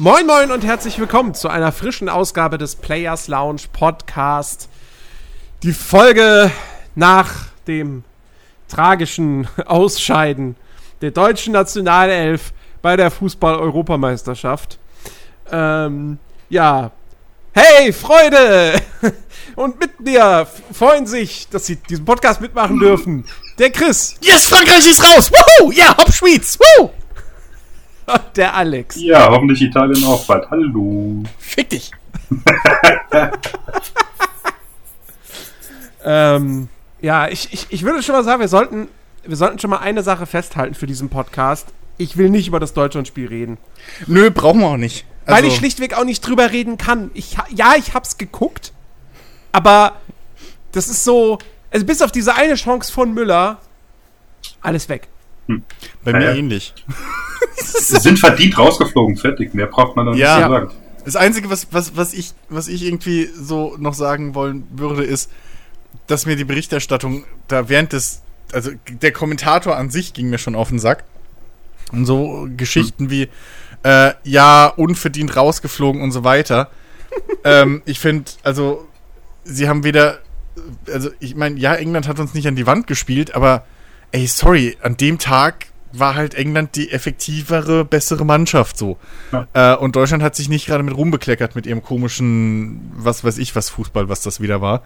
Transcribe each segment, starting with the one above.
Moin Moin und herzlich willkommen zu einer frischen Ausgabe des Players Lounge Podcast. Die Folge nach dem tragischen Ausscheiden der deutschen Nationalelf bei der Fußball-Europameisterschaft. Ähm, ja. Hey, Freude! Und mit mir freuen sich, dass sie diesen Podcast mitmachen dürfen. Der Chris. Yes, Frankreich ist raus! Woohoo! Ja, yeah, Hop Schweiz! Woo! Der Alex. Ja, hoffentlich Italien auch bald. Hallo. Fick dich! ähm, ja, ich, ich, ich würde schon mal sagen, wir sollten, wir sollten schon mal eine Sache festhalten für diesen Podcast. Ich will nicht über das Deutschlandspiel reden. Nö, brauchen wir auch nicht. Also, Weil ich schlichtweg auch nicht drüber reden kann. Ich, ja, ich hab's geguckt, aber das ist so, also bis auf diese eine Chance von Müller, alles weg. Hm. Bei mir ähnlich. Sie sind verdient rausgeflogen, fertig. Mehr braucht man dann ja. nicht zu sagen. Das Einzige, was, was, was, ich, was ich irgendwie so noch sagen wollen würde, ist, dass mir die Berichterstattung da während des, also der Kommentator an sich ging mir schon auf den Sack. Und so Geschichten hm. wie, äh, ja, unverdient rausgeflogen und so weiter. ähm, ich finde, also, sie haben weder, also, ich meine, ja, England hat uns nicht an die Wand gespielt, aber, ey, sorry, an dem Tag war halt England die effektivere, bessere Mannschaft so. Ja. Äh, und Deutschland hat sich nicht gerade mit rumbekleckert mit ihrem komischen, was weiß ich, was Fußball, was das wieder war.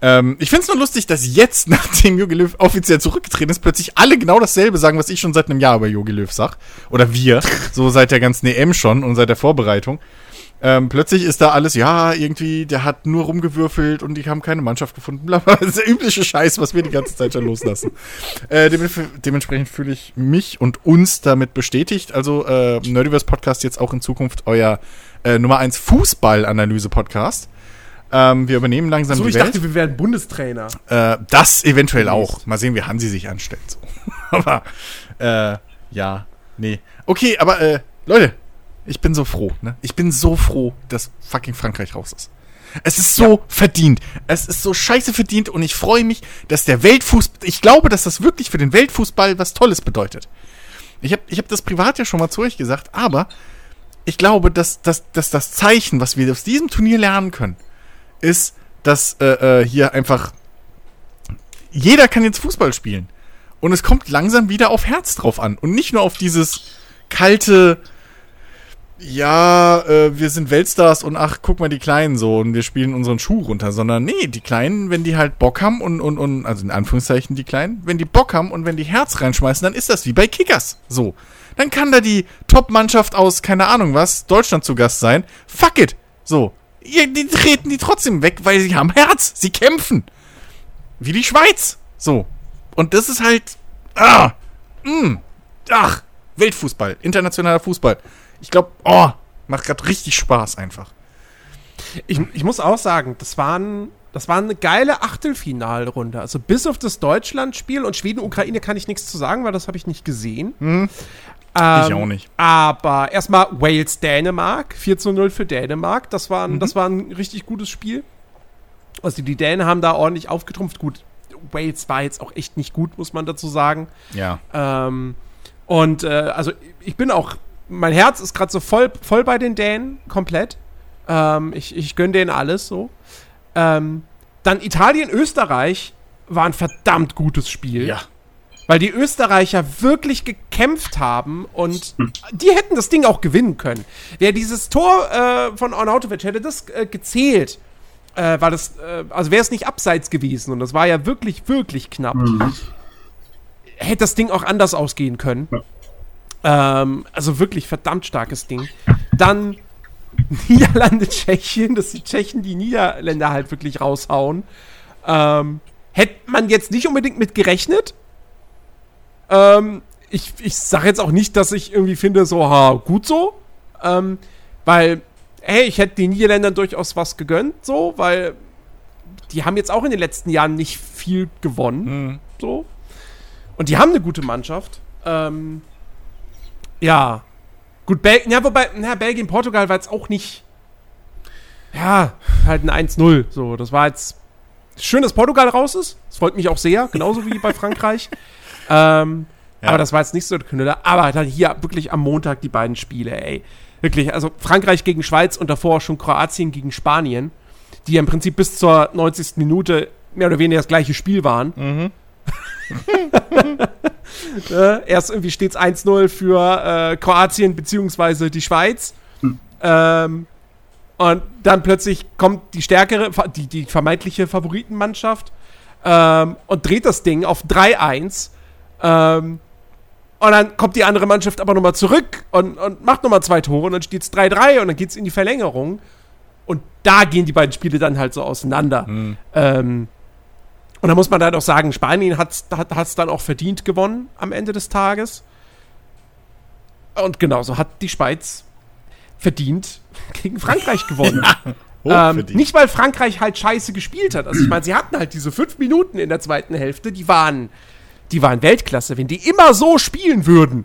Ähm, ich finde es nur lustig, dass jetzt, nachdem Jogi Löw offiziell zurückgetreten ist, plötzlich alle genau dasselbe sagen, was ich schon seit einem Jahr über Jogi Löw sag. Oder wir, so seit der ganzen EM schon und seit der Vorbereitung. Ähm, plötzlich ist da alles, ja, irgendwie, der hat nur rumgewürfelt und die haben keine Mannschaft gefunden. Bla, bla. Das ist der übliche Scheiß, was wir die ganze Zeit schon loslassen. Äh, dementsprechend fühle ich mich und uns damit bestätigt. Also äh, Nerdiverse Podcast jetzt auch in Zukunft euer äh, Nummer 1 Fußball-Analyse-Podcast. Ähm, wir übernehmen langsam so, die ich Welt. dachte, wir wären Bundestrainer. Äh, das eventuell auch. Mal sehen, wie Hansi sich anstellt. So. aber, äh, ja, nee. Okay, aber, äh, Leute, ich bin so froh, ne? Ich bin so froh, dass fucking Frankreich raus ist. Es ist so ja. verdient. Es ist so scheiße verdient und ich freue mich, dass der Weltfußball, ich glaube, dass das wirklich für den Weltfußball was Tolles bedeutet. Ich habe ich hab das privat ja schon mal zu euch gesagt, aber ich glaube, dass, dass, dass das Zeichen, was wir aus diesem Turnier lernen können, ist, dass äh, äh, hier einfach jeder kann jetzt Fußball spielen. Und es kommt langsam wieder auf Herz drauf an. Und nicht nur auf dieses kalte, ja, äh, wir sind Weltstars und ach, guck mal die Kleinen so und wir spielen unseren Schuh runter, sondern nee, die Kleinen, wenn die halt Bock haben und, und, und, also in Anführungszeichen die Kleinen, wenn die Bock haben und wenn die Herz reinschmeißen, dann ist das wie bei Kickers. So. Dann kann da die Top-Mannschaft aus, keine Ahnung was, Deutschland zu Gast sein. Fuck it. So die treten die trotzdem weg, weil sie haben Herz. Sie kämpfen. Wie die Schweiz. So. Und das ist halt. Ah. Mh, mm, ach. Weltfußball. Internationaler Fußball. Ich glaube, oh, macht gerade richtig Spaß einfach. Ich, ich muss auch sagen, das waren. Das war eine geile Achtelfinalrunde. Also bis auf das Deutschlandspiel und Schweden-Ukraine kann ich nichts zu sagen, weil das habe ich nicht gesehen. Hm. Ähm, ich auch nicht. Aber erstmal Wales-Dänemark, 4 zu 0 für Dänemark. Das war, ein, mhm. das war ein richtig gutes Spiel. Also die Dänen haben da ordentlich aufgetrumpft. Gut, Wales war jetzt auch echt nicht gut, muss man dazu sagen. Ja. Ähm, und äh, also ich bin auch, mein Herz ist gerade so voll, voll bei den Dänen, komplett. Ähm, ich ich gönne denen alles so. Ähm, dann Italien, Österreich war ein verdammt gutes Spiel. Ja weil die Österreicher wirklich gekämpft haben und die hätten das Ding auch gewinnen können. Wer dieses Tor äh, von Arnautovic hätte das äh, gezählt, äh, war das, äh, also wäre es nicht abseits gewesen und das war ja wirklich, wirklich knapp. Mhm. Hätte das Ding auch anders ausgehen können. Ja. Ähm, also wirklich verdammt starkes Ding. Dann Niederlande, Tschechien, dass die Tschechen die Niederländer halt wirklich raushauen. Ähm, hätte man jetzt nicht unbedingt mit gerechnet, ähm, ich ich sage jetzt auch nicht, dass ich irgendwie finde, so, ha, gut so. Ähm, weil, hey, ich hätte den Niederländern durchaus was gegönnt, so, weil die haben jetzt auch in den letzten Jahren nicht viel gewonnen. Mhm. So. Und die haben eine gute Mannschaft. Ähm, ja. Gut, Belgien, ja, wobei, na, Belgien, Portugal war jetzt auch nicht. Ja, halt ein 1-0. So, das war jetzt. Schön, dass Portugal raus ist. Das freut mich auch sehr, genauso wie bei Frankreich. Ähm, ja. Aber das war jetzt nicht so der Knüller. Aber dann hier wirklich am Montag die beiden Spiele, ey. Wirklich, also Frankreich gegen Schweiz und davor schon Kroatien gegen Spanien, die ja im Prinzip bis zur 90. Minute mehr oder weniger das gleiche Spiel waren. Mhm. Äh, erst irgendwie steht es 1-0 für äh, Kroatien beziehungsweise die Schweiz. Ähm, und dann plötzlich kommt die stärkere, die, die vermeintliche Favoritenmannschaft ähm, und dreht das Ding auf 3-1. Ähm, und dann kommt die andere Mannschaft aber nochmal zurück und, und macht nochmal zwei Tore und dann steht es 3-3 und dann geht es in die Verlängerung. Und da gehen die beiden Spiele dann halt so auseinander. Mhm. Ähm, und da muss man dann auch sagen, Spanien hat es hat, dann auch verdient gewonnen am Ende des Tages. Und genauso hat die Schweiz verdient gegen Frankreich gewonnen. ähm, nicht, weil Frankreich halt scheiße gespielt hat. Also ich meine, sie hatten halt diese fünf Minuten in der zweiten Hälfte, die waren, die waren Weltklasse. Wenn die immer so spielen würden,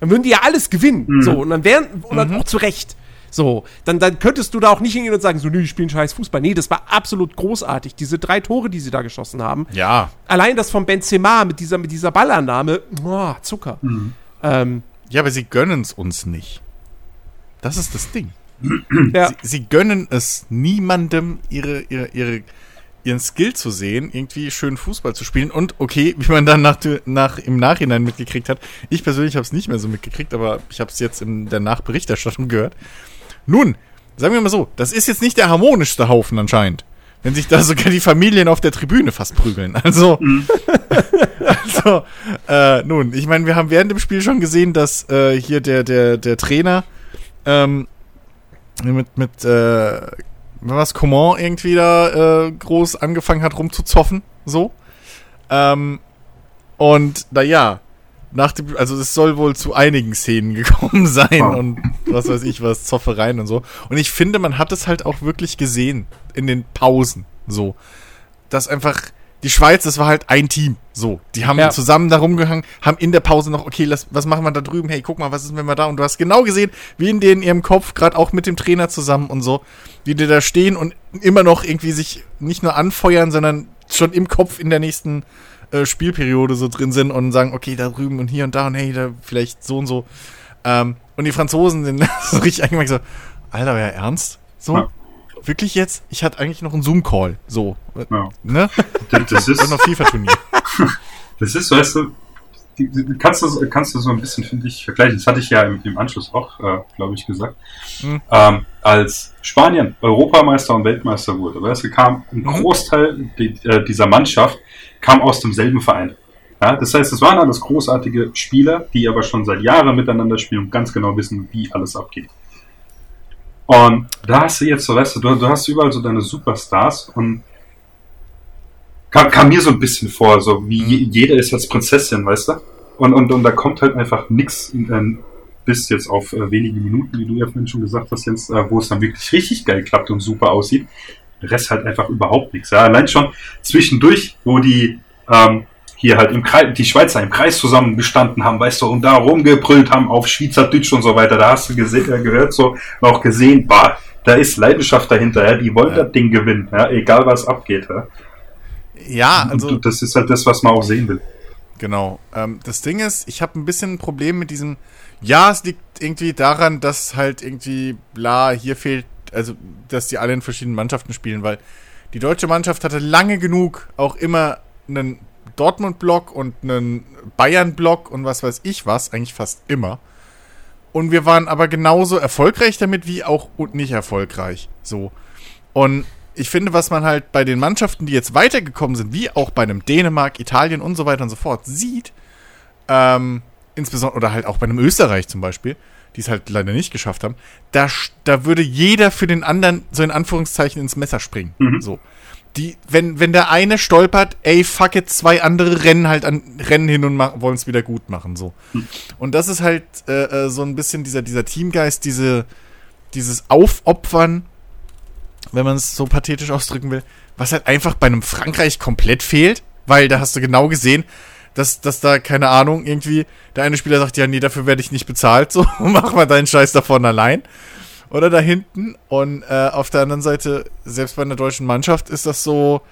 dann würden die ja alles gewinnen. Mhm. So, und dann wären, und dann auch zu Recht. So, dann, dann könntest du da auch nicht hingehen und sagen, so, nee, die spielen scheiß Fußball. Nee, das war absolut großartig. Diese drei Tore, die sie da geschossen haben. Ja. Allein das von Benzema mit dieser, mit dieser Ballannahme, oh, Zucker. Ähm, Ja, aber sie gönnen es uns nicht. Das ist das Ding. ja. Sie, sie gönnen es niemandem, ihre, ihre, ihre, ihren Skill zu sehen, irgendwie schön Fußball zu spielen. Und okay, wie man dann nach, nach, im Nachhinein mitgekriegt hat, ich persönlich habe es nicht mehr so mitgekriegt, aber ich habe es jetzt in der Nachberichterstattung gehört. Nun, sagen wir mal so, das ist jetzt nicht der harmonischste Haufen anscheinend. Wenn sich da sogar die Familien auf der Tribüne fast prügeln. Also, also äh, nun, ich meine, wir haben während dem Spiel schon gesehen, dass äh, hier der, der, der Trainer ähm, mit, mit äh, was, Coman irgendwie da äh, groß angefangen hat rumzuzoffen, so. Ähm, und naja, nach dem, also es soll wohl zu einigen Szenen gekommen sein Wow. und was weiß ich was, Zoffereien und so. Und ich finde, man hat es halt auch wirklich gesehen in den Pausen, so. Dass einfach, die Schweiz, das war halt ein Team, so. Die haben Ja. zusammen da rumgehangen, haben in der Pause noch, okay, lass, was machen wir da drüben? Hey, guck mal, was ist, wenn wir da? Und du hast genau gesehen, wie in denen ihrem Kopf, gerade auch mit dem Trainer zusammen und so, wie die da stehen und immer noch irgendwie sich nicht nur anfeuern, sondern schon im Kopf in der nächsten äh, Spielperiode so drin sind und sagen, okay, da drüben und hier und da und hey, da vielleicht so und so. Ähm, und die Franzosen sind so richtig eigentlich so, Alter, euer Ernst? So? Ja. Wirklich jetzt? Ich hatte eigentlich noch einen Zoom-Call. So. Ja. Ne? Das, das Und ist, noch FIFA-Turnier. das ist, weißt du, kannst du, kannst du so ein bisschen, finde ich, vergleichen. Das hatte ich ja im, im Anschluss auch, äh, glaube ich, gesagt. Mhm. Ähm, als Spanien Europameister und Weltmeister wurde, weißt du, kam ein Großteil die, äh, dieser Mannschaft kam aus demselben Verein. Ja, das heißt, es waren alles großartige Spieler, die aber schon seit Jahren miteinander spielen und ganz genau wissen, wie alles abgeht. Und da hast du jetzt so, weißt du, du, du hast überall so deine Superstars und kam, kam mir so ein bisschen vor, so wie je, jeder ist als Prinzessin, weißt du? Und, und, und da kommt halt einfach nix äh, bis jetzt auf äh, wenige Minuten, wie du ja vorhin schon gesagt hast, Jens, äh, wo es dann wirklich richtig geil klappt und super aussieht. Der Rest halt einfach überhaupt nichts. Ja, allein schon zwischendurch, wo die ähm, hier halt im Kreis, die Schweizer im Kreis zusammen gestanden haben, weißt du, und da rumgebrüllt haben auf Schweizerdeutsch und so weiter, da hast du gese- äh, gehört so und auch gesehen, bah, da ist Leidenschaft dahinter, ja, die wollen Ja. das Ding gewinnen, ja, egal was abgeht, ja. Ja, also. und das ist halt das, was man auch sehen will. Genau. Ähm, das Ding ist, ich habe ein bisschen ein Problem mit diesem. Ja, es liegt irgendwie daran, dass halt irgendwie, bla, hier fehlt, also, dass die alle in verschiedenen Mannschaften spielen, weil die deutsche Mannschaft hatte lange genug auch immer einen Dortmund-Block und einen Bayern-Block und was weiß ich was, eigentlich fast immer. Und wir waren aber genauso erfolgreich damit wie auch und nicht erfolgreich. So. Und ich finde, was man halt bei den Mannschaften, die jetzt weitergekommen sind, wie auch bei einem Dänemark, Italien und so weiter und so fort, sieht, ähm, insbesondere, oder halt auch bei einem Österreich zum Beispiel, die es halt leider nicht geschafft haben, da, da würde jeder für den anderen so in Anführungszeichen ins Messer springen. Mhm. So. Die, wenn, wenn der eine stolpert, ey, fuck it, zwei andere rennen halt an, rennen hin und wollen es wieder gut machen, so. Und das ist halt äh, äh, so ein bisschen dieser, dieser Teamgeist, diese, dieses Aufopfern, wenn man es so pathetisch ausdrücken will, was halt einfach bei einem Frankreich komplett fehlt, weil da hast du genau gesehen, dass, dass da, keine Ahnung, irgendwie der eine Spieler sagt, ja, nee, dafür werde ich nicht bezahlt, so, mach mal deinen Scheiß davon allein. Oder da hinten. Und äh, auf der anderen Seite, selbst bei einer deutschen Mannschaft ist das so,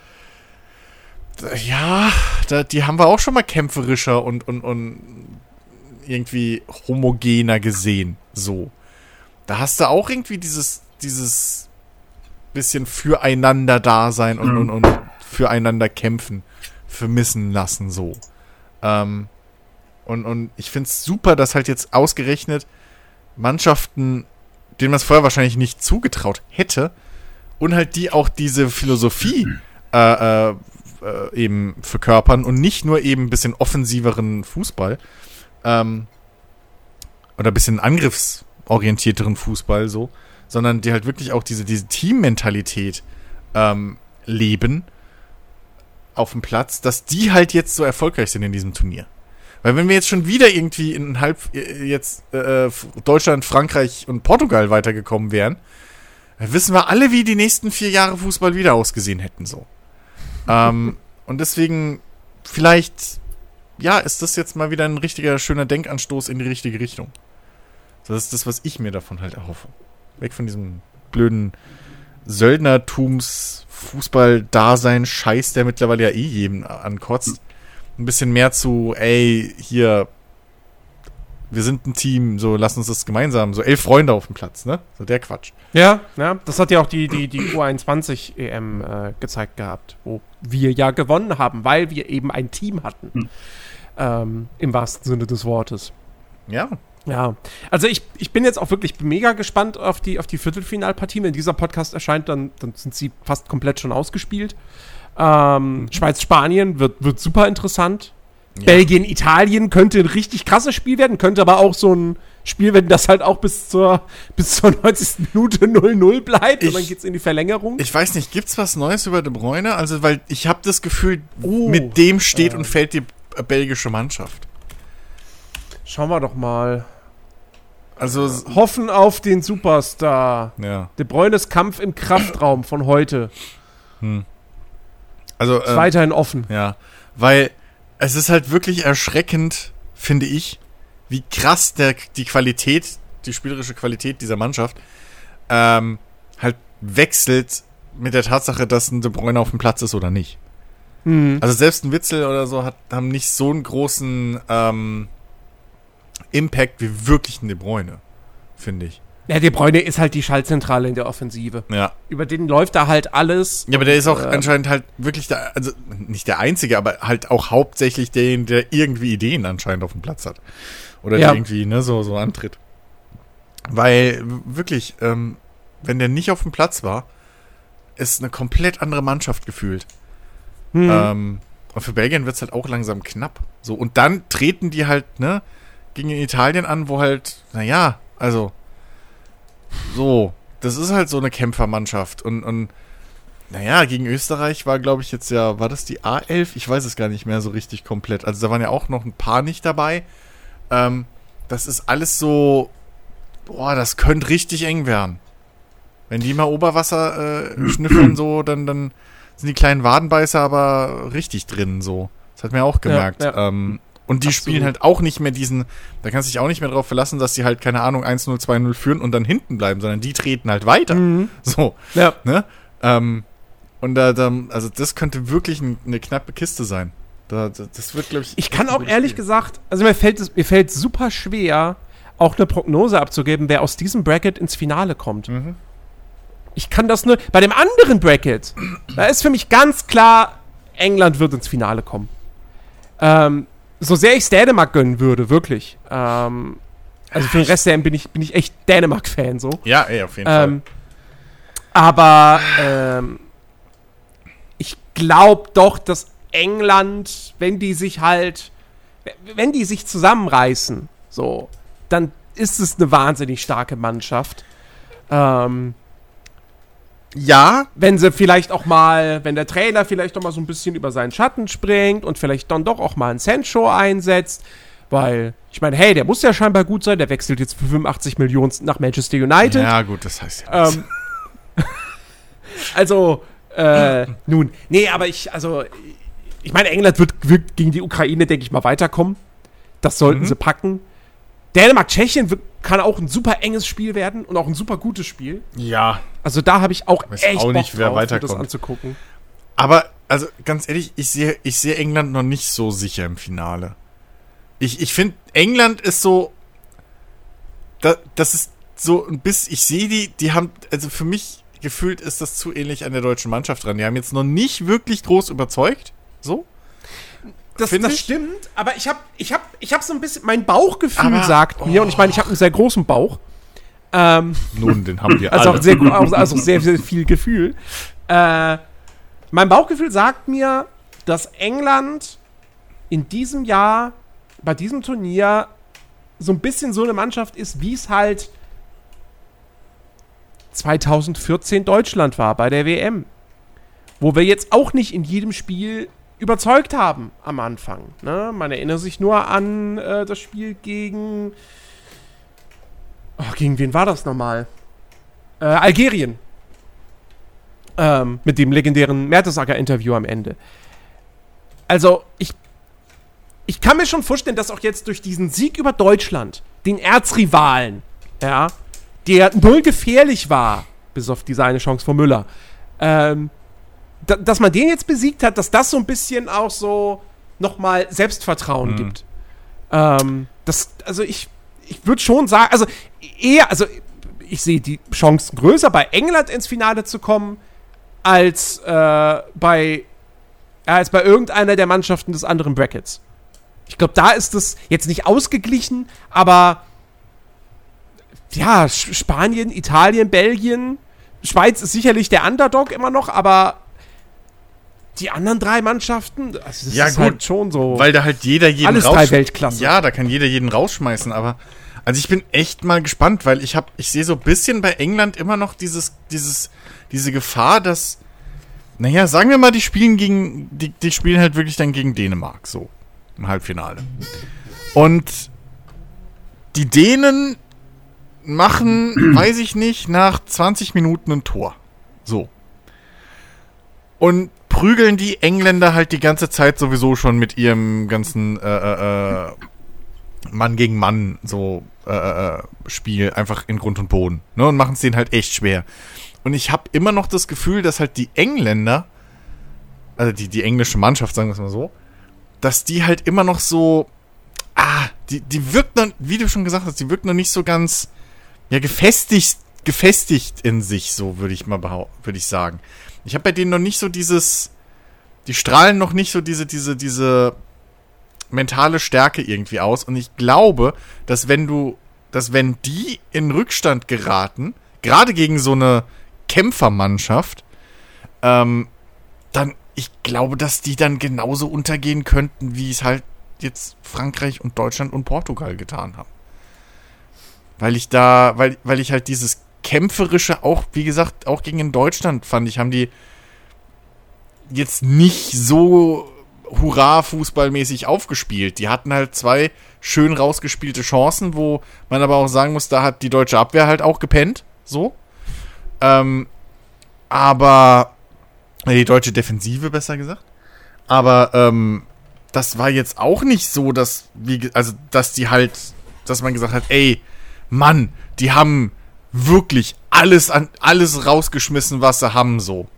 ja, da, die haben wir auch schon mal kämpferischer und, und, und irgendwie homogener gesehen, so. da hast du auch irgendwie dieses, dieses bisschen füreinander da sein und, und, und füreinander kämpfen, vermissen lassen, so. Ähm, und, und ich finde es super, dass halt jetzt ausgerechnet Mannschaften, denen man es vorher wahrscheinlich nicht zugetraut hätte, und halt die auch diese Philosophie äh, äh, äh, eben verkörpern und nicht nur eben ein bisschen offensiveren Fußball ähm, oder ein bisschen angriffsorientierteren Fußball so, sondern die halt wirklich auch diese, diese Teammentalität ähm, leben auf dem Platz, dass die halt jetzt so erfolgreich sind in diesem Turnier. Weil wenn wir jetzt schon wieder irgendwie in halb äh, jetzt äh, Deutschland, Frankreich und Portugal weitergekommen wären, dann wissen wir alle, wie die nächsten vier Jahre Fußball wieder ausgesehen hätten so. ähm, und deswegen vielleicht, ja, ist das jetzt mal wieder ein richtiger schöner Denkanstoß in die richtige Richtung. Das ist das, was ich mir davon halt erhoffe. Weg von diesem blöden Söldnertums Fußball-Dasein Scheiß, der mittlerweile ja eh jedem ankotzt. Ein bisschen mehr zu, ey, hier, wir sind ein Team, so lass uns das gemeinsam, so elf Freunde auf dem Platz, ne? So der Quatsch. Ja, ja, das hat ja auch die, die, die U21 EM äh, gezeigt gehabt, wo wir ja gewonnen haben, weil wir eben ein Team hatten. Hm. Ähm, Im wahrsten Sinne des Wortes. Ja. Ja, also ich, ich bin jetzt auch wirklich mega gespannt auf die, auf die Viertelfinalpartie. Wenn dieser Podcast erscheint, dann, dann sind sie fast komplett schon ausgespielt. Ähm, mhm. Schweiz-Spanien wird, wird super interessant. Ja. Belgien, Italien könnte ein richtig krasses Spiel werden, könnte aber auch so ein Spiel werden, das halt auch bis zur, bis zur 90. Minute 0-0 bleibt ich, und dann geht's in die Verlängerung. Ich weiß nicht, gibt's was Neues über De Bruyne? Also, weil ich habe das Gefühl, oh, mit dem steht äh, und fällt die belgische Mannschaft. Schauen wir doch mal. Also hoffen auf den Superstar. Ja. De Bruynes Kampf im Kraftraum von heute. Hm. Also ist ähm, weiterhin offen. Ja, weil es ist halt wirklich erschreckend, finde ich, wie krass der, die Qualität, die spielerische Qualität dieser Mannschaft ähm, halt wechselt mit der Tatsache, dass ein De Bruyne auf dem Platz ist oder nicht. Mhm. Also selbst ein Witzel oder so hat, haben nicht so einen großen ähm, Impact wie wirklich ein De Bruyne, finde ich. Ja, De Bruyne ist halt die Schaltzentrale in der Offensive. Ja. Über den läuft da halt alles. Ja, aber der ist auch äh, anscheinend halt wirklich der, also nicht der Einzige, aber halt auch hauptsächlich der, der irgendwie Ideen anscheinend auf dem Platz hat. Oder ja. irgendwie, ne, so, so antritt. Weil wirklich, ähm, wenn der nicht auf dem Platz war, ist eine komplett andere Mannschaft gefühlt. Hm. Ähm, und für Belgien wird es halt auch langsam knapp. So, und dann treten die halt, ne, gegen Italien an, wo halt, naja, also so, das ist halt so eine Kämpfermannschaft. Und, und naja, gegen Österreich war, glaube ich, jetzt ja, war das die A11? Ich weiß es gar nicht mehr so richtig komplett. Also da waren ja auch noch ein paar nicht dabei. Ähm, das ist alles so, boah, das könnte richtig eng werden. Wenn die mal Oberwasser äh, schnüffeln, so, dann, dann sind die kleinen Wadenbeißer aber richtig drin, so. Das hat man ja auch gemerkt. Ja, ja. Ähm, und die Absolut. spielen halt auch nicht mehr diesen, da kannst du dich auch nicht mehr darauf verlassen, dass sie halt, keine Ahnung, 1-0, 2-0 führen und dann hinten bleiben, sondern die treten halt weiter. Mhm. So. Ja. Ne? Ähm, und da, da, also das könnte wirklich ein, eine knappe Kiste sein. Da, das wird, glaube ich. Ich kann auch ehrlich Spiel. gesagt, also mir fällt es, mir fällt super schwer, auch eine Prognose abzugeben, wer aus diesem Bracket ins Finale kommt. Mhm. Ich kann das nur. Bei dem anderen Bracket, da ist für mich ganz klar, England wird ins Finale kommen. Ähm, so sehr ich es Dänemark gönnen würde, wirklich. Ähm, also für den Rest der bin ich, bin ich echt Dänemark-Fan so. Ja, ey, auf jeden ähm, Fall. Aber ähm, ich glaube doch, dass England, wenn die sich halt, wenn die sich zusammenreißen, so, dann ist es eine wahnsinnig starke Mannschaft. Ähm, ja. Wenn sie vielleicht auch mal, wenn der Trainer vielleicht auch mal so ein bisschen über seinen Schatten springt und vielleicht dann doch auch mal einen Sancho einsetzt, weil, ich meine, hey, der muss ja scheinbar gut sein, der wechselt jetzt für 85 Millionen nach Manchester United. Ja, gut, das heißt ja. Ähm, also, äh, nun, nee, aber ich, also, ich meine, England wird, wird gegen die Ukraine, denke ich mal, weiterkommen. Das sollten mhm. sie packen. Dänemark-Tschechien kann auch ein super enges Spiel werden und auch ein super gutes Spiel. Ja. Also da habe ich auch Weiß echt auch nicht, Bock wer drauf, das anzugucken. Aber, also ganz ehrlich, ich sehe ich seh England noch nicht so sicher im Finale. Ich, ich finde, England ist so. Da, das ist so, bis ich sehe die, die haben, also für mich gefühlt ist das zu ähnlich an der deutschen Mannschaft dran. Die haben jetzt noch nicht wirklich groß überzeugt. So. Das, das ich? stimmt, aber ich habe ich hab, ich hab so ein bisschen, mein Bauchgefühl Aber- sagt mir, und ich meine, ich habe einen sehr großen Bauch, ähm, Nun, den haben wir also auch sehr, auch- also sehr, sehr viel Gefühl. Äh, mein Bauchgefühl sagt mir, dass England in diesem Jahr bei diesem Turnier so ein bisschen so eine Mannschaft ist, wie es halt 2014 Deutschland war bei der WM. Wo wir jetzt auch nicht in jedem Spiel überzeugt haben am Anfang. Ne? Man erinnert sich nur an äh, das Spiel gegen. Oh, gegen wen war das nochmal? Äh, Algerien. Ähm, mit dem legendären Mertesacker-Interview am Ende. Also, ich, ich kann mir schon vorstellen, dass auch jetzt durch diesen Sieg über Deutschland, den Erzrivalen, ja, der null gefährlich war, bis auf diese eine Chance von Müller, ähm, da, dass man den jetzt besiegt hat, dass das so ein bisschen auch so nochmal Selbstvertrauen Mhm. gibt. Ähm, das, also ich, ich würde schon sagen, also eher, also ich sehe die Chancen größer, bei England ins Finale zu kommen, als äh, bei als bei irgendeiner der Mannschaften des anderen Brackets. Ich glaube, da ist es jetzt nicht ausgeglichen, aber ja, Spanien, Italien, Belgien, Schweiz ist sicherlich der Underdog immer noch, aber die anderen drei Mannschaften, also das Ja, ist gut, halt schon so. Weil da halt jeder jeden Alles drei Weltklasse. Ja, da kann jeder jeden rausschmeißen, aber also ich bin echt mal gespannt, weil ich habe ich sehe so ein bisschen bei England immer noch dieses dieses diese Gefahr, dass naja, sagen wir mal, die spielen gegen die, die spielen halt wirklich dann gegen Dänemark so im Halbfinale. Und die Dänen machen, weiß ich nicht, nach 20 Minuten ein Tor. So. Und prügeln die Engländer halt die ganze Zeit sowieso schon mit ihrem ganzen äh, äh, äh, Mann gegen Mann so äh, äh, Spiel einfach in Grund und Boden. Ne? Und machen es denen halt echt schwer. Und ich habe immer noch das Gefühl, dass halt die Engländer, also die, die englische Mannschaft, sagen wir es mal so, dass die halt immer noch so, ah, die, die wirkt noch, wie du schon gesagt hast, die wirkt noch nicht so ganz, ja, gefestigt, gefestigt in sich, so würde ich mal behaupten, würde ich sagen. Ich habe bei denen noch nicht so dieses, die strahlen noch nicht so diese, diese, diese mentale Stärke irgendwie aus. Und ich glaube, dass wenn du, dass wenn die in Rückstand geraten, gerade gegen so eine Kämpfermannschaft, ähm, dann, ich glaube, dass die dann genauso untergehen könnten, wie es halt jetzt Frankreich und Deutschland und Portugal getan haben. Weil ich da, weil, weil ich halt dieses kämpferische auch, wie gesagt, auch gegen Deutschland fand ich, haben die jetzt nicht so hurra fußballmäßig aufgespielt. Die hatten halt zwei schön rausgespielte Chancen, wo man aber auch sagen muss, da hat die deutsche Abwehr halt auch gepennt, so. Ähm, aber äh, die deutsche Defensive besser gesagt. Aber ähm, das war jetzt auch nicht so, dass wie also dass die halt, dass man gesagt hat, ey, Mann, die haben wirklich alles an alles rausgeschmissen, was sie haben so.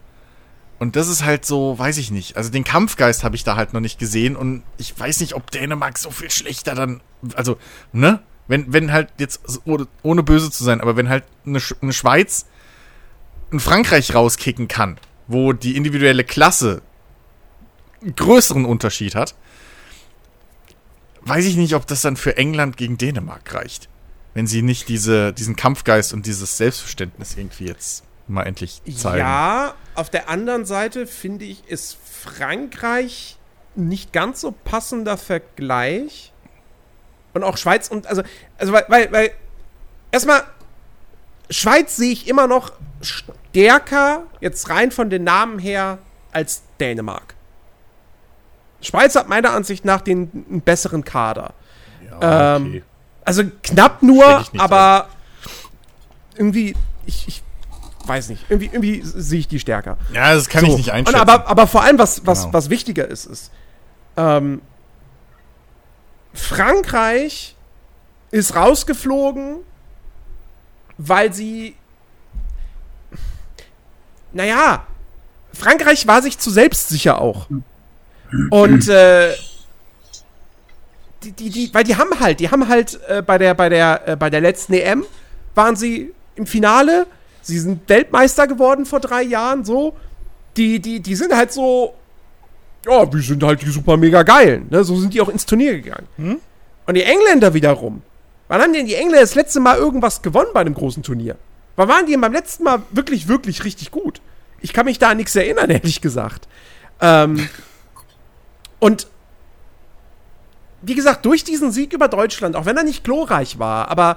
Und das ist halt so, weiß ich nicht. Also den Kampfgeist habe ich da halt noch nicht gesehen und ich weiß nicht, ob Dänemark so viel schlechter dann, also, ne? Wenn, wenn halt jetzt, ohne, böse zu sein, aber wenn halt eine, eine Schweiz ein Frankreich rauskicken kann, wo die individuelle Klasse einen größeren Unterschied hat, weiß ich nicht, ob das dann für England gegen Dänemark reicht. Wenn sie nicht diese, diesen Kampfgeist und dieses Selbstverständnis irgendwie jetzt mal endlich zeigen. Ja, auf der anderen Seite finde ich, ist Frankreich nicht ganz so passender Vergleich. Und auch Schweiz und also, also weil, weil, weil erstmal, Schweiz sehe ich immer noch stärker, jetzt rein von den Namen her, als Dänemark. Schweiz hat meiner Ansicht nach den einen besseren Kader. Ja, Ähm, Also knapp nur, ich nicht aber irgendwie, ich, ich weiß nicht, irgendwie, irgendwie sehe ich die stärker. Ja, das kann ich So. nicht Und einschätzen. aber, aber vor allem, was, was, Genau. was wichtiger ist, ist, ähm, Frankreich ist rausgeflogen, weil sie, naja, Frankreich war sich zu selbstsicher auch. Und, äh, die, die, die, weil die haben halt, die haben halt äh, bei der, bei der, äh, bei der letzten EM waren sie im Finale. Sie sind Weltmeister geworden vor drei Jahren, so. Die, die, die sind halt so, ja, wir sind halt die super mega geilen. Ne? So sind die auch ins Turnier gegangen. Hm? Und die Engländer wiederum. Wann haben denn die Engländer das letzte Mal irgendwas gewonnen bei einem großen Turnier? Wann waren die beim letzten Mal wirklich, wirklich richtig gut? Ich kann mich da an nichts erinnern, ehrlich gesagt. Ähm, und wie gesagt, durch diesen Sieg über Deutschland, auch wenn er nicht glorreich war, aber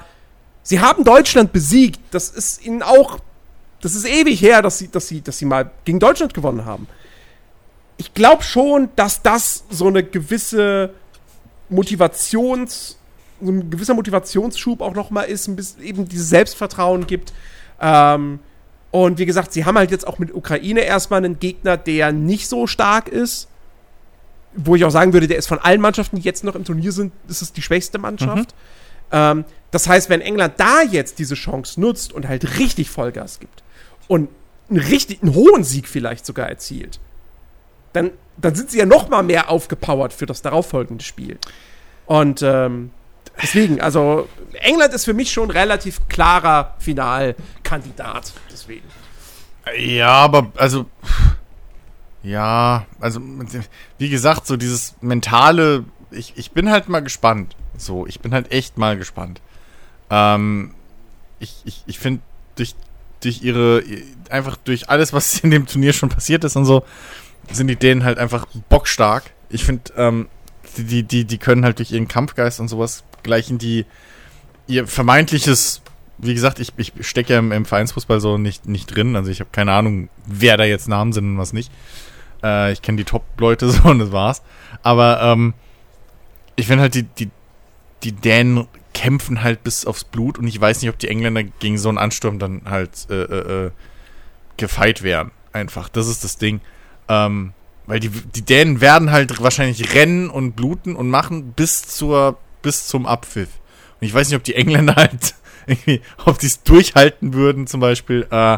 sie haben Deutschland besiegt. Das ist ihnen auch, das ist ewig her, dass sie, dass sie, dass sie mal gegen Deutschland gewonnen haben. Ich glaube schon, dass das so eine gewisse Motivations, so ein gewisser Motivationsschub auch noch mal ist, ein bisschen eben dieses Selbstvertrauen gibt. Ähm, und wie gesagt, sie haben halt jetzt auch mit Ukraine erstmal einen Gegner, der nicht so stark ist. Wo ich auch sagen würde, der ist von allen Mannschaften, die jetzt noch im Turnier sind, ist es die schwächste Mannschaft. Mhm. Ähm, das heißt, wenn England da jetzt diese Chance nutzt und halt richtig Vollgas gibt und einen richtig, einen hohen Sieg vielleicht sogar erzielt, dann, dann sind sie ja noch mal mehr aufgepowert für das darauffolgende Spiel. Und ähm, deswegen, also England ist für mich schon relativ klarer Finalkandidat. Deswegen. Ja, aber also ja, also wie gesagt, so dieses mentale, ich, ich bin halt mal gespannt. So, ich bin halt echt mal gespannt. Ähm, ich ich, ich finde, durch, durch ihre, einfach durch alles, was in dem Turnier schon passiert ist und so, sind die Dänen halt einfach bockstark. Ich finde, ähm, die, die, die können halt durch ihren Kampfgeist und sowas gleichen die ihr vermeintliches, wie gesagt, ich, ich stecke ja im, im, Vereinsfußball so nicht, nicht drin, also ich habe keine Ahnung, wer da jetzt Namen sind und was nicht. Äh, ich kenne die Top-Leute so und das war's. Aber ähm, ich finde halt, die, die, die Dänen kämpfen halt bis aufs Blut und ich weiß nicht, ob die Engländer gegen so einen Ansturm dann halt äh, äh, äh gefeit wären. Einfach. Das ist das Ding. Ähm, weil die, die Dänen werden halt wahrscheinlich rennen und bluten und machen bis zur, bis zum Abpfiff. Und ich weiß nicht, ob die Engländer halt irgendwie, ob die es durchhalten würden, zum Beispiel, äh,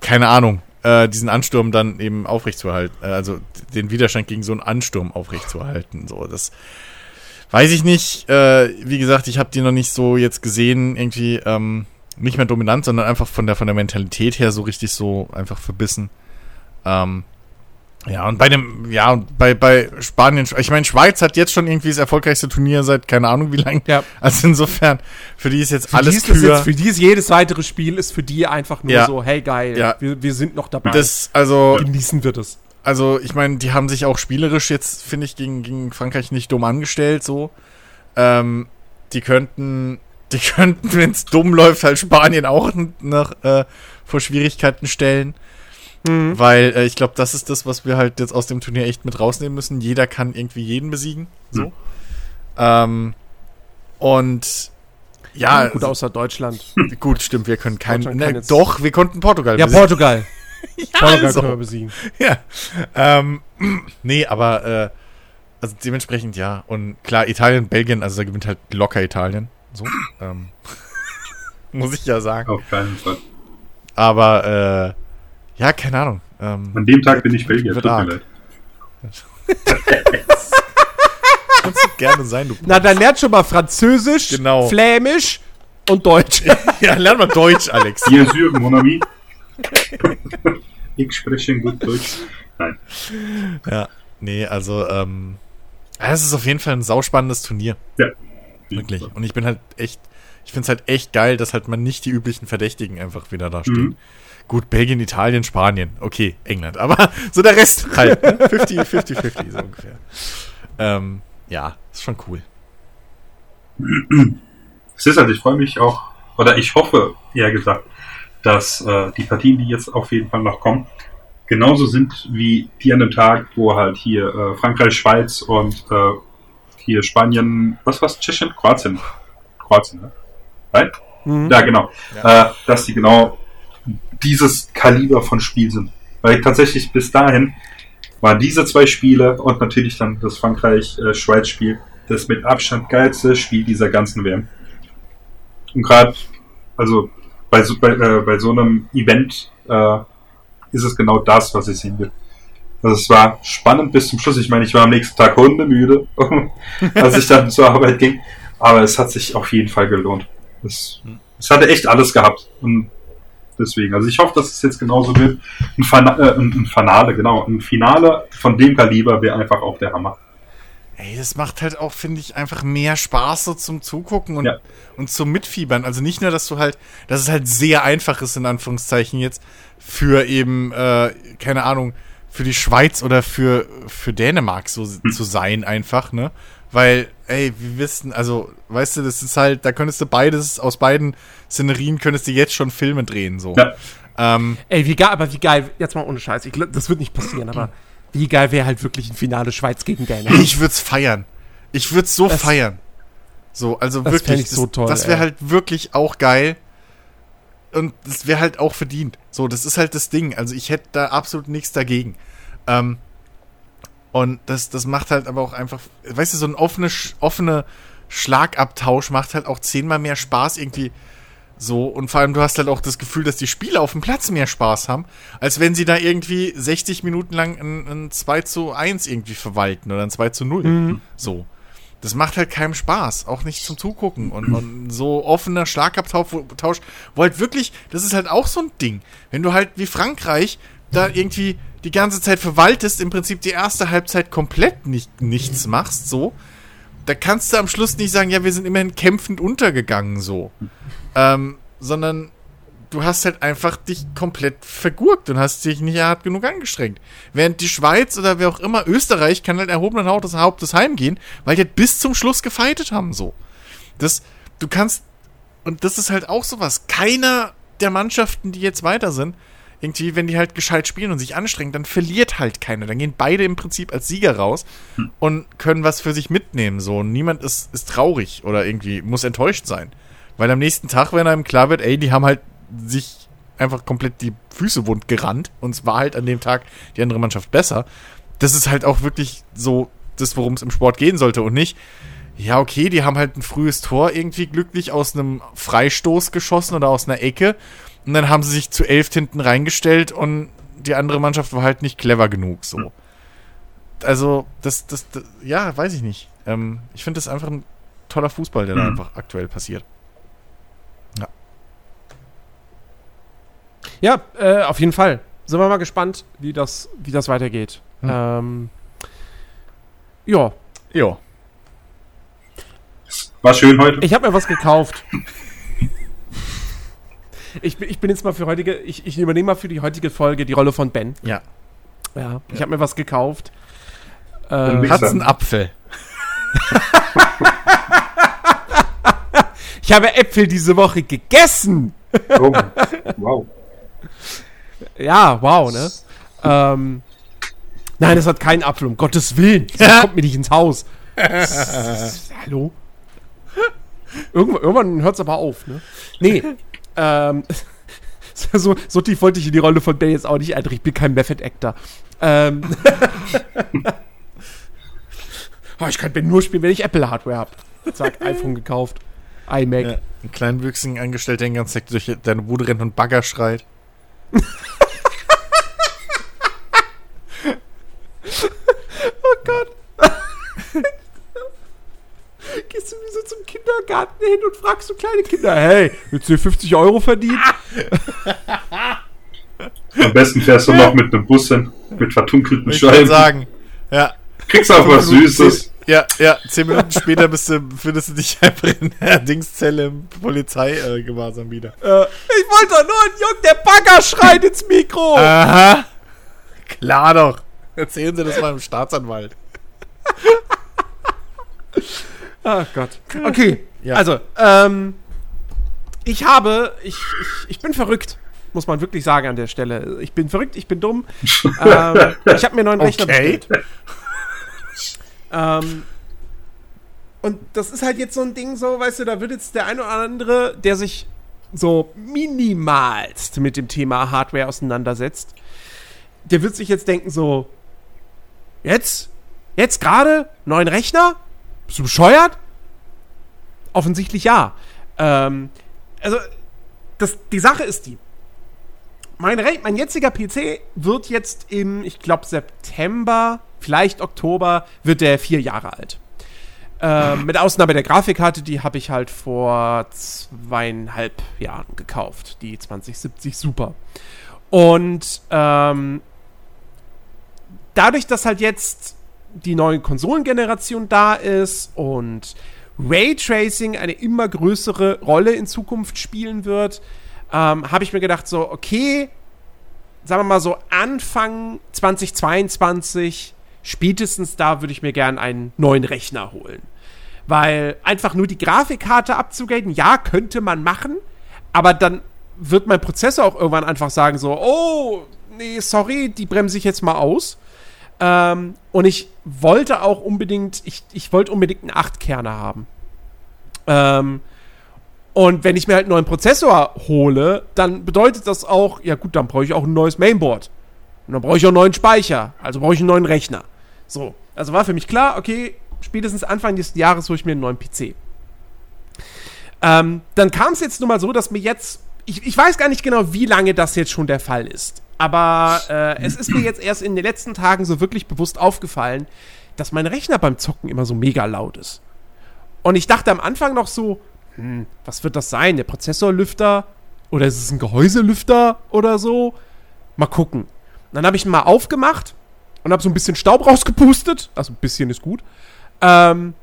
keine Ahnung, äh, diesen Ansturm dann eben aufrechtzuerhalten, äh, also den Widerstand gegen so einen Ansturm aufrechtzuerhalten. So, das weiß ich nicht. Äh, wie gesagt, ich habe die noch nicht so jetzt gesehen, irgendwie, ähm, nicht mehr dominant, sondern einfach von der, von der Mentalität her so richtig so einfach verbissen. Ähm, ja, und bei dem, ja, und bei, bei Spanien, ich meine, Schweiz hat jetzt schon irgendwie das erfolgreichste Turnier seit keine Ahnung wie lange. Ja. Also insofern, für die ist jetzt für alles die ist für. Jetzt, für die ist jedes weitere Spiel ist für die einfach nur ja. so, hey geil, ja. wir, wir sind noch dabei. Das, also. Genießen wir das. Also, ich meine, die haben sich auch spielerisch jetzt, finde ich, gegen, gegen Frankreich nicht dumm angestellt, so. Ähm, die könnten, die könnten, wenn es dumm läuft, halt Spanien auch noch äh, vor Schwierigkeiten stellen. Mhm. Weil äh, ich glaube, das ist das, was wir halt jetzt aus dem Turnier echt mit rausnehmen müssen. Jeder kann irgendwie jeden besiegen. So. Mhm. Ähm, und ja. ja gut, außer Deutschland. Gut, stimmt, wir können keinen. Ne, doch, wir konnten Portugal ja, besiegen. Portugal. ja, Portugal also. können wir besiegen. Ja. Ähm, nee, aber äh, also dementsprechend ja. Und klar, Italien, Belgien, also da gewinnt halt locker Italien. So. ähm, muss ich ja sagen. Auf keinen Fall. Aber äh, ja, keine Ahnung. Ähm, An dem Tag bin ich Belgier, tut mir leid. Kannst du gerne sein, du Na, dann lernt schon mal Französisch, genau. Flämisch und Deutsch. ja, lern mal Deutsch, Alex. Bien sûr, mon ami. ich spreche gut Deutsch. Nein. Ja, nee, also, ähm, es ist auf jeden Fall ein sauspannendes Turnier. Ja. Wirklich. Und ich bin halt echt, ich finde es halt echt geil, dass halt man nicht die üblichen Verdächtigen einfach wieder da stehen. Mhm. Gut, Belgien, Italien, Spanien. Okay, England. Aber so der Rest halt. 50, 50, 50 so ungefähr. Ähm, ja, ist schon cool. Es ist halt, ich freue mich auch, oder ich hoffe, eher gesagt, dass äh, die Partien, die jetzt auf jeden Fall noch kommen, genauso sind wie die an dem Tag, wo halt hier äh, Frankreich, Schweiz und äh, hier Spanien, was war's, Tschechien? Kroatien. Kroatien, ne? Right? Mhm. Ja, genau. Ja. Äh, dass die genau dieses Kaliber von Spiel sind. Weil tatsächlich bis dahin waren diese zwei Spiele und natürlich dann das Frankreich-Schweiz-Spiel das mit Abstand geilste Spiel dieser ganzen WM. Und gerade, also bei, bei, äh, bei so einem Event äh, ist es genau das, was ich sehen will. Also es war spannend bis zum Schluss. Ich meine, ich war am nächsten Tag hundemüde, als ich dann zur Arbeit ging. Aber es hat sich auf jeden Fall gelohnt. Das Es hatte echt alles gehabt. Und deswegen, also ich hoffe, dass es jetzt genauso wird. Ein, Fana äh, ein, Finale, genau. Ein Finale von dem Kaliber wäre einfach auch der Hammer. Ey, das macht halt auch, finde ich, einfach mehr Spaß so zum Zugucken und, Ja. und zum Mitfiebern. Also nicht nur, dass du halt, dass es halt sehr einfach ist, in Anführungszeichen jetzt, für eben, äh, keine Ahnung, für die Schweiz oder für, für Dänemark so zu sein einfach, ne? Weil, ey, wir wissen, also, weißt du, das ist halt, da könntest du beides, aus beiden Szenerien könntest du jetzt schon Filme drehen, so. Ja. Ähm, Ey, wie geil, aber wie geil, jetzt mal ohne Scheiß, ich, das wird nicht passieren, aber wie geil wäre halt wirklich ein Finale Schweiz gegen Dänemark. Ich würd's feiern. Ich würd's so Das- feiern. So, also Das wirklich. ich so toll, Das wäre halt wirklich auch geil. Und das wäre halt auch verdient. So, das ist halt das Ding. Also ich hätte da absolut nichts dagegen. Ähm, und das, das macht halt aber auch einfach, weißt du, so ein offene, offene Schlagabtausch macht halt auch zehnmal mehr Spaß irgendwie so. Und vor allem, du hast halt auch das Gefühl, dass die Spieler auf dem Platz mehr Spaß haben, als wenn sie da irgendwie 60 Minuten lang ein, ein 2 zu 1 irgendwie verwalten oder ein 2 zu 0. So. Das macht halt keinem Spaß, auch nicht zum Zugucken. Und, und so offener Schlagabtausch, wo, Tausch, wo halt wirklich, das ist halt auch so ein Ding. Wenn du halt wie Frankreich da irgendwie die ganze Zeit verwaltest, im Prinzip die erste Halbzeit komplett nicht, nichts machst, so, da kannst du am Schluss nicht sagen, ja, wir sind immerhin kämpfend untergegangen, so. Ähm, sondern du hast halt einfach dich komplett vergurkt und hast dich nicht hart genug angestrengt. Während die Schweiz oder wer auch immer, Österreich, kann halt erhobenen Hauptes, heimgehen, weil die halt bis zum Schluss gefeitet haben, so. Das, du kannst, und das ist halt auch sowas, keiner der Mannschaften, die jetzt weiter sind, irgendwie, wenn die halt gescheit spielen und sich anstrengen, dann verliert halt keiner. Dann gehen beide im Prinzip als Sieger raus und können was für sich mitnehmen. So, und niemand ist, ist traurig oder irgendwie muss enttäuscht sein. Weil am nächsten Tag, wenn einem klar wird, ey, die haben halt sich einfach komplett die Füße wund gerannt und es war halt an dem Tag die andere Mannschaft besser. Das ist halt auch wirklich so das, worum es im Sport gehen sollte und nicht, ja, okay, die haben halt ein frühes Tor irgendwie glücklich aus einem Freistoß geschossen oder aus einer Ecke und dann haben sie sich zu elf hinten reingestellt und die andere Mannschaft war halt nicht clever genug, so. Also, das, das, das ja, weiß ich nicht. Ähm, ich finde das einfach ein toller Fußball, der da Mhm. einfach aktuell passiert. Ja, äh, auf jeden Fall. Sind wir mal gespannt, wie das, wie das weitergeht. Ähm, ja, Ja. War schön heute. ich habe mir was gekauft. Ich bin, ich bin jetzt mal für heutige, ich, ich übernehme mal für die heutige Folge die Rolle von Ben. Ja. Ja, ich habe mir was gekauft. Äh, wie- Hat's einen Apfel? ich habe Äpfel diese Woche gegessen. Oh, wow. Ja, wow, ne? Ähm, nein, es hat keinen Apfel, um Gottes Willen. Das kommt mir nicht ins Haus. Hallo? Irgendwann, irgendwann hört es aber auf, ne? Nee. Ähm, so, so tief wollte ich in die Rolle von Ben jetzt auch nicht eintreten. Ich bin kein Method Actor. Ähm, oh, ich kann Ben nur spielen, wenn ich Apple Hardware habe. Zack, iPhone gekauft. iMac. Ja. Ein kleinwüchsigen Angestellter den ganzen Tag durch deine Bude rennt und Bagger schreit. Oh Gott. Gehst du wie so zum Kindergarten hin und fragst so kleine Kinder, hey, willst du hier 50 Euro verdienen? Am besten fährst du noch mit einem Bus hin, mit verdunkelten Ich würde Scheiben. sagen. Ja. Kriegst auch was Süßes. Ja, ja, zehn Minuten später bist du, findest du dich einfach in der Dingszelle im Polizeigewahrsam äh, wieder. Äh, ich wollte doch nur einen Jungen, der Bagger schreit ins Mikro. Aha. Klar doch. Erzählen Sie das mal dem Staatsanwalt. Ach Gott. Okay, Ja. also, ähm, ich habe, ich, ich, ich bin verrückt, muss man wirklich sagen an der Stelle. Ich bin verrückt, ich bin dumm. ähm, ich habe mir einen neuen Rechner Okay. bestellt. Ähm, und das ist halt jetzt so ein Ding, so, weißt du, da wird jetzt der eine oder andere, der sich so minimalst mit dem Thema Hardware auseinandersetzt, der wird sich jetzt denken, so, jetzt? Jetzt gerade? Neuen Rechner? Bist du bescheuert? Offensichtlich ja. Ähm, also, das, die Sache ist die. Mein, mein jetziger PC wird jetzt im, ich glaube, September, vielleicht Oktober, wird der vier Jahre alt. Ähm, mit Ausnahme der Grafikkarte, die habe ich halt vor zweieinhalb Jahren gekauft. Die 2070 Super. Und ähm, dadurch, dass halt jetzt die neue Konsolengeneration da ist und Raytracing eine immer größere Rolle in Zukunft spielen wird, ähm, habe ich mir gedacht, so, okay, sagen wir mal so Anfang 2022, spätestens da würde ich mir gerne einen neuen Rechner holen. Weil einfach nur die Grafikkarte abzugraden, ja, könnte man machen, aber dann wird mein Prozessor auch irgendwann einfach sagen so, oh, nee, sorry, die bremse ich jetzt mal aus. Ähm, und ich wollte auch unbedingt, ich, ich wollte unbedingt einen 8-Kerner haben. Ähm, und wenn ich mir halt einen neuen Prozessor hole, dann bedeutet das auch, ja gut, dann brauche ich auch ein neues Mainboard. Und dann brauche ich auch einen neuen Speicher. Also brauche ich einen neuen Rechner. So. Also war für mich klar, okay, spätestens Anfang des Jahres hole ich mir einen neuen PC. Ähm, dann kam es jetzt nun mal so, dass mir jetzt, ich, ich weiß gar nicht genau, wie lange das jetzt schon der Fall ist. Aber äh, es ist mir jetzt erst in den letzten Tagen so wirklich bewusst aufgefallen, dass mein Rechner beim Zocken immer so mega laut ist. Und ich dachte am Anfang noch so, hm, was wird das sein? Der Prozessorlüfter? Oder ist es ein Gehäuselüfter oder so? Mal gucken. Dann habe ich ihn mal aufgemacht und habe so ein bisschen Staub rausgepustet. Also ein bisschen ist gut. Ähm,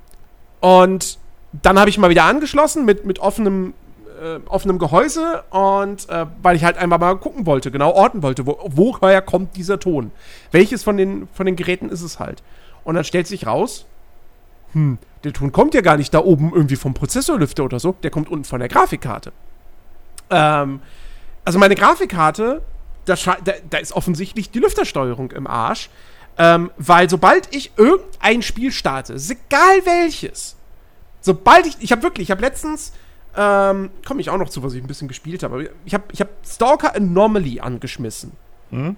und dann habe ich mal wieder angeschlossen mit, mit offenem, äh, offenem Gehäuse und äh, weil ich halt einmal mal gucken wollte, genau orten wollte, wo, woher kommt dieser Ton? Welches von den, von den Geräten ist es halt? Und dann stellt sich raus, hm, der Ton kommt ja gar nicht da oben irgendwie vom Prozessorlüfter oder so, der kommt unten von der Grafikkarte. Ähm, also meine Grafikkarte, da, da, da ist offensichtlich die Lüftersteuerung im Arsch. Ähm, weil sobald ich irgendein Spiel starte, ist egal welches, sobald ich, ich habe wirklich, ich habe letztens, ähm, komme ich auch noch zu, was ich ein bisschen gespielt habe, ich habe ich hab Stalker Anomaly angeschmissen. Hm?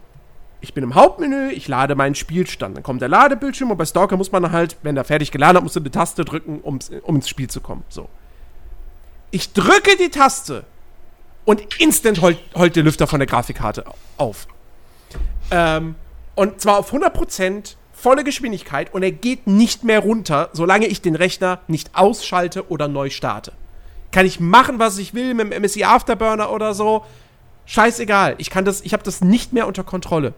Ich bin im Hauptmenü, ich lade meinen Spielstand. Dann kommt der Ladebildschirm und bei Stalker muss man halt, wenn er fertig geladen hat, muss du eine Taste drücken, um ins Spiel zu kommen. So. Ich drücke die Taste und instant heult, heult der Lüfter von der Grafikkarte auf. Ähm, und zwar auf 100% volle Geschwindigkeit und er geht nicht mehr runter, solange ich den Rechner nicht ausschalte oder neu starte. Kann ich machen, was ich will mit dem MSI Afterburner oder so. Scheißegal. Ich kann das, ich habe das nicht mehr unter Kontrolle.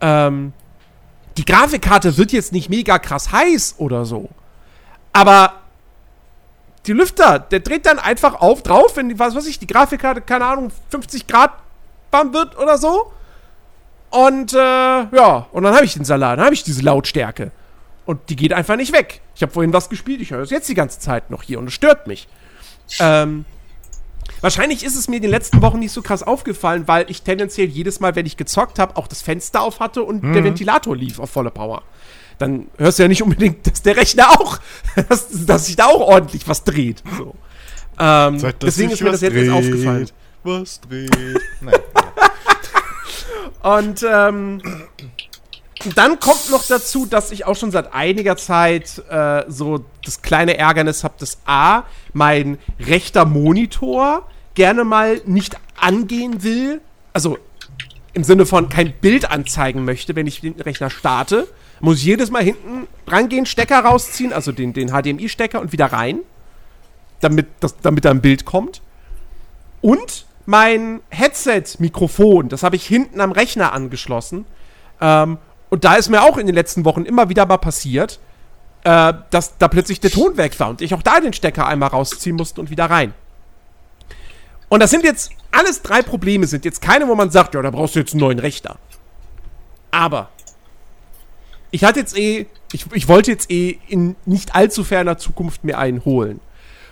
Ähm, die Grafikkarte wird jetzt nicht mega krass heiß oder so. Aber die Lüfter, der dreht dann einfach auf drauf, wenn die, was weiß ich, die Grafikkarte, keine Ahnung, 50 Grad warm wird oder so. Und äh, ja, und dann habe ich den Salat, dann habe ich diese Lautstärke. Und die geht einfach nicht weg. Ich habe vorhin was gespielt, ich höre es jetzt die ganze Zeit noch hier und es stört mich. Ähm, wahrscheinlich ist es mir in den letzten Wochen nicht so krass aufgefallen, weil ich tendenziell jedes Mal, wenn ich gezockt habe, auch das Fenster auf hatte und mhm. der Ventilator lief auf volle Power. Dann hörst du ja nicht unbedingt, dass der Rechner auch, dass, dass sich da auch ordentlich was dreht. So. Ähm, deswegen ist mir das jetzt dreht, aufgefallen. Was dreht? Nein. Und ähm, dann kommt noch dazu, dass ich auch schon seit einiger Zeit äh, so das kleine Ärgernis habe, dass A, mein rechter Monitor gerne mal nicht angehen will. Also im Sinne von kein Bild anzeigen möchte, wenn ich den Rechner starte. Muss ich jedes Mal hinten rangehen, Stecker rausziehen, also den, den HDMI-Stecker und wieder rein, damit, das, damit da ein Bild kommt. Und mein Headset-Mikrofon, das habe ich hinten am Rechner angeschlossen. Ähm, und da ist mir auch in den letzten Wochen immer wieder mal passiert, äh, dass da plötzlich der Ton weg war und ich auch da den Stecker einmal rausziehen musste und wieder rein. Und das sind jetzt alles drei Probleme, sind jetzt keine, wo man sagt, ja, da brauchst du jetzt einen neuen Rechner. Aber ich hatte jetzt eh, ich, ich wollte jetzt eh in nicht allzu ferner Zukunft mir einen holen.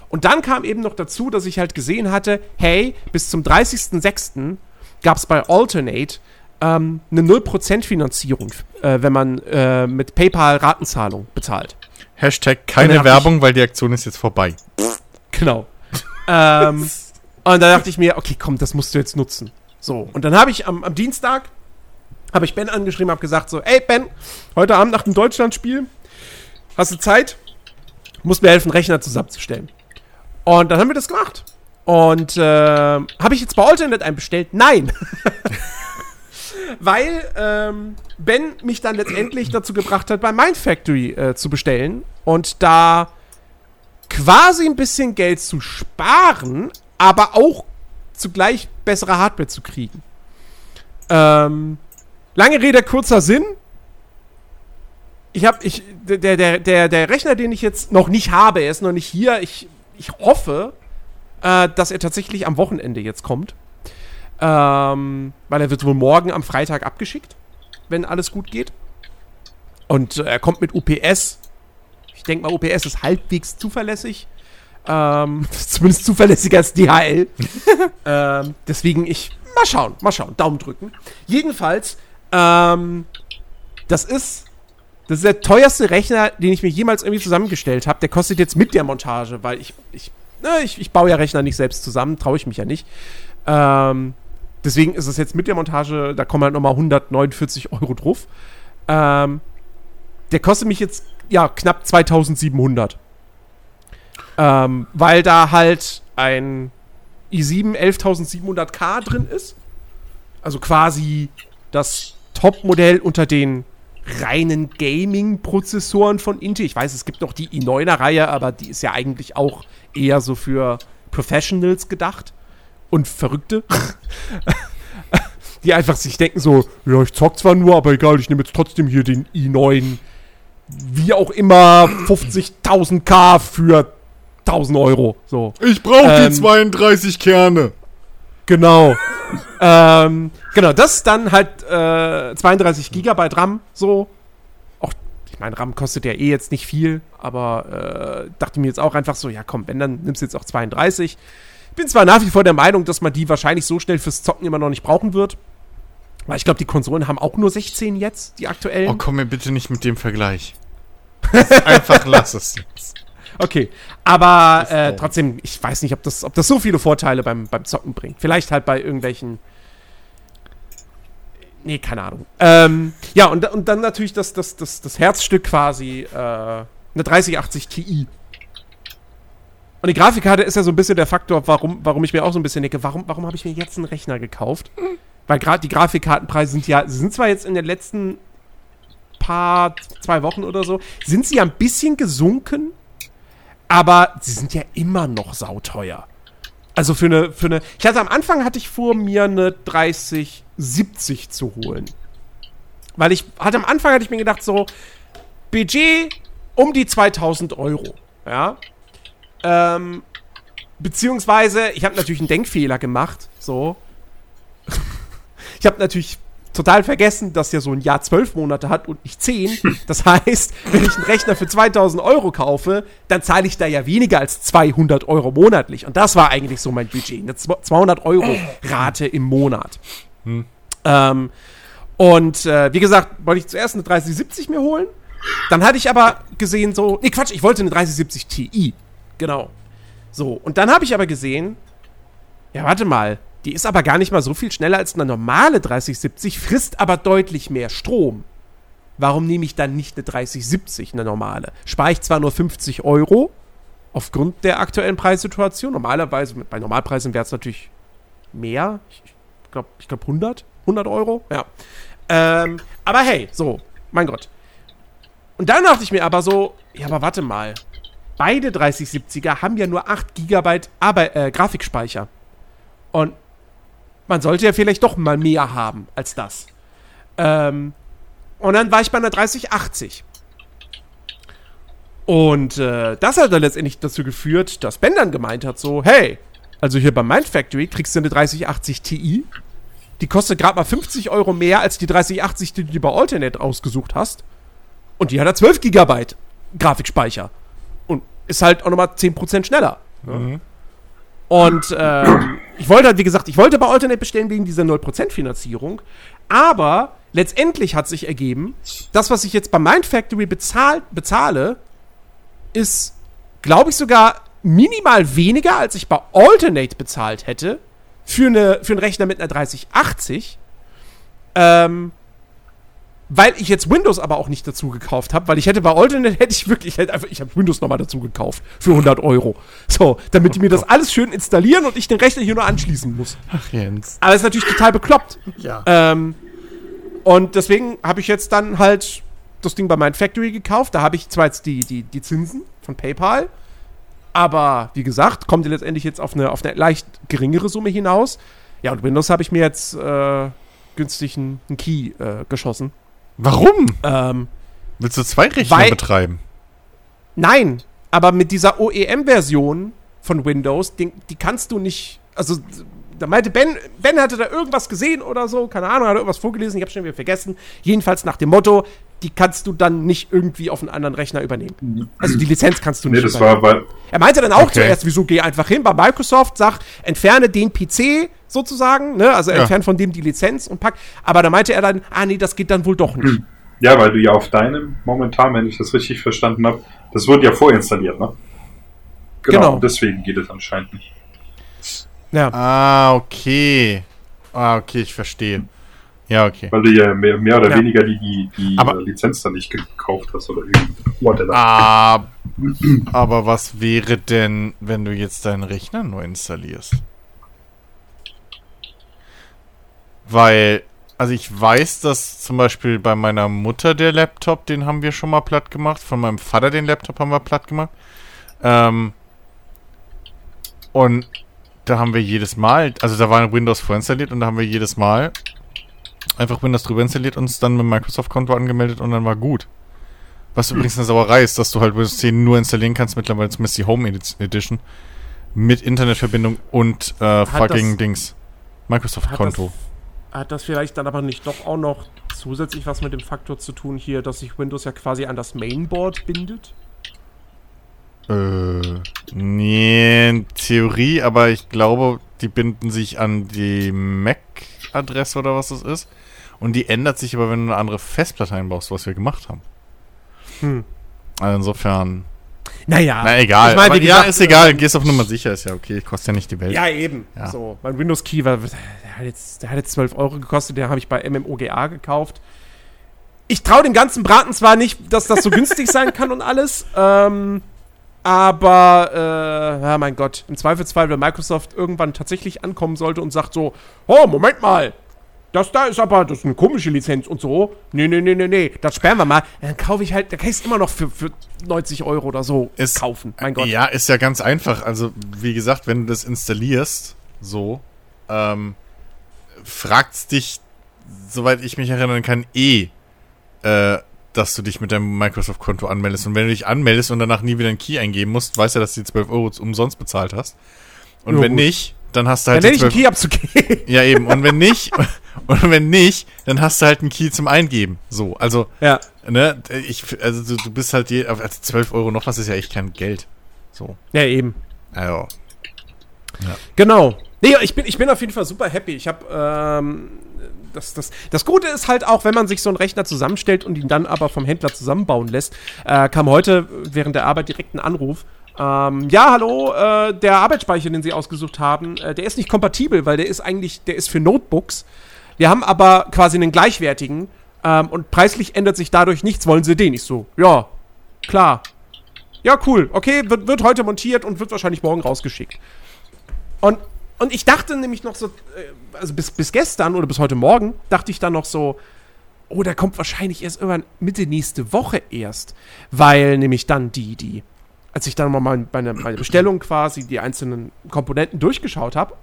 Und dann kam eben noch dazu, dass ich halt gesehen hatte, hey, bis zum 30.06. gab es bei Alternate ähm, eine 0% Finanzierung, äh, wenn man äh, mit PayPal Ratenzahlung bezahlt. Hashtag keine Werbung, ich, weil die Aktion ist jetzt vorbei. Genau. ähm, und da dachte ich mir, okay, komm, das musst du jetzt nutzen. So, und dann habe ich am, am Dienstag, habe ich Ben angeschrieben, habe gesagt so, ey Ben, heute Abend nach dem Deutschlandspiel, hast du Zeit? Musst mir helfen, Rechner zusammenzustellen. Und dann haben wir das gemacht. Und äh, habe ich jetzt bei Alternate einen bestellt? Nein. Weil ähm, Ben mich dann letztendlich dazu gebracht hat, bei Mind Factory äh, zu bestellen und da quasi ein bisschen Geld zu sparen, aber auch zugleich bessere Hardware zu kriegen. Ähm, lange Rede, kurzer Sinn. Ich habe, ich, der, der, der, der Rechner, den ich jetzt noch nicht habe, er ist noch nicht hier. Ich, ich hoffe, äh, dass er tatsächlich am Wochenende jetzt kommt. Ähm, weil er wird wohl morgen am Freitag abgeschickt, wenn alles gut geht. Und äh, er kommt mit UPS. Ich denke mal, UPS ist halbwegs zuverlässig. Ähm, zumindest zuverlässiger als DHL. ähm, deswegen ich. Mal schauen, mal schauen. Daumen drücken. Jedenfalls, ähm, das ist. Das ist der teuerste Rechner, den ich mir jemals irgendwie zusammengestellt habe. Der kostet jetzt mit der Montage, weil ich. Ich, ne, ich, ich baue ja Rechner nicht selbst zusammen, traue ich mich ja nicht. Ähm, deswegen ist es jetzt mit der Montage, da kommen halt nochmal 149 Euro drauf. Ähm, der kostet mich jetzt, ja, knapp 2700. Ähm, weil da halt ein i7 11700K drin ist. Also quasi das Top-Modell unter den reinen Gaming-Prozessoren von Intel. Ich weiß, es gibt noch die i9er-Reihe, aber die ist ja eigentlich auch eher so für Professionals gedacht und Verrückte. die einfach sich denken so, ja, ich zock zwar nur, aber egal, ich nehme jetzt trotzdem hier den i9, wie auch immer, 50.000K für 1000 Euro. So. Ich brauche Ähm, die 32 Kerne. Genau. ähm, genau, das dann halt äh, 32 Gigabyte RAM, so. Auch, ich meine, RAM kostet ja eh jetzt nicht viel, aber äh, dachte mir jetzt auch einfach so, ja komm, wenn, dann nimmst du jetzt auch 32. Bin zwar nach wie vor der Meinung, dass man die wahrscheinlich so schnell fürs Zocken immer noch nicht brauchen wird. Weil ich glaube, die Konsolen haben auch nur 16 jetzt, die aktuellen. Oh, komm mir bitte nicht mit dem Vergleich. Einfach lass es jetzt. Okay, aber äh, trotzdem, ich weiß nicht, ob das, ob das so viele Vorteile beim, beim Zocken bringt. Vielleicht halt bei irgendwelchen. Nee, keine Ahnung. Ähm, ja, und, und dann natürlich das, das, das, das Herzstück quasi, äh, eine 3080 Ti. Und die Grafikkarte ist ja so ein bisschen der Faktor, warum, warum ich mir auch so ein bisschen denke, warum, warum habe ich mir jetzt einen Rechner gekauft? Weil gerade die Grafikkartenpreise sind ja, sind zwar jetzt in den letzten paar, zwei Wochen oder so, sind sie ja ein bisschen gesunken, aber sie sind ja immer noch sauteuer. Also für eine, für eine. Ich hatte am Anfang hatte ich vor, mir eine 3070 zu holen. Weil ich hatte am Anfang hatte ich mir gedacht, so, Budget um die 2000 Euro. Ja. Ähm, beziehungsweise, ich habe natürlich einen Denkfehler gemacht. So. ich habe natürlich total vergessen, dass der so ein Jahr zwölf Monate hat und nicht zehn. Das heißt, wenn ich einen Rechner für 2000 Euro kaufe, dann zahle ich da ja weniger als 200 Euro monatlich. Und das war eigentlich so mein Budget. Eine 200 Euro Rate im Monat. Ähm, und äh, wie gesagt, wollte ich zuerst eine 3070 mir holen. Dann hatte ich aber gesehen, so, nee, Quatsch, ich wollte eine 3070 Ti. Genau. So, und dann habe ich aber gesehen, ja, warte mal, die ist aber gar nicht mal so viel schneller als eine normale 3070, frisst aber deutlich mehr Strom. Warum nehme ich dann nicht eine 3070, eine normale? Spare ich zwar nur 50 Euro, aufgrund der aktuellen Preissituation. Normalerweise, bei Normalpreisen wäre es natürlich mehr. Ich glaube, ich glaub 100, 100 Euro, ja. Ähm, aber hey, so, mein Gott. Und dann dachte ich mir aber so, ja, aber warte mal. Beide 3070er haben ja nur 8 GB Arbe äh, Grafikspeicher. Und man sollte ja vielleicht doch mal mehr haben als das. Ähm, und dann war ich bei einer 3080. Und äh, das hat dann letztendlich dazu geführt, dass Ben dann gemeint hat, so, hey, also hier beim Mind Factory kriegst du eine 3080 Ti. Die kostet gerade mal 50 Euro mehr als die 3080, die du bei Alternate ausgesucht hast. Und die hat ja 12 GB Grafikspeicher. Ist halt auch nochmal 10% schneller. Ne? Und ähm, ich wollte halt, wie gesagt, ich wollte bei Alternate bestellen wegen dieser 0% Finanzierung. Aber letztendlich hat sich ergeben, das, was ich jetzt bei Mind Factory bezahl bezahle, ist, glaube ich, sogar minimal weniger, als ich bei Alternate bezahlt hätte für, eine, für einen Rechner mit einer 3080. Ähm, weil ich jetzt Windows aber auch nicht dazu gekauft habe, weil ich hätte bei Alternate hätte ich wirklich, ich hätte einfach, ich habe Windows nochmal dazu gekauft für 100 Euro. So, damit die mir das alles schön installieren und ich den Rechner hier nur anschließen muss. Ach, Jens. Aber ist natürlich total bekloppt. Ja. Ähm, Und deswegen habe ich jetzt dann halt das Ding bei Mind Factory gekauft. Da habe ich zwar jetzt die, die, die Zinsen von PayPal, aber wie gesagt, kommt letztendlich jetzt auf eine, auf eine leicht geringere Summe hinaus. Ja, und Windows habe ich mir jetzt äh, günstig einen, einen Key äh, geschossen. Warum? Ähm, Willst du zwei Rechner Weil- betreiben? Nein, aber mit dieser OEM-Version von Windows, die, die kannst du nicht. Also, da meinte Ben, Ben hatte da irgendwas gesehen oder so, keine Ahnung, hat irgendwas vorgelesen, ich habe schon wieder vergessen. Jedenfalls nach dem Motto, die kannst du dann nicht irgendwie auf einen anderen Rechner übernehmen. Also die Lizenz kannst du Nee, nicht das übernehmen. war, weil, Er meinte dann auch Okay. zuerst, wieso geh einfach hin bei Microsoft, sag, entferne den PC sozusagen, ne? Also Ja. entferne von dem die Lizenz und pack. Aber da meinte er dann, ah nee, das geht dann wohl doch nicht. ja, weil du ja auf deinem momentan, wenn ich das richtig verstanden habe, das wurde ja vorinstalliert, ne? Genau. Deswegen geht es anscheinend nicht. Ja. Ah, okay. Ah, okay, ich verstehe. Ja, okay. Weil du ja mehr, mehr oder Ja. weniger die, die, die Aber- Lizenz dann nicht gekauft hast oder irgend whatever. Ah, aber was wäre denn, wenn du jetzt deinen Rechner neu installierst? Weil, also ich weiß, dass zum Beispiel bei meiner Mutter der Laptop, den haben wir schon mal platt gemacht. Von meinem Vater den Laptop haben wir platt gemacht. Ähm, und da haben wir jedes Mal, also da war Windows vorinstalliert und da haben wir jedes Mal einfach Windows drüber installiert, uns dann mit dem Microsoft-Konto angemeldet und dann war gut. Was übrigens eine Sauerei ist, dass du halt Windows 10 nur installieren kannst, mittlerweile zumindest die Home Edi- Edition, mit Internetverbindung und äh, fucking das- Dings. Microsoft-Konto. Hat das vielleicht dann aber nicht doch auch noch zusätzlich was mit dem Faktor zu tun hier, dass sich Windows ja quasi an das Mainboard bindet? Äh, nee, in Theorie, aber ich glaube, die binden sich an die MAC-Adresse oder was das ist. Und die ändert sich aber, wenn du eine andere Festplatte einbaust, was wir gemacht haben. Hm. Also insofern, Naja. na egal. Ich meine, aber, wie ja, gesagt, ist egal, gehst auf Nummer sicher, ist ja okay, kostet ja nicht die Welt. Ja, eben. Ja. So, mein Windows Key war, der hat jetzt, der hat jetzt 12 Euro gekostet, den habe ich bei MMOGA gekauft. Ich traue dem ganzen Braten zwar nicht, dass das so günstig sein kann und alles, ähm, aber, äh, ja, mein Gott, im Zweifelsfall, wenn Microsoft irgendwann tatsächlich ankommen sollte und sagt so, oh, Moment mal, das da ist aber, das ist eine komische Lizenz und so. Nee, nee, nee, nee, nee, das sperren wir mal. Dann kaufe ich halt, da kann ich es immer noch für, für 90 Euro oder so Ist- kaufen. Mein Gott. Ja, ist ja ganz einfach. Also, wie gesagt, wenn du das installierst, so, ähm, fragt's dich, soweit ich mich erinnern kann, eh, äh, dass du dich mit deinem Microsoft-Konto anmeldest. Und wenn du dich anmeldest und danach nie wieder einen Key eingeben musst, weißt du, dass du die 12 Euro umsonst bezahlt hast. Und Ja, wenn gut. nicht, dann hast du Dann halt nenne die ich einen 12 Key abzugeben. Ja, eben. Und wenn nicht, und wenn nicht, dann hast du halt einen Key zum Eingeben. So, also, ja. ne, ich, also du, du bist halt je, also 12 Euro noch was ist ja echt kein Geld. So, Ja, eben. also. Genau. Nee, ich bin, ich bin auf jeden Fall super happy. Ich habe, ähm, das, das, das Gute ist halt auch, wenn man sich so einen Rechner zusammenstellt und ihn dann aber vom Händler zusammenbauen lässt, äh, kam heute während der Arbeit direkt ein Anruf. Ähm, ja, hallo, äh, der Arbeitsspeicher, den Sie ausgesucht haben, äh, der ist nicht kompatibel, weil der ist eigentlich, der ist für Notebooks. Wir haben aber quasi einen gleichwertigen ähm, und preislich ändert sich dadurch nichts. Wollen Sie den? Ich so, ja, klar. Ja, cool. Okay, wird, wird heute montiert und wird wahrscheinlich morgen rausgeschickt. Und, und ich dachte nämlich noch so, äh, also bis, bis gestern oder bis heute Morgen, dachte ich dann noch so, oh, der kommt wahrscheinlich erst irgendwann Mitte nächste Woche erst. Weil nämlich dann die, die, als ich dann mal meine, meine, Bestellung quasi, die einzelnen Komponenten durchgeschaut habe,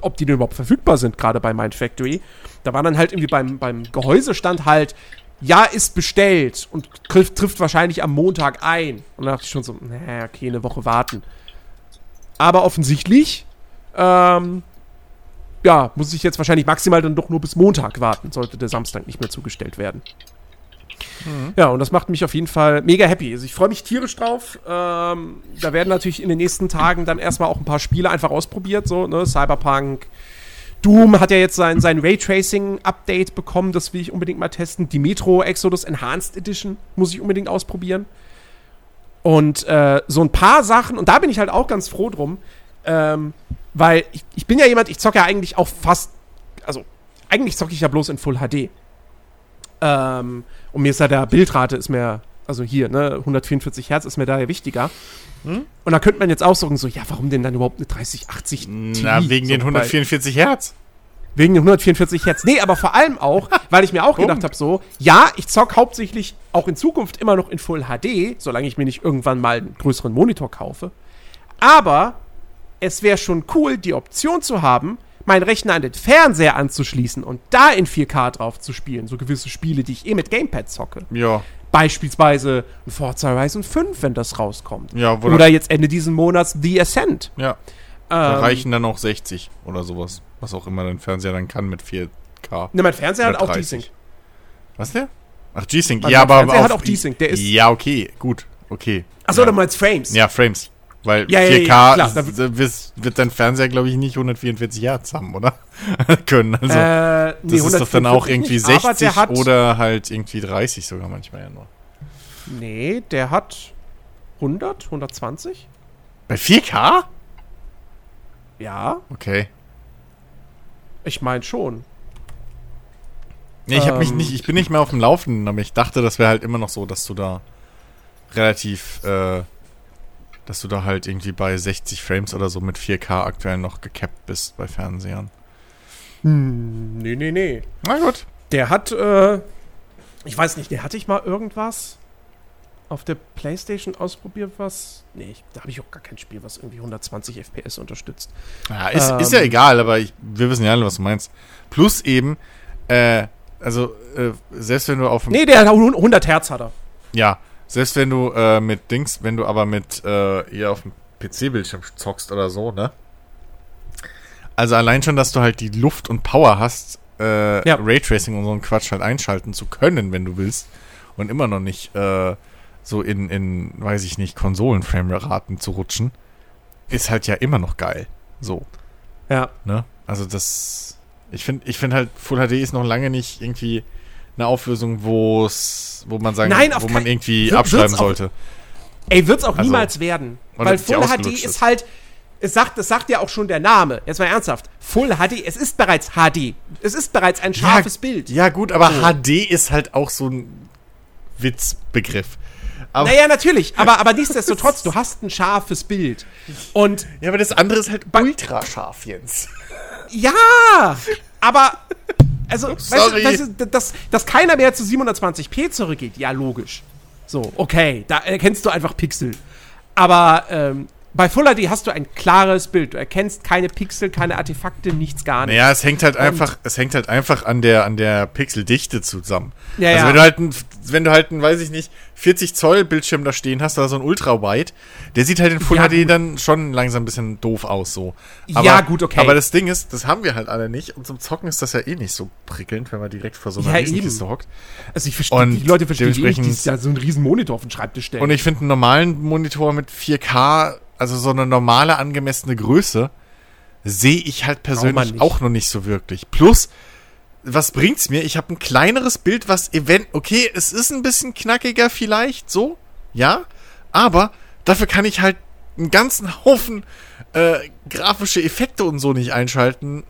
ob die denn überhaupt verfügbar sind, gerade bei Mind Factory, da war dann halt irgendwie beim, beim Gehäusestand halt, ja, ist bestellt und trifft, trifft wahrscheinlich am Montag ein. Und da dachte ich schon so, naja, okay, eine Woche warten. Aber offensichtlich ähm, ja, muss ich jetzt wahrscheinlich maximal dann doch nur bis Montag warten, sollte der Samstag nicht mehr zugestellt werden. Ja, und das macht mich auf jeden Fall mega happy. Also ich freue mich tierisch drauf. Ähm, da werden natürlich in den nächsten Tagen dann erstmal auch ein paar Spiele einfach ausprobiert, so, ne? Cyberpunk. Doom hat ja jetzt sein, sein Raytracing-Update bekommen, das will ich unbedingt mal testen. Die Metro Exodus Enhanced Edition muss ich unbedingt ausprobieren. Und äh, so ein paar Sachen, und da bin ich halt auch ganz froh drum, ähm, weil ich, ich bin ja jemand, ich zocke ja eigentlich auch fast, also eigentlich zocke ich ja bloß in Full HD. Ähm, und mir ist ja der Bildrate ist mir, also hier, ne, 144 Hertz ist mir da ja wichtiger. Und da könnte man jetzt auch sagen, so, ja, warum denn dann überhaupt eine 3080 Ti? Na, wegen so den bei- 144 Hertz. Wegen den 144 Hertz. Nee, aber vor allem auch, weil ich mir auch gedacht habe, so, ja, ich zock hauptsächlich auch in Zukunft immer noch in Full HD, solange ich mir nicht irgendwann mal einen größeren Monitor kaufe. Aber es wäre schon cool, die Option zu haben, meinen Rechner an den Fernseher anzuschließen und da in 4K drauf zu spielen. So gewisse Spiele, die ich eh mit Gamepad zocke. Ja. Beispielsweise ein Forza Horizon 5, wenn das rauskommt. Ja, wo Oder jetzt Ende diesen Monats The Ascent. Ja. Da Ähm, reichen dann auch 60 oder sowas. Was auch immer dein Fernseher dann kann mit 4K. Ne, mein Fernseher hat Oder auch 30. G-Sync. Was der? Ach, G-Sync. Also Ja, aber Fernseher hat auch G-Sync, der ist- Ja, okay, gut. Okay. Achso, ja. du meinst Frames. Ja, Frames. Weil Ja, ja, 4K ja, s- wird, dein Fernseher, glaube ich, nicht 144 Hertz haben, oder? Können. Also, äh, nee, das ist doch dann auch 144 irgendwie nicht, aber 60 der hat, oder halt irgendwie 30 sogar manchmal ja nur. Nee, der hat 100, 120? Bei 4K? Ja, Okay. ich meine schon. Nee, ich mich Ähm. nicht, ich bin nicht mehr auf dem Laufenden, aber ich dachte, das wäre halt immer noch so, dass du da relativ, äh, dass du da halt irgendwie bei 60 Frames oder so mit 4K aktuell noch gecapped bist bei Fernsehern. Hm, nee, nee, nee. Na gut. Der hat, äh, ich weiß nicht, der hatte ich mal irgendwas auf der Playstation ausprobiert, was. Nee, ich, da habe ich auch gar kein Spiel, was irgendwie 120 FPS unterstützt. Ja, ist, Ähm. ist ja egal, aber ich, wir wissen ja alle, was du meinst. Plus eben, äh, also, äh, selbst wenn du auf dem, Nee, der hat 100 Hertz hat er. ja, selbst wenn du äh, mit Dings, wenn du aber mit äh, eher auf dem PC-Bildschirm zockst oder so, ne? Also allein schon, dass du halt die Luft und Power hast, äh, Ja. Raytracing und so einen Quatsch halt einschalten zu können, wenn du willst. Und immer noch nicht äh, so in, in, weiß ich nicht, Konsolen-Frame-Raten zu rutschen, ist halt ja immer noch geil. So. Ja. Ne? Also das. Ich finde ich find halt, Full HD ist noch lange nicht irgendwie eine Auflösung, wo es, wo man sagen, Nein, wo man irgendwie wird- abschreiben auch- sollte. Ey, wird's auch Also- niemals werden. Weil Full HD ist ist. halt. Es sagt, es sagt ja auch schon der Name. Jetzt mal ernsthaft. Full HD, es ist bereits HD. Es ist bereits ein scharfes Bild. Ja, gut, aber So. HD ist halt auch so ein Witzbegriff. Aber, Naja, natürlich, aber, aber nichtsdestotrotz, du hast ein scharfes Bild. Und ja, aber das andere ist halt ultra scharf, Jens. ja, aber, also, weißt Sorry. du, weißt du, dass, dass keiner mehr zu 720p zurückgeht, ja, logisch. So, okay, da erkennst du einfach Pixel. Aber ähm, bei Full HD hast du ein klares Bild. Du erkennst keine Pixel, keine Artefakte, nichts gar nicht. Naja, es hängt halt einfach, es hängt halt einfach an der, an der Pixeldichte zusammen. Ja, also ja. wenn du halt ein, wenn du halt ein, weiß ich nicht, 40 Zoll Bildschirm da stehen hast, oder so ein Ultra-Wide, der sieht halt in Full Ja, HD dann schon langsam ein bisschen doof aus, so. Ja, gut, okay. Aber das Ding ist, das haben wir halt alle nicht, und zum Zocken ist das ja eh nicht so prickelnd, wenn man direkt vor so einer Ja, Riesenkiste hockt. Also ich verstehe, Und die Leute verstehen die nicht, die ja so einen riesen Monitor auf den Schreibtisch stellen. Und ich finde einen normalen Monitor mit 4K, also so eine normale angemessene Größe, sehe ich halt persönlich nicht. auch noch nicht so wirklich. Plus, was bringt's mir? Ich habe ein kleineres Bild, was event, okay, es ist ein bisschen knackiger vielleicht, so, ja, aber dafür kann ich halt einen ganzen Haufen äh, grafische Effekte und so nicht einschalten,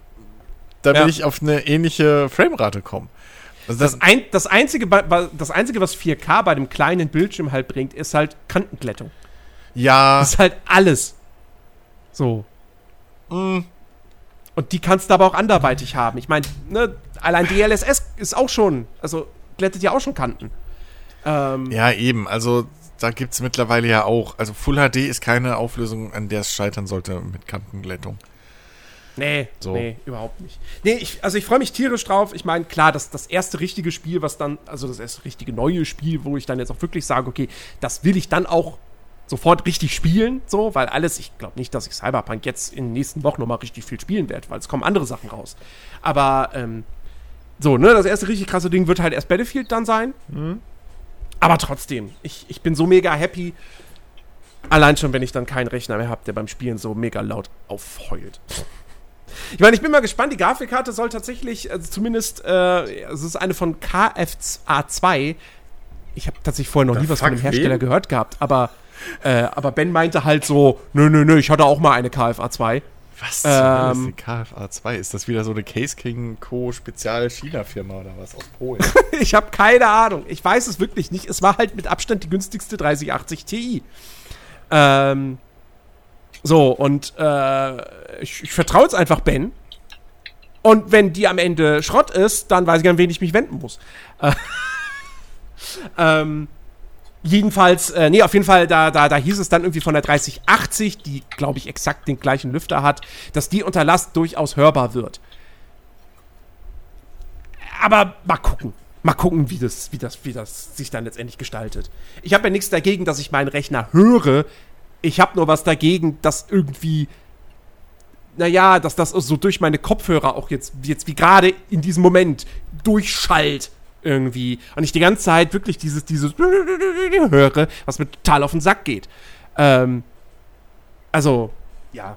damit Ja. ich auf eine ähnliche Framerate komme. Also das, das, ein, das, einzige, das Einzige, was 4K bei dem kleinen Bildschirm halt bringt, ist halt Kantenglättung. Ja, Das ist halt alles. So. mm, Und die kannst du aber auch anderweitig haben. Ich meine, ne, allein DLSS ist auch schon, also glättet ja auch schon Kanten. Ähm, Ja, eben. Also da gibt es mittlerweile ja auch. Also Full HD ist keine Auflösung, an der es scheitern sollte mit Kantenglättung. Nee, So. nee, überhaupt nicht. Nee, ich, also ich freue mich tierisch drauf. Ich meine, klar, das, das erste richtige Spiel, was dann, also das erste richtige neue Spiel, wo ich dann jetzt auch wirklich sage, okay, das will ich dann auch sofort richtig spielen, so, weil alles, ich glaube nicht, dass ich Cyberpunk jetzt in den nächsten Wochen nochmal richtig viel spielen werde, weil es kommen andere Sachen raus. Aber, ähm, so, ne, das erste richtig krasse Ding wird halt erst Battlefield dann sein. Aber trotzdem, ich, ich bin so mega happy. Allein schon, wenn ich dann keinen Rechner mehr habe, der beim Spielen so mega laut aufheult. Ich meine, ich bin mal gespannt. Die Grafikkarte soll tatsächlich, also zumindest, äh, es ist eine von KFA2. Ich habe tatsächlich vorher noch The nie was von dem Hersteller wen? gehört gehabt, aber, äh, aber Ben meinte halt so, nö, nö, nö, ich hatte auch mal eine KFA2. Was zur Hölle ist die KFA 2? Ist das wieder so eine Case King Co. Spezial China Firma oder was aus Polen? ich habe keine Ahnung. Ich weiß es wirklich nicht. Es war halt mit Abstand die günstigste 3080 Ti. Ähm, so, und äh, ich, ich vertraue jetzt einfach Ben. Und wenn die am Ende Schrott ist, dann weiß ich, an wen ich mich wenden muss. Äh, ähm, jedenfalls, äh, nee, auf jeden Fall, da, da, da hieß es dann irgendwie von der 3080, die, glaube ich, exakt den gleichen Lüfter hat, dass die unter Last durchaus hörbar wird. Aber mal gucken. Mal gucken, wie das, wie das, wie das sich dann letztendlich gestaltet. Ich habe ja nichts dagegen, dass ich meinen Rechner höre. Ich habe nur was dagegen, dass irgendwie naja, dass das so durch meine Kopfhörer auch jetzt, jetzt wie gerade in diesem Moment durchschallt irgendwie. Und ich die ganze Zeit wirklich dieses, dieses höre, was mir total auf den Sack geht. Ähm, also, ja.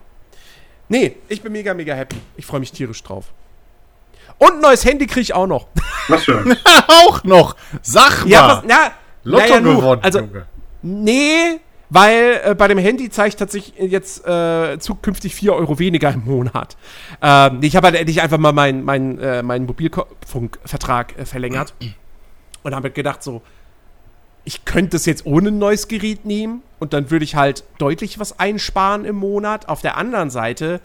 Nee, ich bin mega, mega happy. Ich freue mich tierisch drauf. Und ein neues Handy kriege ich auch noch. Was schön. auch noch. Sag mal. Ja, was, na, Lotto nur. gewonnen, Also, Junge. Nee, weil äh, bei dem Handy zeigt tatsächlich jetzt äh, zukünftig 4 Euro weniger im Monat. Ähm, ich habe halt endlich einfach mal meinen mein, äh, meinen Mobilfunkvertrag äh, verlängert und habe gedacht so, ich könnte es jetzt ohne ein neues Gerät nehmen und dann würde ich halt deutlich was einsparen im Monat. Auf der anderen Seite,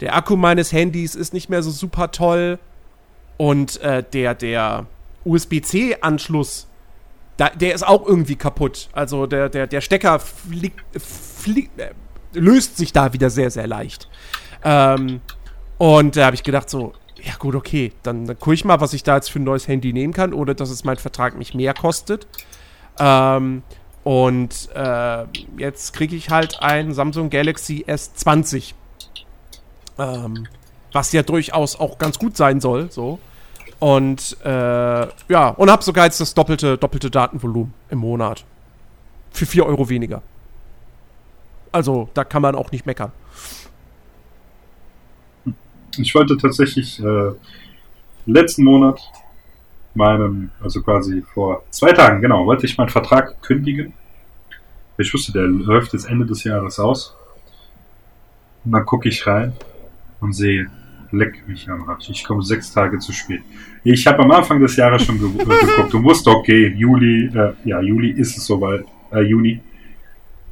der Akku meines Handys ist nicht mehr so super toll und äh, der, der USB-C-Anschluss da, der ist auch irgendwie kaputt. Also der, der, der Stecker fliegt, fliegt, äh, löst sich da wieder sehr, sehr leicht. Ähm, und da habe ich gedacht so, ja gut, okay, dann, dann gucke ich mal, was ich da jetzt für ein neues Handy nehmen kann, oder dass es mein Vertrag mich mehr kostet. Ähm, und äh, jetzt kriege ich halt ein Samsung Galaxy S20. Ähm, was ja durchaus auch ganz gut sein soll, so. Und äh, ja, und habe sogar jetzt das doppelte, doppelte Datenvolumen im Monat. Für 4 Euro weniger. Also, da kann man auch nicht meckern. Ich wollte tatsächlich äh, letzten Monat meinem, also quasi vor zwei Tagen, genau, wollte ich meinen Vertrag kündigen. Ich wusste, der läuft jetzt Ende des Jahres aus. Und dann gucke ich rein und sehe, leck mich am Arsch. Ich komme sechs Tage zu spät. Ich habe am Anfang des Jahres schon ge äh, geguckt und wusste, okay, Juli, äh, ja, Juli ist es soweit, äh, Juni.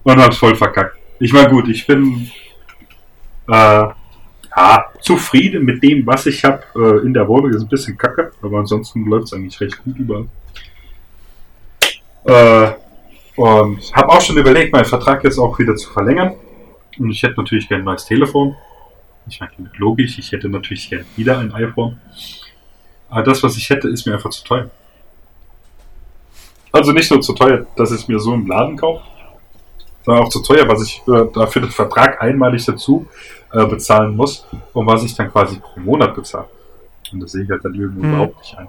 Und hab's voll verkackt. Ich war gut, ich bin äh, ja, zufrieden mit dem, was ich habe äh, in der Wohnung. Ist ein bisschen kacke, aber ansonsten läuft es eigentlich recht gut überall. Äh, und habe auch schon überlegt, meinen Vertrag jetzt auch wieder zu verlängern. Und ich hätte natürlich gerne ein neues Telefon. Ich meine, logisch, ich hätte natürlich gerne wieder ein iPhone. Aber das, was ich hätte, ist mir einfach zu teuer. Also nicht nur zu teuer, dass ich es mir so im Laden kaufe, sondern auch zu teuer, was ich äh, dafür den Vertrag einmalig dazu äh, bezahlen muss und was ich dann quasi pro Monat bezahle. Und das sehe ich halt dann irgendwo Hm. überhaupt nicht ein.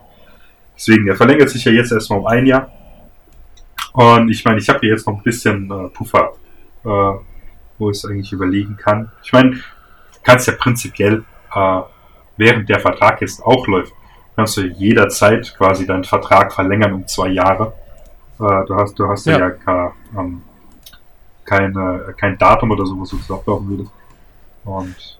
Deswegen, er verlängert sich ja jetzt erstmal um ein Jahr. Und ich meine, ich habe hier jetzt noch ein bisschen äh, Puffer, äh, wo ich es eigentlich überlegen kann. Ich meine, kannst ja prinzipiell, äh, während der Vertrag jetzt auch läuft, kannst du jederzeit quasi deinen Vertrag verlängern um zwei Jahre. Äh, du hast, du hast ja, Ja. kein, ähm, keine, kein Datum oder so, wo es ablaufen würde. Und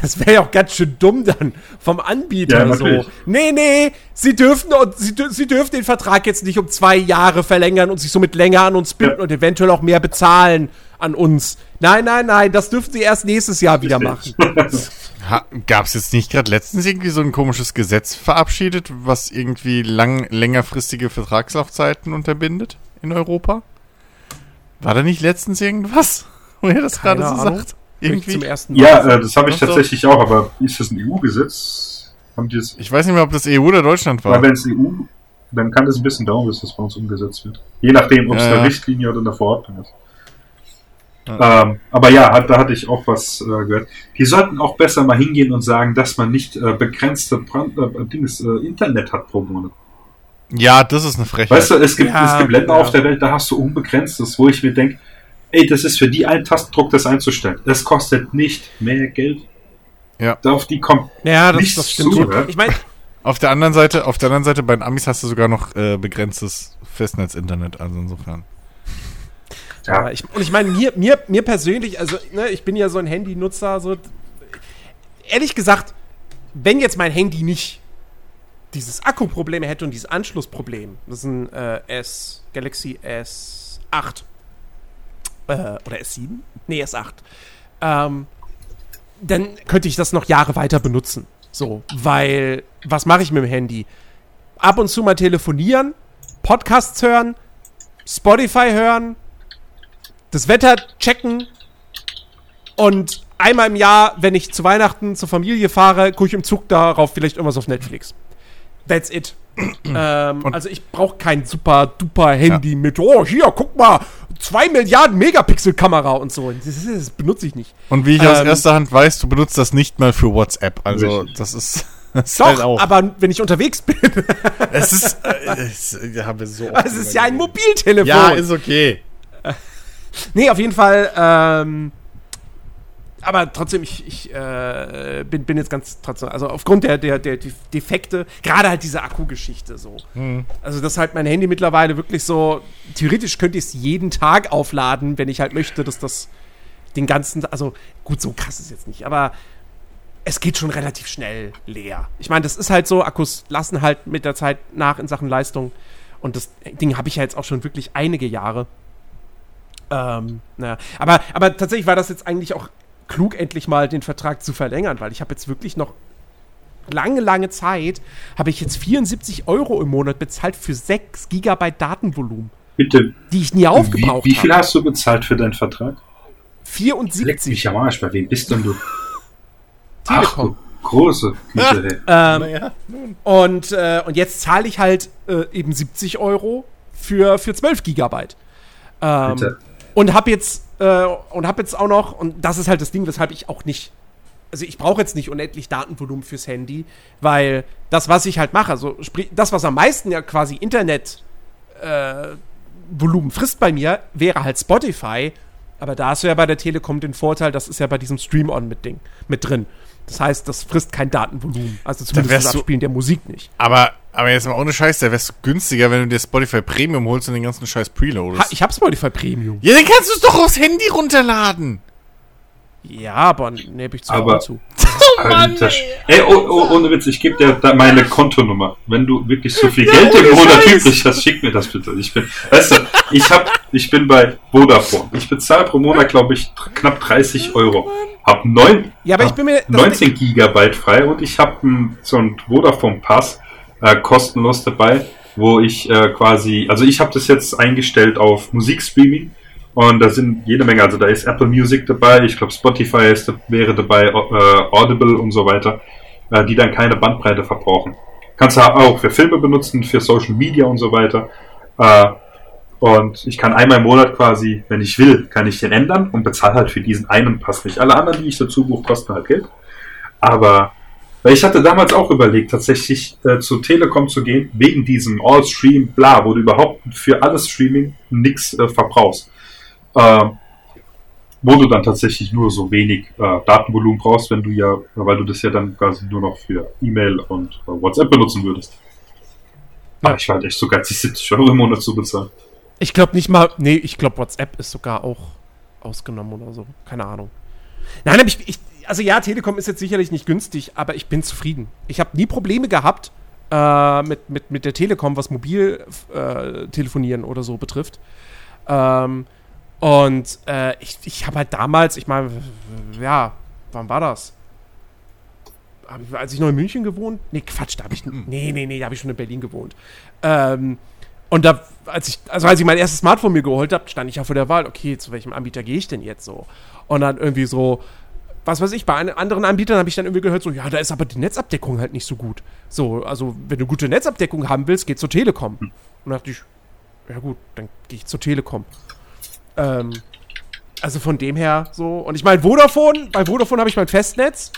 Das wäre ja auch ganz schön dumm dann vom Anbieter Ja, so. Nee, nee, sie dürfen, und sie, sie dürfen den Vertrag jetzt nicht um zwei Jahre verlängern und sich somit länger an uns binden Ja. und eventuell auch mehr bezahlen an uns. Nein, nein, nein, das dürfen sie erst nächstes Jahr wieder machen. Gab es jetzt nicht gerade letztens irgendwie so ein komisches Gesetz verabschiedet, was irgendwie lang, längerfristige Vertragslaufzeiten unterbindet in Europa? War da nicht letztens irgendwas, wo ihr das gerade so Ahnung. sagt? Irgendwie zum ersten Mal. ja, äh, das habe ich tatsächlich auch, aber ist das ein EU-Gesetz? Haben die das? Ich weiß nicht mehr, ob das EU oder Deutschland Weil war. wenn es EU, dann kann es ein bisschen dauern, bis das bei uns umgesetzt wird. Je nachdem, ob es Ja, eine ja. Richtlinie oder eine Verordnung ist. Ja. Ähm, aber ja, hat, da hatte ich auch was äh, gehört. Die sollten auch besser mal hingehen und sagen, dass man nicht äh, begrenzte Brand, äh, Dings, äh, Internet hat pro Monat. Ja, das ist eine Frechheit. Weißt du, es gibt, Ja, es gibt Länder ja. auf der Welt, da hast du unbegrenztes, wo ich mir denke, ey, das ist für die ein Tastendruck, das einzustellen. Das kostet nicht mehr Geld. Ja. Auf die kommt. Ja, das, das stimmt. ja? Ich meine, Auf der anderen Seite, auf der anderen Seite bei den Amis hast du sogar noch äh, begrenztes Festnetz-Internet, also insofern. Ja, Ja, ich, und ich meine, mir, mir, mir persönlich, also, ne, ich bin ja so ein Handynutzer, so. Ehrlich gesagt, wenn jetzt mein Handy nicht dieses Akkuproblem hätte und dieses Anschlussproblem, das ist ein äh, S, Galaxy S8 äh, oder S7? Nee, S8. Ähm, dann könnte ich das noch Jahre weiter benutzen. So, weil, was mache ich mit dem Handy? Ab und zu mal telefonieren, Podcasts hören, Spotify hören, das Wetter checken und einmal im Jahr, wenn ich zu Weihnachten zur Familie fahre, gucke ich im Zug darauf vielleicht irgendwas auf Netflix. That's it. Ähm, also ich brauche kein super duper Handy ja. mit, oh hier, guck mal, 2 Milliarden Megapixel-Kamera und so. Das, das, benutze ich nicht. Und wie ich ähm, aus erster Hand weiß, du benutzt das nicht mal für WhatsApp. Also richtig. das ist. Das Doch, halt aber wenn ich unterwegs bin. es ist. Äh, es, ja, so es ist ja ein Mobiltelefon. Ja, ist okay. nee, auf jeden Fall. Ähm, aber trotzdem, ich, ich äh, bin, bin jetzt ganz trotzdem, also aufgrund der, der, der Defekte, gerade halt diese Akkugeschichte so. Mhm. Also, dass halt mein Handy mittlerweile wirklich so, theoretisch könnte ich es jeden Tag aufladen, wenn ich halt möchte, dass das den ganzen, also gut, so krass ist jetzt nicht, aber es geht schon relativ schnell leer. Ich meine, das ist halt so, Akkus lassen halt mit der Zeit nach in Sachen Leistung. Und das Ding habe ich ja jetzt auch schon wirklich einige Jahre. Ähm, naja. aber, aber tatsächlich war das jetzt eigentlich auch klug, endlich mal den Vertrag zu verlängern, weil ich habe jetzt wirklich noch lange, lange Zeit, habe ich jetzt 74 Euro im Monat bezahlt für 6 Gigabyte Datenvolumen. Bitte. Die ich nie aufgebraucht habe. Wie, wie, viel hab. hast du bezahlt für deinen Vertrag? 74. Leck mich am Arsch, bei wem bist denn du? Telekom. Ach, große Güte, ähm, ja. und, äh, und jetzt zahle ich halt äh, eben 70 Euro für, für 12 Gigabyte. Ähm, und habe jetzt äh, und habe jetzt auch noch, und das ist halt das Ding, weshalb ich auch nicht, also ich brauche jetzt nicht unendlich Datenvolumen fürs Handy, weil das, was ich halt mache, also sprich, das, was am meisten ja quasi Internet äh, Volumen frisst bei mir, wäre halt Spotify. Aber da hast du ja bei der Telekom den Vorteil, das ist ja bei diesem Stream-On mit Ding mit drin. Das heißt, das frisst kein Datenvolumen. Also zumindest das Abspielen der Musik nicht. Aber, aber jetzt mal ohne Scheiß, da wärst du günstiger, wenn du dir Spotify Premium holst und den ganzen Scheiß preloadest. Ha, ich hab Spotify Premium. Ja, dann kannst du es doch aufs Handy runterladen. Ja, aber ne, hab ich zu aber, zu. Oh Mann, ey, ey oh, oh, ohne Witz, ich gebe dir da meine Kontonummer. Wenn du wirklich so viel Geld im Monat übrig hast, schick mir das bitte. Ich bin, weißt du, ich hab, ich bin bei Vodafone. Ich bezahle pro Monat, glaube ich, knapp 30 Euro. Hab neun, ja, aber ich bin mir 19 Gigabyte frei und ich habe so einen Vodafone Pass äh, kostenlos dabei, wo ich äh, quasi, also ich habe das jetzt eingestellt auf Musikstreaming und da sind jede Menge, also da ist Apple Music dabei, ich glaube Spotify ist, wäre dabei, äh, Audible und so weiter, äh, die dann keine Bandbreite verbrauchen. Kannst du auch für Filme benutzen, für Social Media und so weiter. Äh, und ich kann einmal im Monat quasi, wenn ich will, kann ich den ändern und bezahle halt für diesen einen Pass nicht. Alle anderen, die ich dazu buche, kosten halt Geld. Aber weil ich hatte damals auch überlegt, tatsächlich äh, zu Telekom zu gehen, wegen diesem All-Stream, bla, wo du überhaupt für alles Streaming nichts äh, verbrauchst äh, wo du dann tatsächlich nur so wenig äh, Datenvolumen brauchst, wenn du ja, weil du das ja dann quasi nur noch für E-Mail und äh, WhatsApp benutzen würdest. Aber ich war halt echt so geizig, 70 Euro im Monat zu bezahlen. Ich glaube nicht mal, nee, ich glaube WhatsApp ist sogar auch ausgenommen oder so. Keine Ahnung. Nein, aber ich, ich, also ja, Telekom ist jetzt sicherlich nicht günstig, aber ich bin zufrieden. Ich habe nie Probleme gehabt äh, mit, mit, mit der Telekom, was Mobiltelefonieren äh, oder so betrifft. Ähm, und äh, ich, ich habe halt damals, ich meine, ja, wann war das? als ich noch in München gewohnt? Nee, Quatsch, da habe ich. Nee, nee, nee, da habe ich schon in Berlin gewohnt. Ähm, und da, als ich, also als ich mein erstes Smartphone mir geholt habe, stand ich ja vor der Wahl, okay, zu welchem Anbieter gehe ich denn jetzt so? Und dann irgendwie so, was weiß ich, bei anderen Anbietern habe ich dann irgendwie gehört, so, ja, da ist aber die Netzabdeckung halt nicht so gut. So, also, wenn du gute Netzabdeckung haben willst, geh zur Telekom. Und dann dachte ich, ja gut, dann gehe ich zur Telekom. Ähm, also von dem her so. Und ich meine, Vodafone, bei Vodafone habe ich mein Festnetz.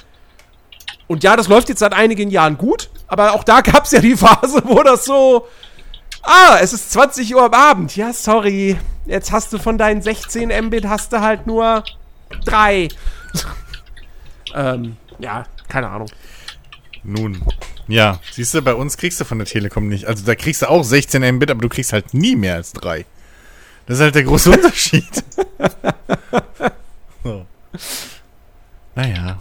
Und ja, das läuft jetzt seit einigen Jahren gut. Aber auch da gab es ja die Phase, wo das so. Ah, es ist 20 Uhr am Abend. Ja, sorry. Jetzt hast du von deinen 16 Mbit hast du halt nur 3. ähm, ja, keine Ahnung. Nun, ja, siehst du, bei uns kriegst du von der Telekom nicht. Also da kriegst du auch 16 Mbit, aber du kriegst halt nie mehr als 3. Das ist halt der große Unterschied. so. Naja.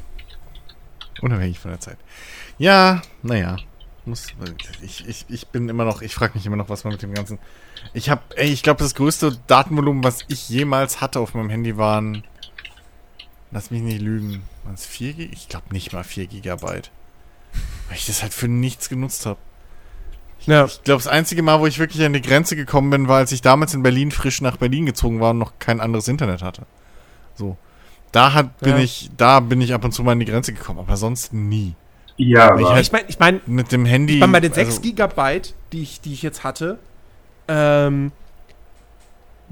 Unabhängig von der Zeit. Ja, naja. Muss, ich, ich, ich bin immer noch, ich frage mich immer noch, was man mit dem ganzen. Ich habe, ey, ich glaube, das größte Datenvolumen, was ich jemals hatte auf meinem Handy, waren. Lass mich nicht lügen. Waren es 4 Ich glaube nicht mal 4 Gigabyte. Weil ich das halt für nichts genutzt habe. Ja. Ich glaube, das einzige Mal, wo ich wirklich an die Grenze gekommen bin, war, als ich damals in Berlin frisch nach Berlin gezogen war und noch kein anderes Internet hatte. So. Da hat, bin Ja. ich, da bin ich ab und zu mal an die Grenze gekommen, aber sonst nie. Ja, ich halt- Ich meine, ich mein, Mit dem Handy. ich mein, bei den 6 also, Gigabyte, die ich, die ich jetzt hatte, ähm,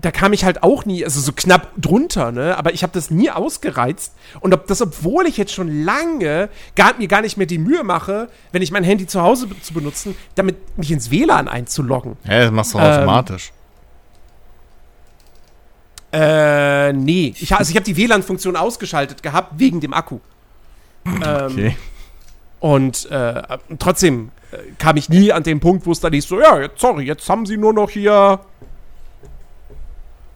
da kam ich halt auch nie, also so knapp drunter, ne? Aber ich habe das nie ausgereizt. Und ob das, obwohl ich jetzt schon lange gar, mir gar nicht mehr die Mühe mache, wenn ich mein Handy zu Hause be zu benutzen, damit mich ins WLAN einzuloggen. Hä, das machst du Ähm, automatisch. Äh, nee. Ich, also ich habe die WLAN-Funktion ausgeschaltet gehabt wegen dem Akku. Ähm, Okay. Und äh, trotzdem äh, kam ich nie an den Punkt, wo es dann hieß, so, ja, jetzt, sorry, jetzt haben sie nur noch hier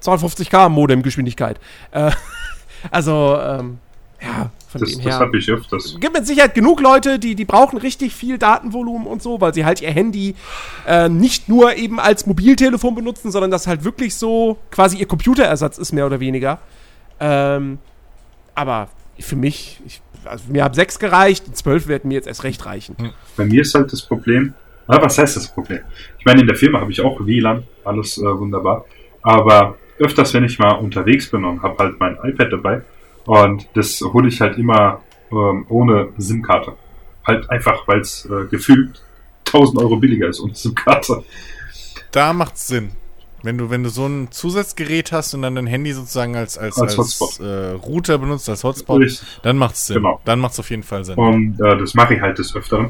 250k Modemgeschwindigkeit. Äh, also, ähm, ja, von das, dem das her. habe ich öfters. gibt mit Sicherheit genug Leute, die, die brauchen richtig viel Datenvolumen und so, weil sie halt ihr Handy äh, nicht nur eben als Mobiltelefon benutzen, sondern das halt wirklich so quasi ihr Computerersatz ist, mehr oder weniger. Ähm, aber für mich, ich, also mir hat 6 gereicht, 12 werden mir jetzt erst recht reichen. Bei mir ist halt das Problem, na, was heißt das Problem? Ich meine, in der Firma habe ich auch WLAN, alles äh, wunderbar. Aber öfters, wenn ich mal unterwegs bin und habe halt mein iPad dabei und das hole ich halt immer ähm, ohne SIM-Karte. Halt einfach, weil es äh, gefühlt 1000 Euro billiger ist ohne SIM-Karte. Da macht's Sinn. Wenn du, wenn du so ein Zusatzgerät hast und dann dein Handy sozusagen als, als, Als als, äh, Router benutzt, als Hotspot, Richtig. dann macht's Sinn. Genau. Dann macht's auf jeden Fall Sinn. Und äh, das mache ich halt des Öfteren.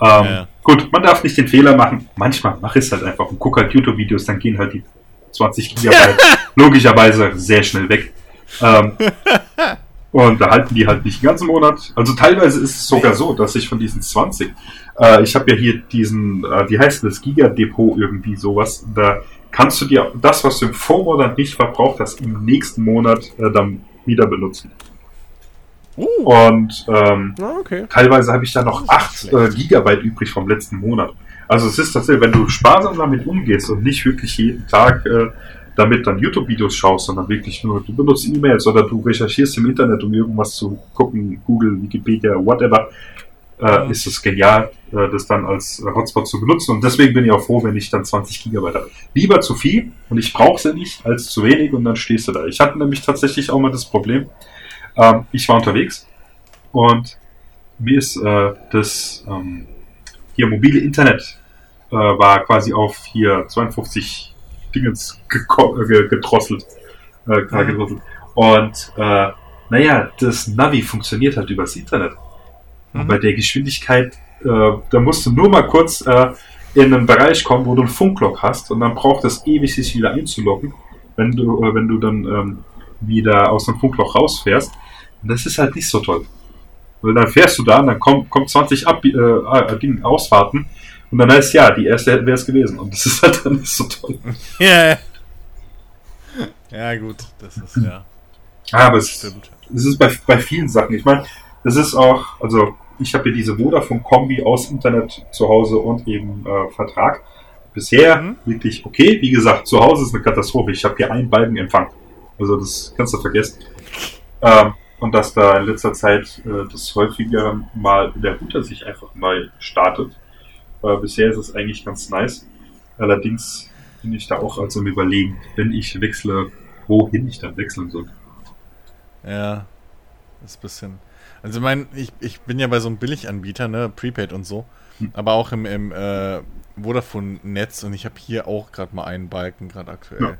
Ähm, Ja. Gut, man darf nicht den Fehler machen. Manchmal mache ich es halt einfach und gucke halt YouTube-Videos, dann gehen halt die 20 Gigabyte logischerweise sehr schnell weg. Ähm, und da halten die halt nicht den ganzen Monat. Also teilweise ist es sogar so, dass ich von diesen 20, äh, ich habe ja hier diesen, äh, wie heißt das, Giga-Depot irgendwie sowas, da kannst du dir das, was du im Vormonat nicht verbraucht hast, im nächsten Monat äh, dann wieder benutzen. Uh, Und ähm, na, okay. Teilweise habe ich da noch 8 äh, Gigabyte übrig vom letzten Monat. Also es ist tatsächlich, wenn du sparsam damit umgehst und nicht wirklich jeden Tag äh, damit dann YouTube-Videos schaust, sondern wirklich nur, du benutzt E-Mails oder du recherchierst im Internet, um irgendwas zu gucken, Google, Wikipedia, whatever, äh, Mhm. ist es genial, äh, das dann als äh, Hotspot zu benutzen. Und deswegen bin ich auch froh, wenn ich dann 20 Gigabyte habe. Lieber zu viel und ich brauche sie nicht, als zu wenig und dann stehst du da. Ich hatte nämlich tatsächlich auch mal das Problem, ähm, ich war unterwegs und mir ist äh, das ähm, hier mobile Internet äh, war quasi auf hier 52 Dingens äh, ge- gedrosselt. Äh, Mhm. gedrosselt. Und äh, naja, das Navi funktioniert halt übers Internet. Und Mhm. bei der Geschwindigkeit, äh, da musst du nur mal kurz äh, in einen Bereich kommen, wo du ein Funkloch hast und dann braucht es ewig, sich wieder einzuloggen, wenn du, äh, wenn du dann ähm, wieder aus dem Funkloch rausfährst. Und das ist halt nicht so toll. Weil dann fährst du da und dann kommt, kommt 20 Ab äh, äh, Ding, Ausfahrten und dann heißt ja, die erste wäre es gewesen. Und das ist halt dann nicht so toll. Ja. Ja, gut, das ist ja. Aber es, Stimmt. es ist bei, bei vielen Sachen. Ich meine, es ist auch, also ich habe hier diese Vodafone-Kombi aus Internet zu Hause und eben äh, Vertrag. Bisher Mhm. wirklich okay. Wie gesagt, zu Hause ist eine Katastrophe. Ich habe hier einen Balkenempfang. Also das kannst du vergessen. Ähm, und dass da in letzter Zeit äh, das häufiger mal der Router sich einfach mal startet. Äh, bisher ist es eigentlich ganz nice. Allerdings bin ich da auch also im Überlegen, wenn ich wechsle, wohin ich dann wechseln soll. Ja. Das ist ein bisschen. Also, ich meine, ich, ich bin ja bei so einem Billiganbieter, ne, Prepaid und so. Hm. Aber auch im, im äh, Vodafone-Netz und ich habe hier auch gerade mal einen Balken, gerade aktuell. Ja.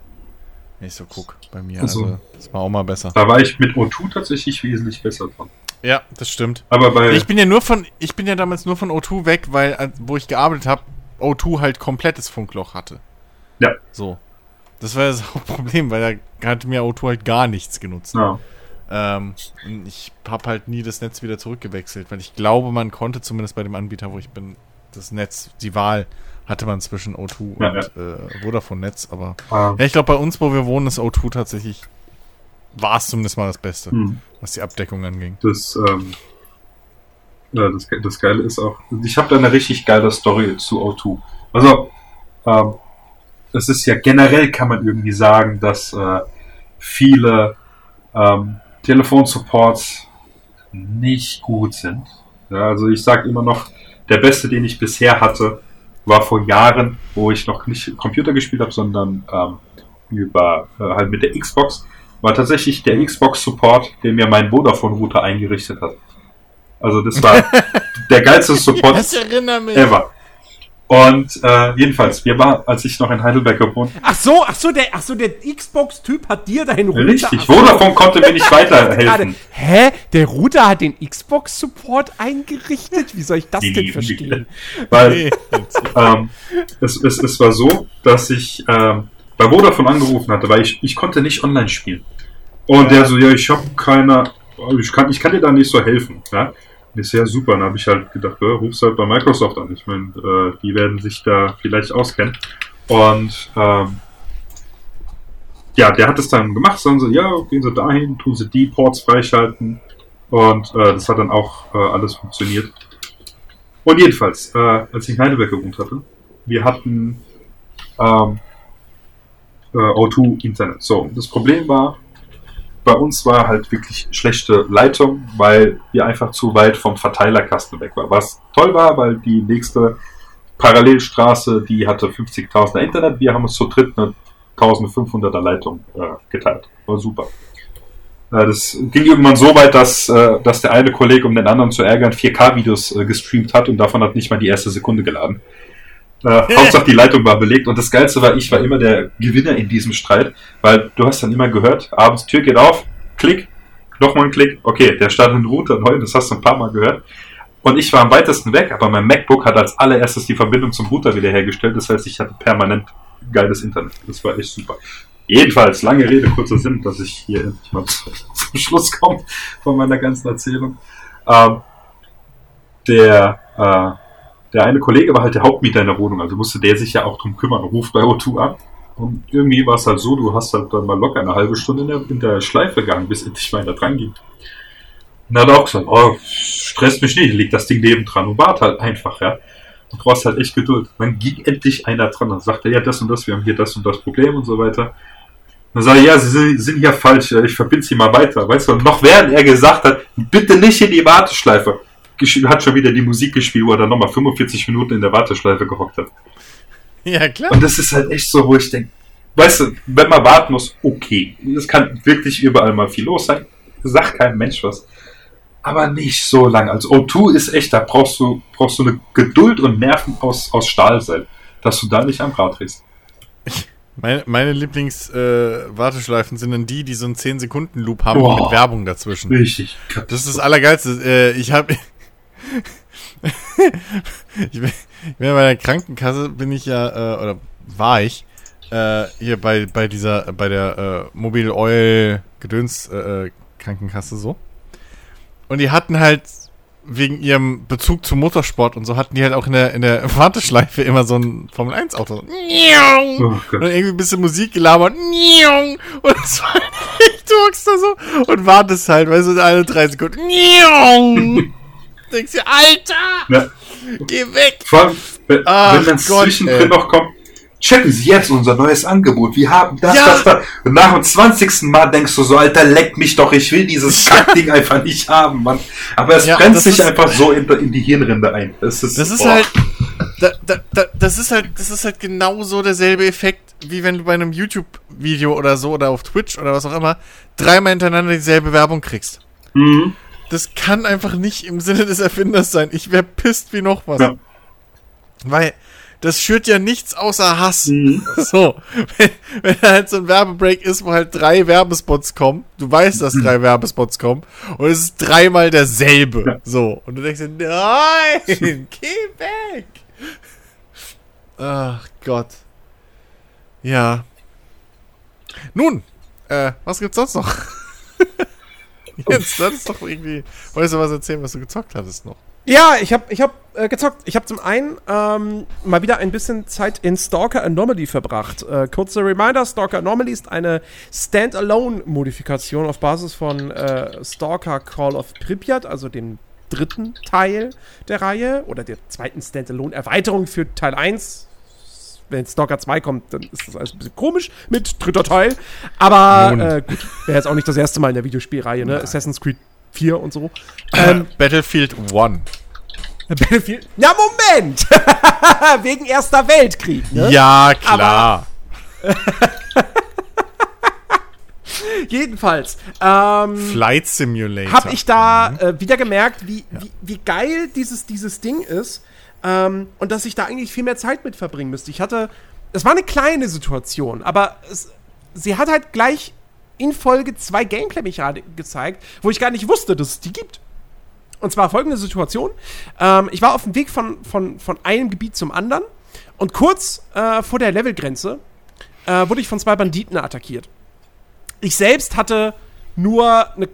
Wenn ich so guck bei mir. Also- Also, das war auch mal besser. Da war ich mit O2 tatsächlich wesentlich besser dran. Ja, das stimmt. Aber bei Ich bin ja nur von, ich bin ja damals nur von O2 weg, weil, als- wo ich gearbeitet habe, O2 halt komplettes Funkloch hatte. Ja. So. Das war das Hauptproblem, weil da hat mir O2 halt gar nichts genutzt. ja, Ähm, ich habe halt nie das Netz wieder zurückgewechselt, weil ich glaube, man konnte zumindest bei dem Anbieter, wo ich bin, das Netz, die Wahl hatte man zwischen O2 Ja, und Äh, Vodafone-Netz, aber ähm, ja, ich glaube, bei uns, wo wir wohnen, ist O2 tatsächlich, war es zumindest mal das Beste, hm, was die Abdeckung anging. das, ähm, ja, das, das Geile ist auch, ich habe da eine richtig geile Story zu O2. Also, ähm, es ist ja generell, kann man irgendwie sagen, dass äh, viele ähm, Telefonsupports nicht gut sind. Ja, also ich sage immer noch, der beste, den ich bisher hatte, war vor Jahren, wo ich noch nicht Computer gespielt habe, sondern ähm, über äh, halt mit der Xbox, war tatsächlich der Xbox Support, der mir meinen Vodafone Router eingerichtet hat. Also das war der geilste Support ever. Und äh, jedenfalls, wir waren, als ich noch in Heidelberg gewohnt Ach so, ach so, der, ach so, der Xbox-Typ hat dir deinen Router. Richtig, Vodafone konnte mir nicht weiterhelfen. Hä? Der Router hat den Xbox-Support eingerichtet? Wie soll ich das denn Die- verstehen? Weil ähm, es, es, es war so, dass ich ähm, bei Vodafone angerufen hatte, weil ich, ich konnte nicht online spielen. Und der so, ja, ich habe keine, ich kann, ich kann dir da nicht so helfen. Ja? So, ja, super. Dann habe ich halt gedacht, ja, ruf's halt bei Microsoft an. Ich meine, äh, die werden sich da vielleicht auskennen. Und ähm, ja, der hat es dann gemacht, sagen sie, ja, gehen Sie dahin, tun Sie die Ports freischalten. Und äh, das hat dann auch äh, alles funktioniert. Und jedenfalls, äh, als ich in Heidelberg gewohnt hatte, wir hatten ähm, äh, O2 Internet. So, das Problem war, bei uns war halt wirklich schlechte Leitung, weil wir einfach zu weit vom Verteilerkasten weg waren. Was toll war, weil die nächste Parallelstraße, die hatte 50.000er Internet. Wir haben uns zu dritt eine 1500er Leitung äh, geteilt. War super. Äh, das ging irgendwann so weit, dass, äh, dass der eine Kollege, um den anderen zu ärgern, 4K-Videos äh, gestreamt hat und davon hat nicht mal die erste Sekunde geladen. Äh, Hauptsache die Leitung war belegt und das Geilste war, ich war immer der Gewinner in diesem Streit, weil du hast dann immer gehört, abends Tür geht auf, Klick, nochmal ein Klick, okay, der startet den Router neu, das hast du ein paar Mal gehört. Und ich war am weitesten weg, aber mein MacBook hat als allererstes die Verbindung zum Router wiederhergestellt, das heißt, ich hatte permanent geiles Internet. Das war echt super. Jedenfalls, lange Rede, kurzer Sinn, dass ich hier endlich mal zu- zum Schluss komme von meiner ganzen Erzählung. Ähm, der, äh, der eine Kollege war halt der Hauptmieter in der Wohnung, also musste der sich ja auch drum kümmern, ruft bei O2 an. Und irgendwie war es halt so, du hast halt dann mal locker eine halbe Stunde in der, in der Schleife gegangen, bis endlich mal einer dran ging. Und er hat auch gesagt, oh, stresst mich nicht, liegt das Ding neben dran und wart halt einfach, ja. Du brauchst halt echt Geduld. Dann ging endlich einer dran und sagte, ja, das und das, wir haben hier das und das Problem und so weiter. Dann sage ich, ja, Sie sind, hier falsch, ich verbinde Sie mal weiter. Weißt du, und noch während er gesagt hat, bitte nicht in die Warteschleife, hat schon wieder die Musik gespielt, wo er dann nochmal 45 Minuten in der Warteschleife gehockt hat. Ja, klar. Und das ist halt echt so, wo ich denke, weißt du, wenn man warten muss, okay. Es kann wirklich überall mal viel los sein. Sagt kein Mensch was. Aber nicht so lang. Also O2 ist echt, da brauchst du, brauchst du eine Geduld und Nerven aus, aus Stahl sein, dass du da nicht am Rad drehst. Meine, meine Lieblings-Warteschleifen sind dann die, die so einen 10-Sekunden-Loop haben Boah. mit Werbung dazwischen. Richtig. Das ist das Allergeilste. Äh, ich habe. Ich, bin, ich bin bei der Krankenkasse, bin ich ja, äh, oder war ich, äh, hier bei, bei dieser, bei der äh, Mobile Oil Gedöns äh, äh, Krankenkasse so. Und die hatten halt wegen ihrem Bezug zum Motorsport und so hatten die halt auch in der, in der Warteschleife immer so ein Formel 1 Auto. So. Oh Und dann irgendwie ein bisschen Musik gelabert. Und es war du hockst da so und wartest halt, weißt du, alle drei Sekunden. Denkst dir, Alter, Ja. geh weg. Vor allem, wenn, Ach wenn dann Gott, zwischendrin ey. noch kommt, checken Sie jetzt unser neues Angebot. Wir haben das, Ja. das, das. Und nach dem 20. Mal denkst du so, Alter, leck mich doch, ich will dieses Kackding einfach nicht haben, Mann. Aber es Ja, brennt sich ist- einfach so in, in die Hirnrinde ein. Das ist, Das ist halt, da, da, da, das ist halt, das ist halt genauso derselbe Effekt, wie wenn du bei einem YouTube-Video oder so oder auf Twitch oder was auch immer dreimal hintereinander dieselbe Werbung kriegst. Mhm. Das kann einfach nicht im Sinne des Erfinders sein. Ich wär pisst wie noch was. Ja. Weil das schürt ja nichts außer Hass. Mhm. So, wenn, wenn da halt so ein Werbebreak ist, wo halt drei Werbespots kommen, du weißt, dass drei Werbespots kommen, und es ist dreimal derselbe. Ja. So, und du denkst dir, nein, geh weg. Ach Gott. Ja. Nun, äh, was gibt's sonst noch? Jetzt, das ist doch irgendwie. Wolltest du was erzählen, was du gezockt hattest noch? Ja, ich habe ich hab, äh, gezockt. Ich habe zum einen ähm, mal wieder ein bisschen Zeit in Stalker Anomaly verbracht. Äh, kurzer Reminder, Stalker Anomaly ist eine Standalone-Modifikation auf Basis von äh, Stalker Call of Pripyat, also dem dritten Teil der Reihe oder der zweiten Standalone-Erweiterung für Teil 1. Wenn Stalker 2 kommt, dann ist das alles ein bisschen komisch mit dritter Teil. Aber äh, gut, wäre jetzt auch nicht das erste Mal in der Videospielreihe, ne? Assassin's Creed 4 und so. Ähm, Battlefield 1. Battlefield. Na, Moment! Wegen Erster Weltkrieg, ne? Ja, klar. Jedenfalls. Ähm, Flight Simulator. habe ich da äh, wieder gemerkt, wie, wie, wie geil dieses, dieses Ding ist ähm, und dass ich da eigentlich viel mehr Zeit mit verbringen müsste. Ich hatte, es war eine kleine Situation, aber es, sie hat halt gleich in Folge zwei Gameplay-Mechaniken gezeigt, wo ich gar nicht wusste, dass es die gibt. Und zwar folgende Situation. Ähm, ich war auf dem Weg von, von, von einem Gebiet zum anderen und kurz äh, vor der Levelgrenze äh, wurde ich von zwei Banditen attackiert. Ich selbst hatte nur eine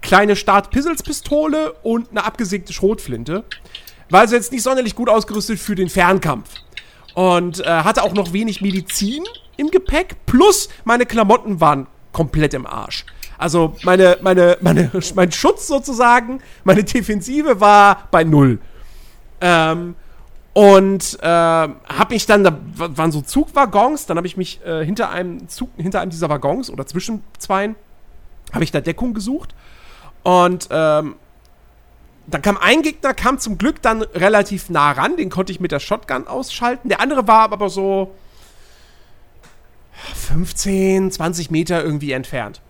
kleine Start-Pizzles-Pistole und eine abgesägte Schrotflinte. War also jetzt nicht sonderlich gut ausgerüstet für den Fernkampf. Und äh, hatte auch noch wenig Medizin im Gepäck. Plus meine Klamotten waren komplett im Arsch. Also meine, meine, meine, mein Schutz sozusagen, meine Defensive war bei null. Ähm, und äh, habe mich dann, da waren so Zugwaggons, dann habe ich mich äh, hinter einem Zug, hinter einem dieser Waggons oder zwischen zweien, habe ich da Deckung gesucht. Und ähm, dann kam ein Gegner, kam zum Glück dann relativ nah ran, den konnte ich mit der Shotgun ausschalten. Der andere war aber so 15, 20 Meter irgendwie entfernt.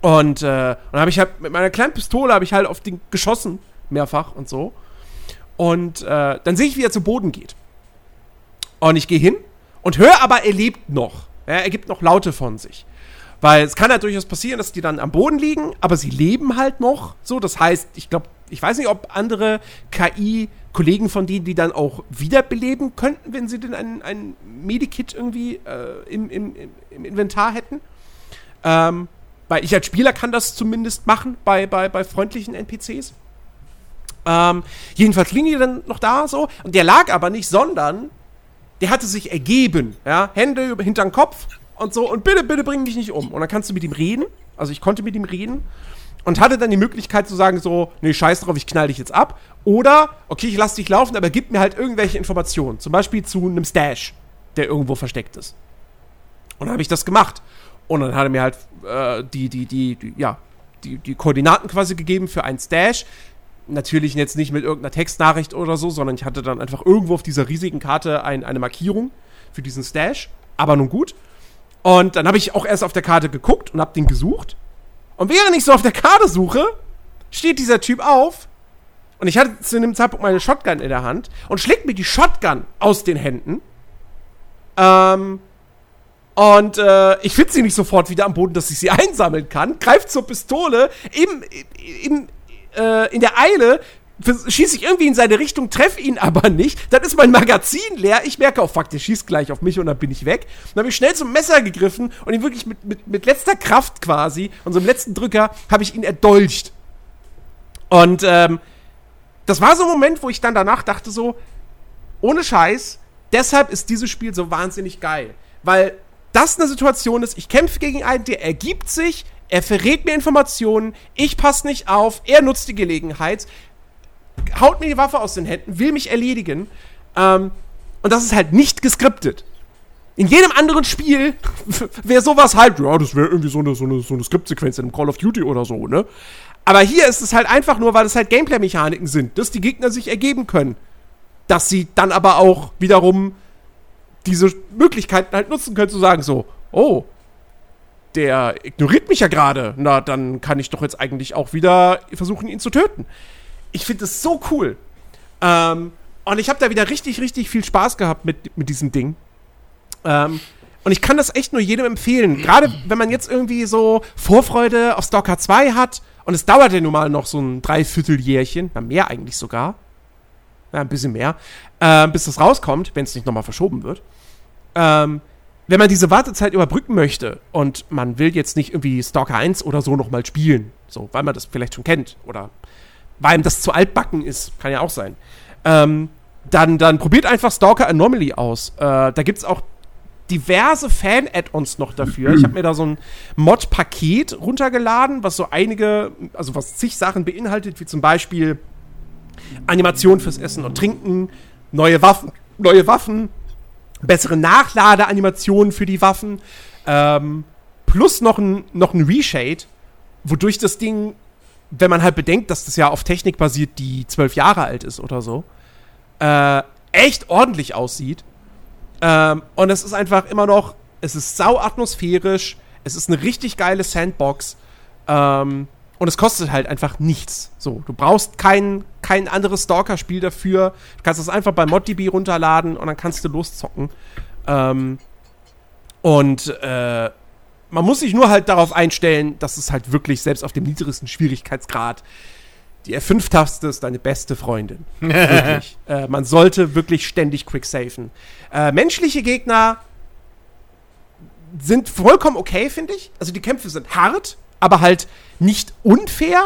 Und äh, dann habe ich halt mit meiner kleinen Pistole habe ich halt auf den geschossen, mehrfach und so. Und äh, dann sehe ich, wie er zu Boden geht. Und ich gehe hin und höre aber, er lebt noch. Ja, er gibt noch Laute von sich. Weil es kann halt durchaus passieren, dass die dann am Boden liegen, aber sie leben halt noch. So, das heißt, ich glaube, ich weiß nicht, ob andere KI-Kollegen von denen, die dann auch wiederbeleben könnten, wenn sie denn ein, ein Medikit irgendwie äh, im, im, im Inventar hätten. Ähm, weil ich als Spieler kann das zumindest machen bei, bei, bei freundlichen NPCs. Ähm, jedenfalls liegen die dann noch da so. Und der lag aber nicht, sondern der hatte sich ergeben. Ja? Hände hinterm Kopf und so. Und bitte, bitte bring mich nicht um. Und dann kannst du mit ihm reden. Also ich konnte mit ihm reden. Und hatte dann die Möglichkeit zu sagen so, nee, scheiß drauf, ich knall dich jetzt ab. Oder, okay, ich lass dich laufen, aber gib mir halt irgendwelche Informationen. Zum Beispiel zu einem Stash, der irgendwo versteckt ist. Und dann habe ich das gemacht. Und dann hat er mir halt äh, die, die, die, die, ja, die, die Koordinaten quasi gegeben für einen Stash. Natürlich jetzt nicht mit irgendeiner Textnachricht oder so, sondern ich hatte dann einfach irgendwo auf dieser riesigen Karte ein, eine Markierung für diesen Stash. Aber nun gut. Und dann habe ich auch erst auf der Karte geguckt und habe den gesucht. Und während ich so auf der Karte suche, steht dieser Typ auf. Und ich hatte zu dem Zeitpunkt meine Shotgun in der Hand und schlägt mir die Shotgun aus den Händen. Ähm, und äh, ich finde sie nicht sofort wieder am Boden, dass ich sie einsammeln kann. Greift zur Pistole. Im, im, äh, in der Eile schieße ich irgendwie in seine Richtung, treffe ihn aber nicht. Dann ist mein Magazin leer. Ich merke, oh fuck, der schießt gleich auf mich und dann bin ich weg. Dann habe ich schnell zum Messer gegriffen und ihn wirklich mit, mit, mit letzter Kraft quasi und so einem letzten Drücker habe ich ihn erdolcht. Und ähm, das war so ein Moment, wo ich dann danach dachte so, ohne Scheiß, deshalb ist dieses Spiel so wahnsinnig geil. Weil das eine Situation ist, ich kämpfe gegen einen, der ergibt sich, er verrät mir Informationen, ich passe nicht auf, er nutzt die Gelegenheit, haut mir die Waffe aus den Händen, will mich erledigen. Ähm, und das ist halt nicht geskriptet. In jedem anderen Spiel wäre sowas halt, ja, das wäre irgendwie so eine, so eine, so eine Skriptsequenz in einem Call of Duty oder so, ne? Aber hier ist es halt einfach nur, weil es halt Gameplay-Mechaniken sind, dass die Gegner sich ergeben können. Dass sie dann aber auch wiederum diese Möglichkeiten halt nutzen können, zu sagen so, oh, der ignoriert mich ja gerade. Na, dann kann ich doch jetzt eigentlich auch wieder versuchen, ihn zu töten. Ich finde das so cool. Ähm, und ich habe da wieder richtig, richtig viel Spaß gehabt mit, mit diesem Ding. Ähm, und ich kann das echt nur jedem empfehlen. Gerade wenn man jetzt irgendwie so Vorfreude auf Stalker 2 hat. Und es dauert ja nun mal noch so ein Dreivierteljährchen. Na, mehr eigentlich sogar. Ja, ein bisschen mehr. Äh, bis das rauskommt, wenn es nicht nochmal verschoben wird. Ähm, wenn man diese Wartezeit überbrücken möchte und man will jetzt nicht irgendwie Stalker 1 oder so nochmal spielen, so, weil man das vielleicht schon kennt oder weil ihm das zu altbacken ist, kann ja auch sein, ähm, dann, dann probiert einfach Stalker Anomaly aus. Äh, da gibt's auch diverse Fan-Add-ons noch dafür. Ich habe mir da so ein Mod-Paket runtergeladen, was so einige, also was zig Sachen beinhaltet, wie zum Beispiel Animation fürs Essen und Trinken, neue Waffen, neue Waffen, bessere Nachladeanimationen für die Waffen, ähm, plus noch ein, noch ein Reshade, wodurch das Ding wenn man halt bedenkt, dass das ja auf Technik basiert, die zwölf Jahre alt ist oder so, äh, echt ordentlich aussieht. Ähm, und es ist einfach immer noch, es ist sau atmosphärisch, es ist eine richtig geile Sandbox. Ähm, und es kostet halt einfach nichts. So, du brauchst kein, kein anderes Stalker-Spiel dafür. Du kannst das einfach bei ModDB runterladen und dann kannst du loszocken. Ähm, und äh, man muss sich nur halt darauf einstellen, dass es halt wirklich selbst auf dem niedrigsten Schwierigkeitsgrad die F5-Taste ist deine beste Freundin. wirklich. Äh, man sollte wirklich ständig quicksafen. Äh, menschliche Gegner sind vollkommen okay, finde ich. Also die Kämpfe sind hart, aber halt nicht unfair.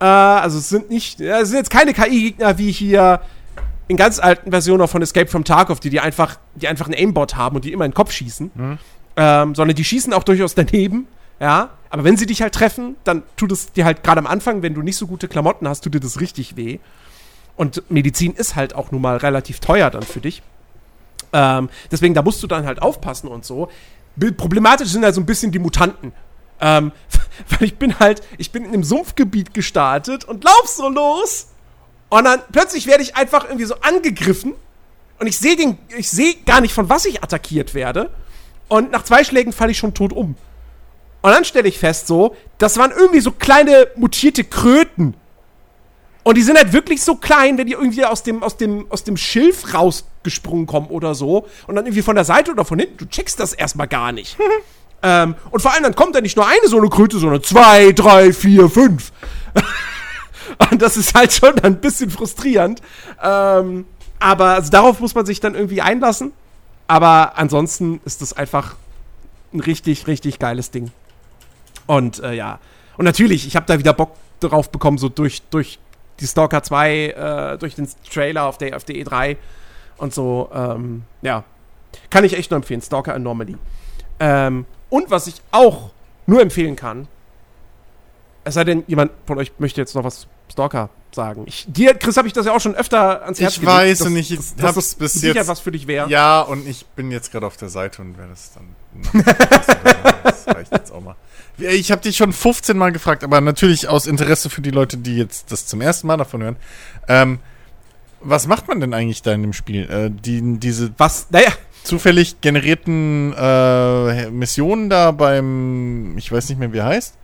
Äh, also es sind nicht, es sind jetzt keine KI-Gegner wie hier in ganz alten Versionen von Escape from Tarkov, die, die, einfach, die einfach einen Aimbot haben und die immer in den Kopf schießen. Mhm. Ähm, sondern die schießen auch durchaus daneben. Ja, aber wenn sie dich halt treffen, dann tut es dir halt gerade am Anfang, wenn du nicht so gute Klamotten hast, tut dir das richtig weh. Und Medizin ist halt auch nun mal relativ teuer dann für dich. Ähm, deswegen, da musst du dann halt aufpassen und so. Problematisch sind halt so ein bisschen die Mutanten. Ähm, weil ich bin halt, ich bin in einem Sumpfgebiet gestartet und lauf so los. Und dann plötzlich werde ich einfach irgendwie so angegriffen. Und ich sehe den, ich sehe gar nicht, von was ich attackiert werde. Und nach zwei Schlägen falle ich schon tot um. Und dann stelle ich fest, so, das waren irgendwie so kleine mutierte Kröten. Und die sind halt wirklich so klein, wenn die irgendwie aus dem, aus dem, aus dem Schilf rausgesprungen kommen oder so. Und dann irgendwie von der Seite oder von hinten, du checkst das erstmal gar nicht. ähm, und vor allem dann kommt da nicht nur eine so eine Kröte, sondern zwei, drei, vier, fünf. und das ist halt schon ein bisschen frustrierend. Ähm, aber also darauf muss man sich dann irgendwie einlassen. Aber ansonsten ist das einfach ein richtig, richtig geiles Ding. Und äh, ja. Und natürlich, ich habe da wieder Bock drauf bekommen, so durch, durch die Stalker 2, äh, durch den Trailer auf der, auf der E3 und so. Ähm, ja. Kann ich echt nur empfehlen. Stalker Anomaly. Ähm, und was ich auch nur empfehlen kann, es sei denn, jemand von euch möchte jetzt noch was Stalker sagen. Ich, dir, Chris, habe ich das ja auch schon öfter ans Herz Ich gelegt, weiß und ich das, das, das bis sicher jetzt, was für dich wäre. Ja, und ich bin jetzt gerade auf der Seite und werde es dann. das reicht jetzt auch mal. Ich habe dich schon 15 Mal gefragt, aber natürlich aus Interesse für die Leute, die jetzt das zum ersten Mal davon hören. Ähm, was macht man denn eigentlich da in dem Spiel? Äh, die, diese was? Naja. zufällig generierten äh, Missionen da beim, ich weiß nicht mehr, wie er heißt.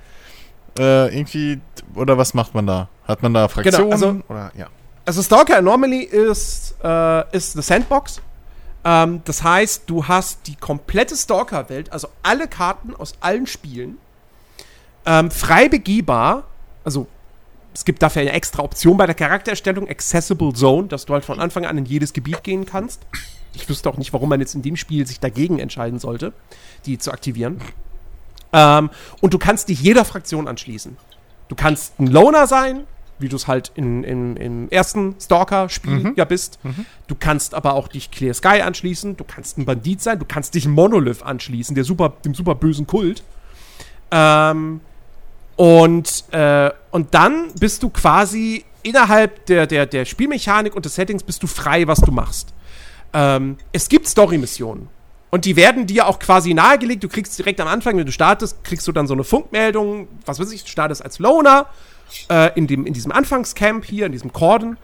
Äh, irgendwie, oder was macht man da? Hat man da Fraktionen? Genau, also, oder, ja. also Stalker Anomaly ist, äh, ist eine Sandbox. Ähm, das heißt, du hast die komplette Stalker-Welt, also alle Karten aus allen Spielen ähm, frei begehbar, also es gibt dafür eine extra Option bei der Charaktererstellung, Accessible Zone, dass du halt von Anfang an in jedes Gebiet gehen kannst. Ich wüsste auch nicht, warum man jetzt in dem Spiel sich dagegen entscheiden sollte, die zu aktivieren. Ähm, und du kannst dich jeder Fraktion anschließen. Du kannst ein Loner sein, wie du es halt in, in, im ersten Stalker-Spiel mhm. ja bist. Mhm. Du kannst aber auch dich Clear Sky anschließen. Du kannst ein Bandit sein. Du kannst dich Monolith anschließen, der super, dem super bösen Kult. Ähm, und, äh, und dann bist du quasi innerhalb der, der, der Spielmechanik und des Settings bist du frei, was du machst. Ähm, es gibt Story-Missionen. Und die werden dir auch quasi nahegelegt. Du kriegst direkt am Anfang, wenn du startest, kriegst du dann so eine Funkmeldung. Was weiß ich, du startest als Loner äh, in, dem, in diesem Anfangscamp hier, in diesem Corden.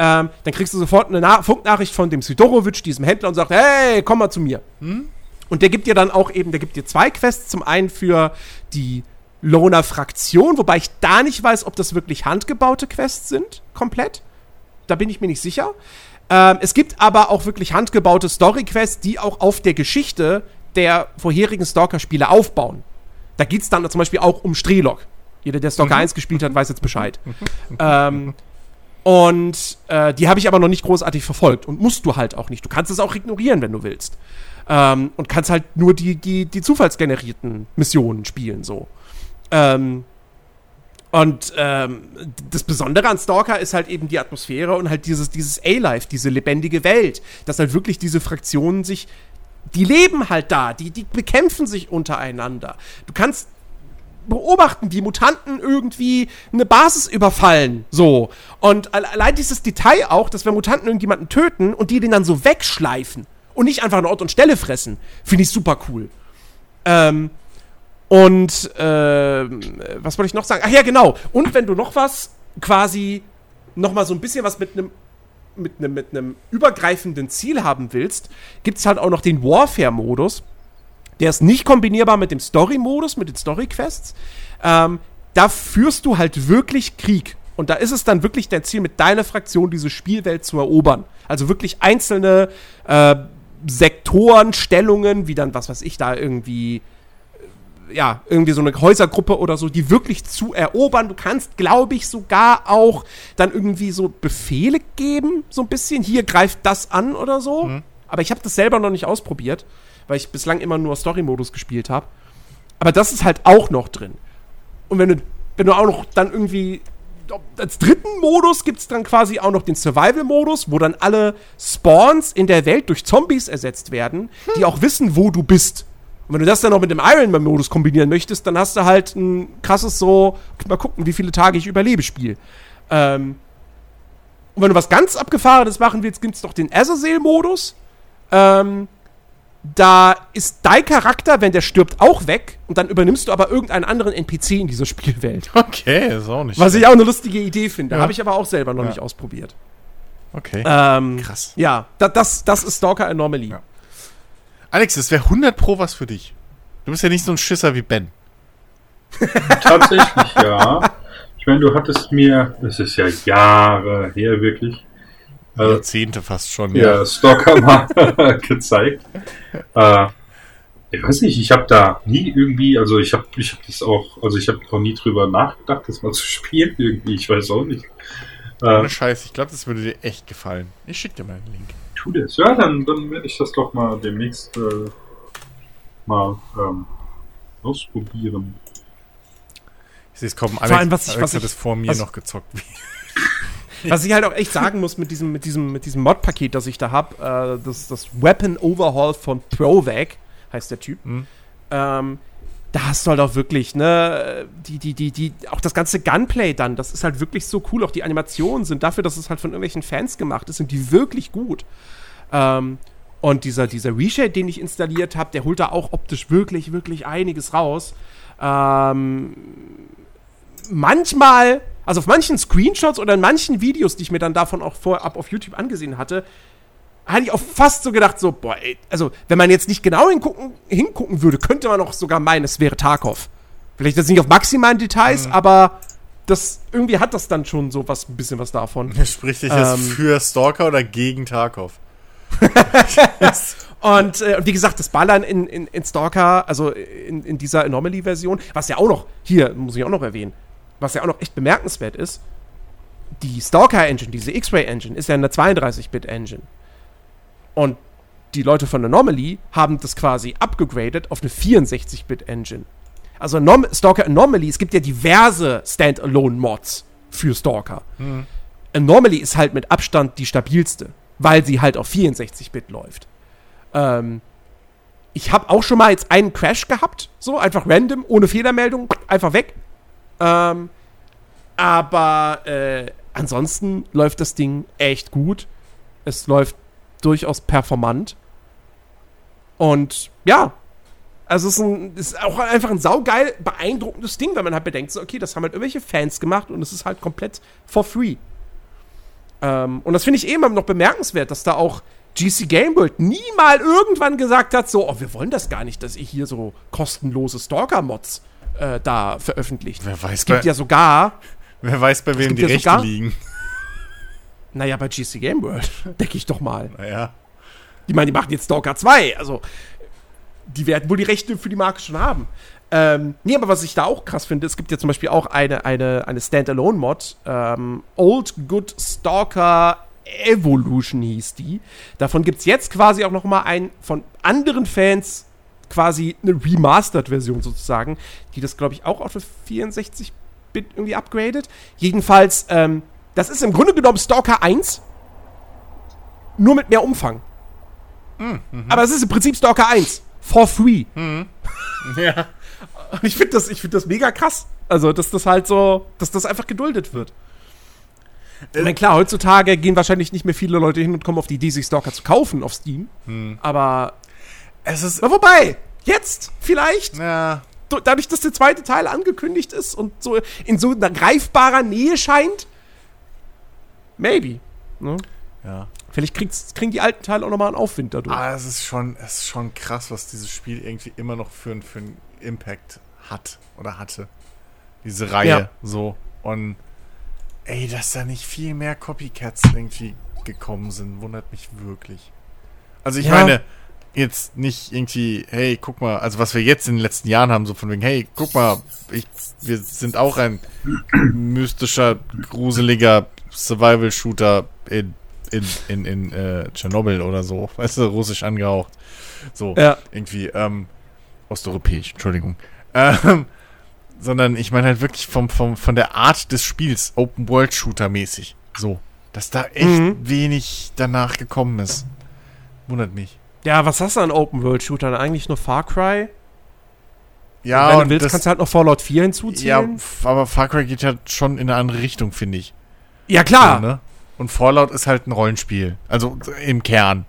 Ähm, dann kriegst du sofort eine Na Funknachricht von dem Sidorowitsch, diesem Händler, und sagt: Hey, komm mal zu mir. Hm? Und der gibt dir dann auch eben, der gibt dir zwei Quests. Zum einen für die Loner-Fraktion, wobei ich da nicht weiß, ob das wirklich handgebaute Quests sind, komplett. Da bin ich mir nicht sicher. Ähm, es gibt aber auch wirklich handgebaute Story-Quests, die auch auf der Geschichte der vorherigen Stalker-Spiele aufbauen. Da geht es dann zum Beispiel auch um Strelok. Jeder, der Stalker mhm. 1 gespielt hat, weiß jetzt Bescheid. ähm, und äh, die habe ich aber noch nicht großartig verfolgt. Und musst du halt auch nicht. Du kannst es auch ignorieren, wenn du willst. Ähm, und kannst halt nur die, die, die zufallsgenerierten Missionen spielen, so. Ähm, und ähm, das Besondere an Stalker ist halt eben die Atmosphäre und halt dieses, dieses A-Life, diese lebendige Welt, dass halt wirklich diese Fraktionen sich, die leben halt da, die, die bekämpfen sich untereinander. Du kannst beobachten, die Mutanten irgendwie eine Basis überfallen, so. Und allein dieses Detail auch, dass wenn Mutanten irgendjemanden töten und die den dann so wegschleifen und nicht einfach an Ort und Stelle fressen, finde ich super cool. Ähm, Und äh, was wollte ich noch sagen? Ach ja, genau. Und wenn du noch was quasi noch mal so ein bisschen was mit einem mit einem mit einem übergreifenden Ziel haben willst, gibt es halt auch noch den Warfare-Modus. Der ist nicht kombinierbar mit dem Story-Modus, mit den Story-Quests. Ähm, da führst du halt wirklich Krieg. Und da ist es dann wirklich dein Ziel, mit deiner Fraktion diese Spielwelt zu erobern. Also wirklich einzelne äh, Sektoren, Stellungen, wie dann, was weiß ich, da irgendwie ja, irgendwie so eine Häusergruppe oder so, die wirklich zu erobern. Du kannst, glaube ich, sogar auch dann irgendwie so Befehle geben, so ein bisschen. Hier greift das an oder so. Mhm. Aber ich habe das selber noch nicht ausprobiert, weil ich bislang immer nur Story-Modus gespielt habe. Aber das ist halt auch noch drin. Und wenn du, wenn du auch noch dann irgendwie als dritten Modus gibt es dann quasi auch noch den Survival-Modus, wo dann alle Spawns in der Welt durch Zombies ersetzt werden, hm. die auch wissen, wo du bist. Und wenn du das dann noch mit dem Iron Man-Modus kombinieren möchtest, dann hast du halt ein krasses so, mal gucken, wie viele Tage ich überlebe Spiel. Ähm, und wenn du was ganz Abgefahrenes machen willst, gibt es noch den Azazel-Modus. Ähm, da ist dein Charakter, wenn der stirbt, auch weg und dann übernimmst du aber irgendeinen anderen NPC in dieser Spielwelt. Okay, ist auch nicht. Was ich auch eine lustige Idee finde. Ja. Habe ich aber auch selber noch ja. nicht ausprobiert. Okay. Ähm, Krass. Ja, da, das, das ist Stalker Anomaly. Ja. Alex, das wäre 100 Pro was für dich. Du bist ja nicht so ein Schisser wie Ben. Tatsächlich, ja. Ich meine, du hattest mir, das ist ja Jahre her wirklich, äh, Jahrzehnte fast schon. Ja, ja. Stalker mal gezeigt. Äh, ich weiß nicht, ich habe da nie irgendwie, also ich habe ich hab das auch, also ich habe auch nie drüber nachgedacht, das mal zu spielen irgendwie, ich weiß auch nicht. Ohne äh, Scheiß, ich glaube, das würde dir echt gefallen. Ich schicke dir mal einen Link. Tu das, ja, dann, dann werde ich das doch mal demnächst äh, mal ähm, ausprobieren. Ich sehe es kommen, Alex, Vor allem, was ich, Alex was hat es vor mir noch gezockt. Was ich halt auch echt sagen muss mit diesem, mit diesem, mit diesem Mod-Paket, das ich da habe, äh, das, das Weapon Overhaul von Provac, heißt der Typ. Mhm. Ähm, da hast du halt auch wirklich, ne, die, die, die, die, auch das ganze Gunplay dann, das ist halt wirklich so cool. Auch die Animationen sind dafür, dass es halt von irgendwelchen Fans gemacht ist, sind die wirklich gut. Ähm, und dieser, dieser Reshade, den ich installiert habe, der holt da auch optisch wirklich, wirklich einiges raus. Ähm, manchmal also auf manchen Screenshots oder in manchen Videos, die ich mir dann davon auch vorab auf YouTube angesehen hatte, hatte ich auch fast so gedacht, so, boah, ey, also wenn man jetzt nicht genau hingucken, hingucken würde, könnte man auch sogar meinen, es wäre Tarkov. Vielleicht jetzt nicht auf maximalen Details, mhm. aber das irgendwie hat das dann schon so was, ein bisschen was davon. Spricht dich ähm, für Stalker oder gegen Tarkov? und äh, wie gesagt, das Ballern in, in, in Stalker, also in, in dieser Anomaly-Version, was ja auch noch, hier muss ich auch noch erwähnen, was ja auch noch echt bemerkenswert ist, die Stalker-Engine, diese X-Ray-Engine, ist ja eine 32-Bit-Engine. Und die Leute von Anomaly haben das quasi abgegradet auf eine 64-Bit-Engine. Also Anom Stalker Anomaly, es gibt ja diverse Standalone-Mods für Stalker. Mhm. Anomaly ist halt mit Abstand die stabilste, weil sie halt auf 64-Bit läuft. Ähm, ich habe auch schon mal jetzt einen Crash gehabt, so einfach random, ohne Fehlermeldung, einfach weg. Ähm, aber äh, ansonsten läuft das Ding echt gut. Es läuft durchaus performant. Und ja, also es ist, ein, ist auch einfach ein saugeil beeindruckendes Ding, wenn man halt bedenkt, so, okay, das haben halt irgendwelche Fans gemacht und es ist halt komplett for free. Ähm, und das finde ich eben noch bemerkenswert, dass da auch GC Game World nie mal irgendwann gesagt hat, so, oh, wir wollen das gar nicht, dass ihr hier so kostenlose Stalker-Mods äh, da veröffentlicht. Wer weiß, es gibt ja sogar. Wer weiß, bei wem die ja Rechte sogar, liegen. Naja, bei GC Game World, denke ich doch mal. Naja. Ich meine, die machen jetzt Stalker 2. Also, die werden wohl die Rechte für die Marke schon haben. Ähm, nee, aber was ich da auch krass finde, es gibt ja zum Beispiel auch eine, eine, eine Standalone-Mod. Ähm, Old Good Stalker Evolution hieß die. Davon gibt es jetzt quasi auch noch mal ein von anderen Fans quasi eine Remastered-Version sozusagen, die das, glaube ich, auch auf 64-Bit irgendwie upgradet. Jedenfalls, ähm, das ist im Grunde genommen Stalker 1, nur mit mehr Umfang. Mhm. Aber es ist im Prinzip Stalker 1, for free. Mhm. Ja. Ich finde das, find das mega krass. Also, dass das halt so, dass das einfach geduldet wird. Ich meine, klar, heutzutage gehen wahrscheinlich nicht mehr viele Leute hin und kommen auf die Idee, sich Stalker zu kaufen auf Steam. Hm. Aber es ist. Na, wobei, jetzt vielleicht. Ja. dadurch, dass der zweite Teil angekündigt ist und so in so einer greifbarer Nähe scheint, maybe. Ne? Ja. Vielleicht kriegen die alten Teile auch nochmal einen Aufwind dadurch. Ah, es ist schon, es ist schon krass, was dieses Spiel irgendwie immer noch für, für einen Impact hat oder hatte. Diese Reihe Ja. so. Und ey, dass da nicht viel mehr Copycats irgendwie gekommen sind, wundert mich wirklich. Also ich Ja. meine, jetzt nicht irgendwie, hey, guck mal, also was wir jetzt in den letzten Jahren haben, so von wegen, hey, guck mal, ich, wir sind auch ein mystischer, gruseliger Survival-Shooter in, in, in, in äh, Tschernobyl oder so, weißt du, russisch angehaucht. So, Ja. irgendwie, ähm, osteuropäisch, Entschuldigung. Ähm, sondern ich meine halt wirklich vom, vom, von der Art des Spiels, Open-World-Shooter-mäßig. So, dass da echt Mhm. wenig danach gekommen ist. Wundert mich. Ja, was hast du an Open-World-Shootern? Eigentlich nur Far Cry? Ja, Wenn und du willst, das, kannst du halt noch Fallout 4 ja, hinzuzählen. f- aber Far Cry geht ja schon in eine andere Richtung, finde ich. Ja, klar. So, ne? Und Fallout ist halt ein Rollenspiel. Also im Kern.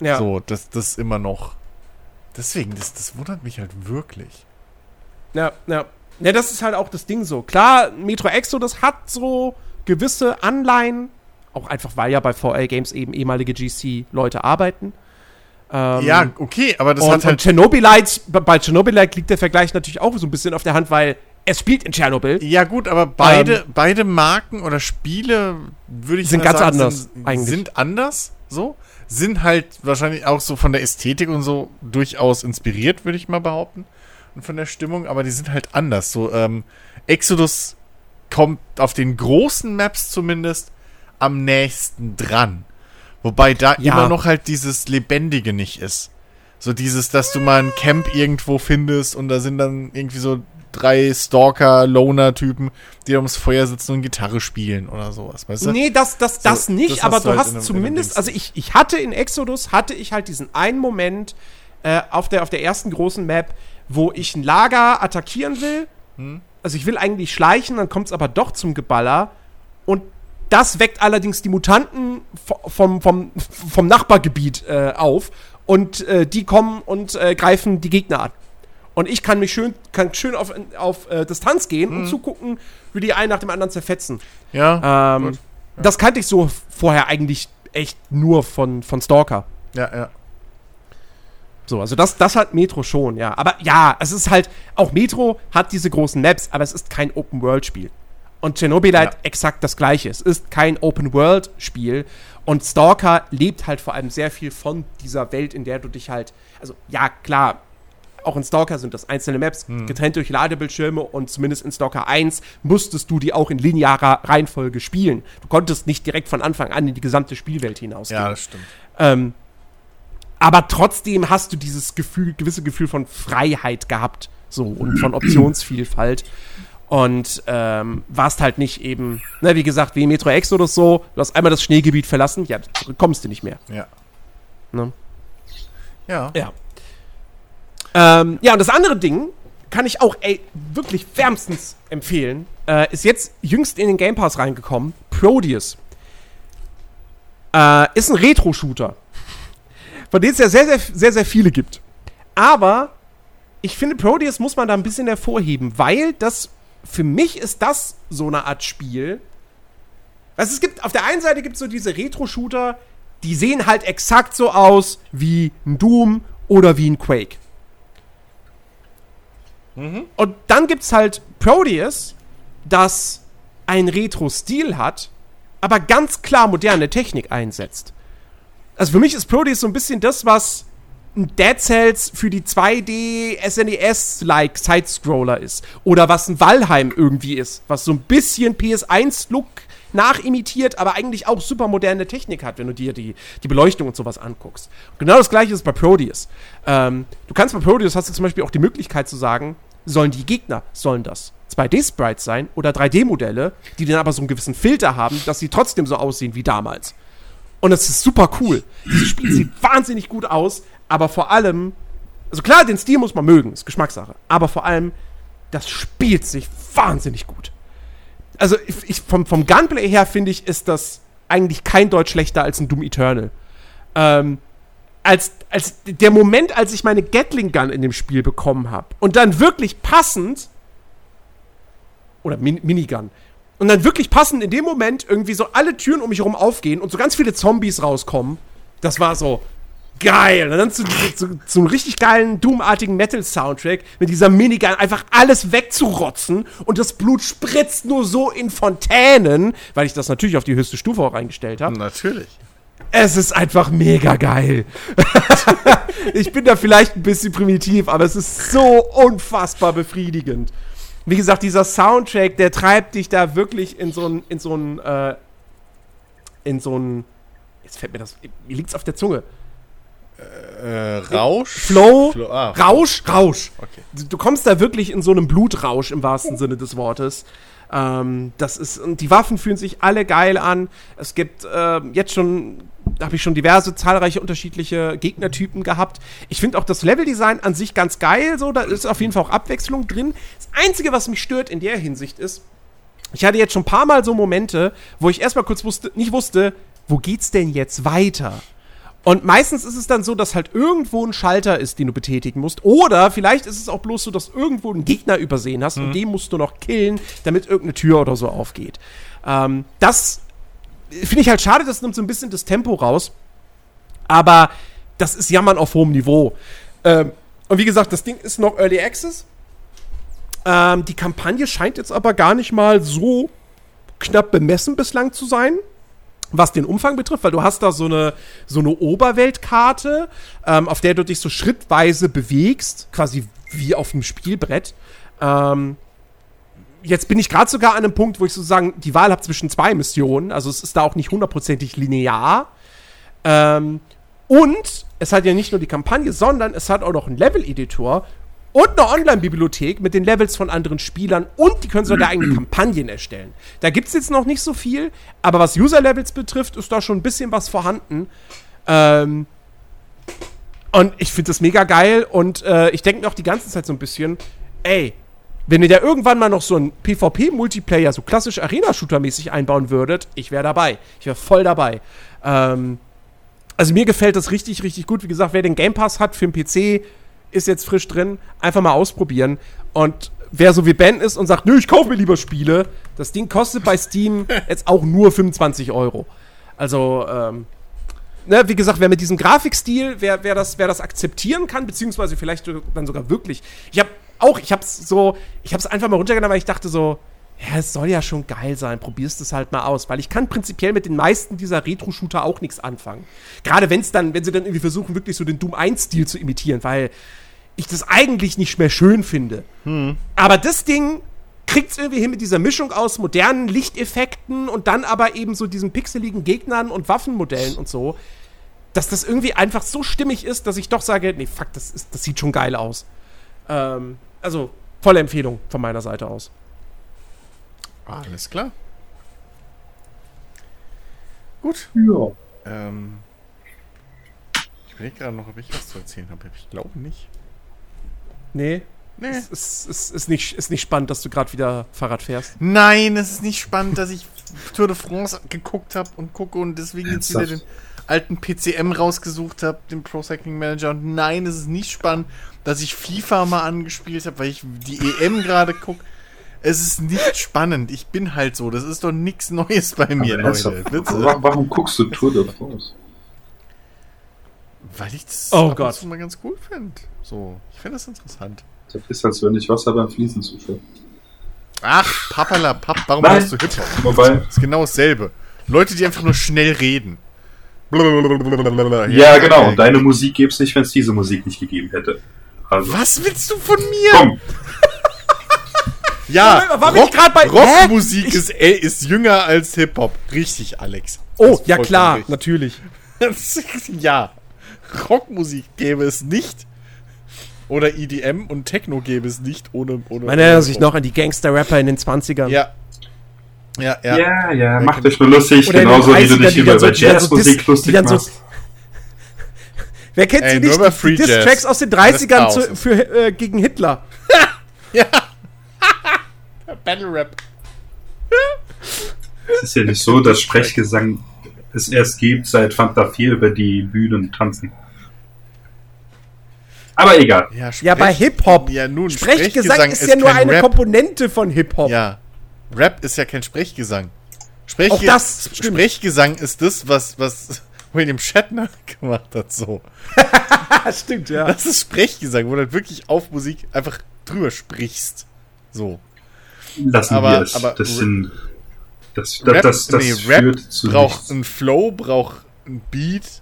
ja. So, das, das immer noch. Deswegen, das, das wundert mich halt wirklich. Ja, ja. Ja, das ist halt auch das Ding so. Klar, Metro Exodus hat so gewisse Anleihen, auch einfach weil ja bei VA Games eben ehemalige GC-Leute arbeiten. Ähm, ja, okay, aber das und, hat und halt. Chernobylite, bei- bei Chernobylite liegt der Vergleich natürlich auch so ein bisschen auf der Hand, weil es spielt in Tschernobyl. Ja, gut, aber beide, beide Marken oder Spiele, würde ich Sind ganz sagen, anders, sind, eigentlich. sind anders, so. Sind halt wahrscheinlich auch so von der Ästhetik und so durchaus inspiriert, würde ich mal behaupten. Und von der Stimmung, aber die sind halt anders. So, ähm, Exodus kommt auf den großen Maps zumindest am nächsten dran. Wobei da Ja. immer noch halt dieses Lebendige nicht ist. So dieses, dass du mal ein Camp irgendwo findest und da sind dann irgendwie so drei Stalker-Loner-Typen, die ums Feuer sitzen und Gitarre spielen oder sowas, weißt du? Nee, das, das, das So, nicht, das aber du halt hast in einem- in einem zumindest, also ich, ich hatte in Exodus, hatte ich halt diesen einen Moment äh, auf, der, auf der ersten großen Map, wo ich ein Lager attackieren will. Hm. Also ich will eigentlich schleichen, dann kommt es aber doch zum Geballer. Und das weckt allerdings die Mutanten vo- vom, vom, vom Nachbargebiet äh, auf. Und äh, die kommen und äh, greifen die Gegner an. Und ich kann mich schön, kann schön auf, auf äh, Distanz gehen Hm. und zugucken, wie die einen nach dem anderen zerfetzen. Ja, Ähm, Gut, Das kannte ich so vorher eigentlich echt nur von, von Stalker. ja, ja. So, also das, das hat Metro schon, ja. Aber ja, es ist halt, auch Metro hat diese großen Maps, aber es ist kein Open-World-Spiel. Und Chernobylite Ja. exakt das gleiche. Es ist kein Open-World-Spiel. Und Stalker lebt halt vor allem sehr viel von dieser Welt, in der du dich halt, also ja, klar, auch in Stalker sind das einzelne Maps, getrennt durch Ladebildschirme und zumindest in Stalker 1 musstest du die auch in linearer Reihenfolge spielen. Du konntest nicht direkt von Anfang an in die gesamte Spielwelt hinausgehen. Ja, das stimmt. Ähm, aber trotzdem hast du dieses Gefühl, gewisse Gefühl von Freiheit gehabt, so und von Optionsvielfalt. Und ähm, warst halt nicht eben, ne, wie gesagt, wie Metro Exodus so, du hast einmal das Schneegebiet verlassen, ja, kommst du nicht mehr. Ja. Ne? Ja. Ja. Ähm, ja, und das andere Ding kann ich auch, ey, wirklich wärmstens empfehlen. Äh, ist jetzt jüngst in den Game Pass reingekommen. Prodeus. Äh, ist ein Retro-Shooter. Von denen es ja sehr, sehr, sehr, sehr viele gibt. Aber ich finde, Prodeus muss man da ein bisschen hervorheben, weil das, für mich ist das so eine Art Spiel. Also es gibt, auf der einen Seite gibt es so diese Retro-Shooter, die sehen halt exakt so aus wie ein Doom oder wie ein Quake. Und dann gibt es halt Proteus, das einen Retro-Stil hat, aber ganz klar moderne Technik einsetzt. Also für mich ist Proteus so ein bisschen das, was ein Dead Cells für die 2D SNES-like Sidescroller ist. Oder was ein Valheim irgendwie ist, was so ein bisschen PS1-Look nachimitiert, aber eigentlich auch super moderne Technik hat, wenn du dir die, die Beleuchtung und sowas anguckst. Und genau das gleiche ist bei Proteus. Ähm, du kannst bei Proteus hast du zum Beispiel auch die Möglichkeit zu sagen, sollen die Gegner, sollen das 2D-Sprites sein oder 3D-Modelle, die dann aber so einen gewissen Filter haben, dass sie trotzdem so aussehen wie damals. Und das ist super cool. Dieses Spiel sieht wahnsinnig gut aus, aber vor allem, also klar, den Stil muss man mögen, ist Geschmackssache, aber vor allem, das spielt sich wahnsinnig gut. Also ich, ich, vom, vom Gunplay her finde ich, ist das eigentlich kein Deutsch schlechter als ein Doom Eternal. Ähm, als, als der Moment, als ich meine Gatling Gun in dem Spiel bekommen habe und dann wirklich passend oder Min Minigun und dann wirklich passend in dem Moment irgendwie so alle Türen um mich herum aufgehen und so ganz viele Zombies rauskommen. Das war so geil. Und dann zu, zu, zu einem richtig geilen Doom-artigen Metal-Soundtrack mit dieser Minigun einfach alles wegzurotzen und das Blut spritzt nur so in Fontänen, weil ich das natürlich auf die höchste Stufe auch reingestellt habe. Natürlich. Es ist einfach mega geil. ich bin da vielleicht ein bisschen primitiv, aber es ist so unfassbar befriedigend. Wie gesagt, dieser Soundtrack, der treibt dich da wirklich in so ein, in so ein, äh, in so ein, jetzt fällt mir das, mir liegt's auf der Zunge. Äh, Rausch? Flow, Flow, ah. Rausch, Rausch. Okay. Du, du kommst da wirklich in so einem Blutrausch im wahrsten Sinne des Wortes. Ähm, das ist, und die Waffen fühlen sich alle geil an. Es gibt äh, jetzt schon, da habe ich schon diverse, zahlreiche unterschiedliche Gegnertypen gehabt. Ich finde auch das Leveldesign an sich ganz geil, so, da ist auf jeden Fall auch Abwechslung drin. Das Einzige, was mich stört in der Hinsicht ist, ich hatte jetzt schon ein paar Mal so Momente, wo ich erstmal kurz wusste, nicht wusste, wo geht's denn jetzt weiter? Und meistens ist es dann so, dass halt irgendwo ein Schalter ist, den du betätigen musst. Oder vielleicht ist es auch bloß so, dass irgendwo einen Gegner übersehen hast und den musst du noch killen, damit irgendeine Tür oder so aufgeht. Ähm, das finde ich halt schade, das nimmt so ein bisschen das Tempo raus. Aber das ist Jammern auf hohem Niveau. Ähm, und wie gesagt, das Ding ist noch Early Access. Ähm, die Kampagne scheint jetzt aber gar nicht mal so knapp bemessen bislang zu sein was den Umfang betrifft, weil du hast da so eine, so eine Oberweltkarte, ähm, auf der du dich so schrittweise bewegst, quasi wie auf einem Spielbrett. Ähm, jetzt bin ich gerade sogar an einem Punkt, wo ich sozusagen die Wahl habe zwischen zwei Missionen, also es ist da auch nicht hundertprozentig linear. Ähm, und es hat ja nicht nur die Kampagne, sondern es hat auch noch einen Level-Editor und eine Online-Bibliothek mit den Levels von anderen Spielern und die können sogar eigene Kampagnen erstellen. Da gibt es jetzt noch nicht so viel, aber was User-Levels betrifft, ist da schon ein bisschen was vorhanden. Ähm, und ich finde das mega geil und äh, ich denke mir auch die ganze Zeit so ein bisschen, ey, wenn ihr da irgendwann mal noch so ein PvP-Multiplayer, so klassisch Arena-Shooter-mäßig einbauen würdet, ich wäre dabei. Ich wäre voll dabei. Ähm, also mir gefällt das richtig, richtig gut. Wie gesagt, wer den Game Pass hat für den PC, ist jetzt frisch drin, einfach mal ausprobieren. Und wer so wie Ben ist und sagt, nö, ich kaufe mir lieber Spiele, das Ding kostet bei Steam jetzt auch nur 25 Euro. Also, ähm, ne, wie gesagt, wer mit diesem Grafikstil, wer, wer, das, wer das akzeptieren kann, beziehungsweise vielleicht dann sogar wirklich. Ich habe auch, ich habe es so, ich habe es einfach mal runtergenommen, weil ich dachte so, ja, es soll ja schon geil sein, probierst es halt mal aus, weil ich kann prinzipiell mit den meisten dieser Retro-Shooter auch nichts anfangen. Gerade wenn es dann, wenn sie dann irgendwie versuchen, wirklich so den Doom 1-Stil zu imitieren, weil ich das eigentlich nicht mehr schön finde. Hm. Aber das Ding kriegt es irgendwie hin mit dieser Mischung aus modernen Lichteffekten und dann aber eben so diesen pixeligen Gegnern und Waffenmodellen und so, dass das irgendwie einfach so stimmig ist, dass ich doch sage, nee, fuck, das, ist, das sieht schon geil aus. Ähm, also, volle Empfehlung von meiner Seite aus. Alles klar. Gut. Ja. Ähm, ich überlege gerade noch, ob ich was zu erzählen habe. Ich glaube nicht. Nee. Nee. Es ist, ist, ist, nicht, ist nicht spannend, dass du gerade wieder Fahrrad fährst. Nein, es ist nicht spannend, dass ich Tour de France geguckt habe und gucke und deswegen jetzt wieder den alten PCM rausgesucht habe, den Pro Cycling Manager. Und nein, es ist nicht spannend, dass ich FIFA mal angespielt habe, weil ich die EM gerade gucke. Es ist nicht spannend. Ich bin halt so. Das ist doch nichts Neues bei mir, Leute. warum guckst du Tour de France? Weil ich das Oh Gott. mal ganz cool finde. So, ich finde das interessant. Das ist, als wenn ich Wasser beim Fließen zuschaue. Ach, Papala, Papp, warum Nein. hast du Hip-Hop? Wobei, Das ist genau dasselbe. Leute, die einfach nur schnell reden. ja, genau. Und deine Musik gäbe es nicht, wenn es diese Musik nicht gegeben hätte. Also, Was willst du von mir? komm, Ja, Moment, war ich grad bei- Rockmusik Hä? ist, ey, ist jünger als Hip-Hop. Richtig, Alex. Oh, ja klar, natürlich. ja. Rockmusik gäbe es nicht. Oder EDM und Techno gäbe es nicht ohne. ohne Man erinnert sich noch an die Gangster-Rapper in den 20ern. Ja. Ja, ja. ja, ja, macht euch nur lustig, Oder genauso wie du 30ern, dich über, so- so Jazzmusik Dis- lustig dann so- machst. Wer kennt Ey, sie nicht? über Die Diss-Tracks aus den Alles 30ern Chaos zu, für, äh, gegen Hitler. ja. Battle Rap. Es ist ja nicht so, dass Sprechgesang es erst gibt, seit Fanta 4 über die Bühnen tanzen. Aber egal. Ja, Ja, bei Hip-Hop. Ja, nun, Sprechgesang ist ja nur eine Rap. Komponente von Hip-Hop. Ja. Rap ist ja kein Sprechgesang. Sprechge Auch das stimmt. Sprechgesang ist das, was, was William Shatner gemacht hat, so. Stimmt, ja. Das ist Sprechgesang, wo du halt wirklich auf Musik einfach drüber sprichst. So. Lassen Aber- wir es. aber das sind. Das, Rap, das, das, nee, das Rap führt zu braucht nichts. einen Flow, braucht einen Beat.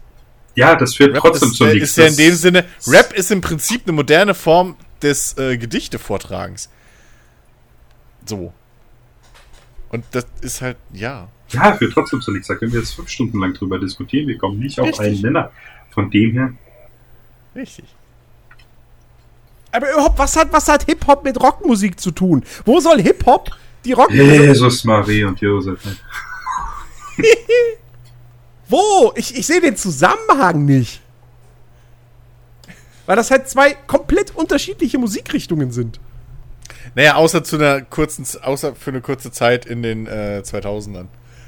Ja, das führt Rap trotzdem ist, zu äh, nichts. ist ja in dem Sinne, Rap ist im Prinzip eine moderne Form des äh, Gedichtevortragens. So. Und das ist halt, ja. Ja, führt trotzdem zu nichts. Da können wir jetzt fünf Stunden lang drüber diskutieren. Wir kommen nicht auf Richtig. einen Nenner. Von dem her. Richtig. Aber überhaupt, was hat, was hat Hip-Hop mit Rockmusik zu tun? Wo soll Hip-Hop die Rockmusik... Jesus, Marie und Josef. Wo? Ich, ich sehe den Zusammenhang nicht. Weil das halt zwei komplett unterschiedliche Musikrichtungen sind. Naja, außer zu einer kurzen, außer für eine kurze Zeit in den äh, 2000ern.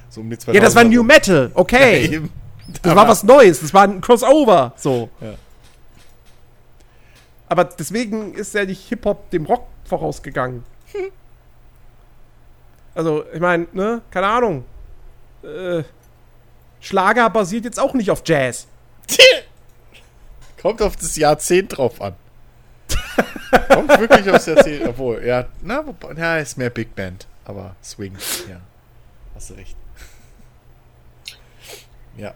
So um die 2000er. Ja, das war New Metal, okay. Eben. Das war was Neues, das war ein Crossover. So. Ja. Aber deswegen ist ja nicht Hip-Hop dem Rock vorausgegangen. Also, ich meine, ne, keine Ahnung. Äh, Schlager basiert jetzt auch nicht auf Jazz. Kommt auf das Jahrzehnt drauf an. Kommt wirklich aufs Jahrzehnt, obwohl, ja, na, ja, ist mehr Big Band, aber Swing, ja. Hast du recht. Ja.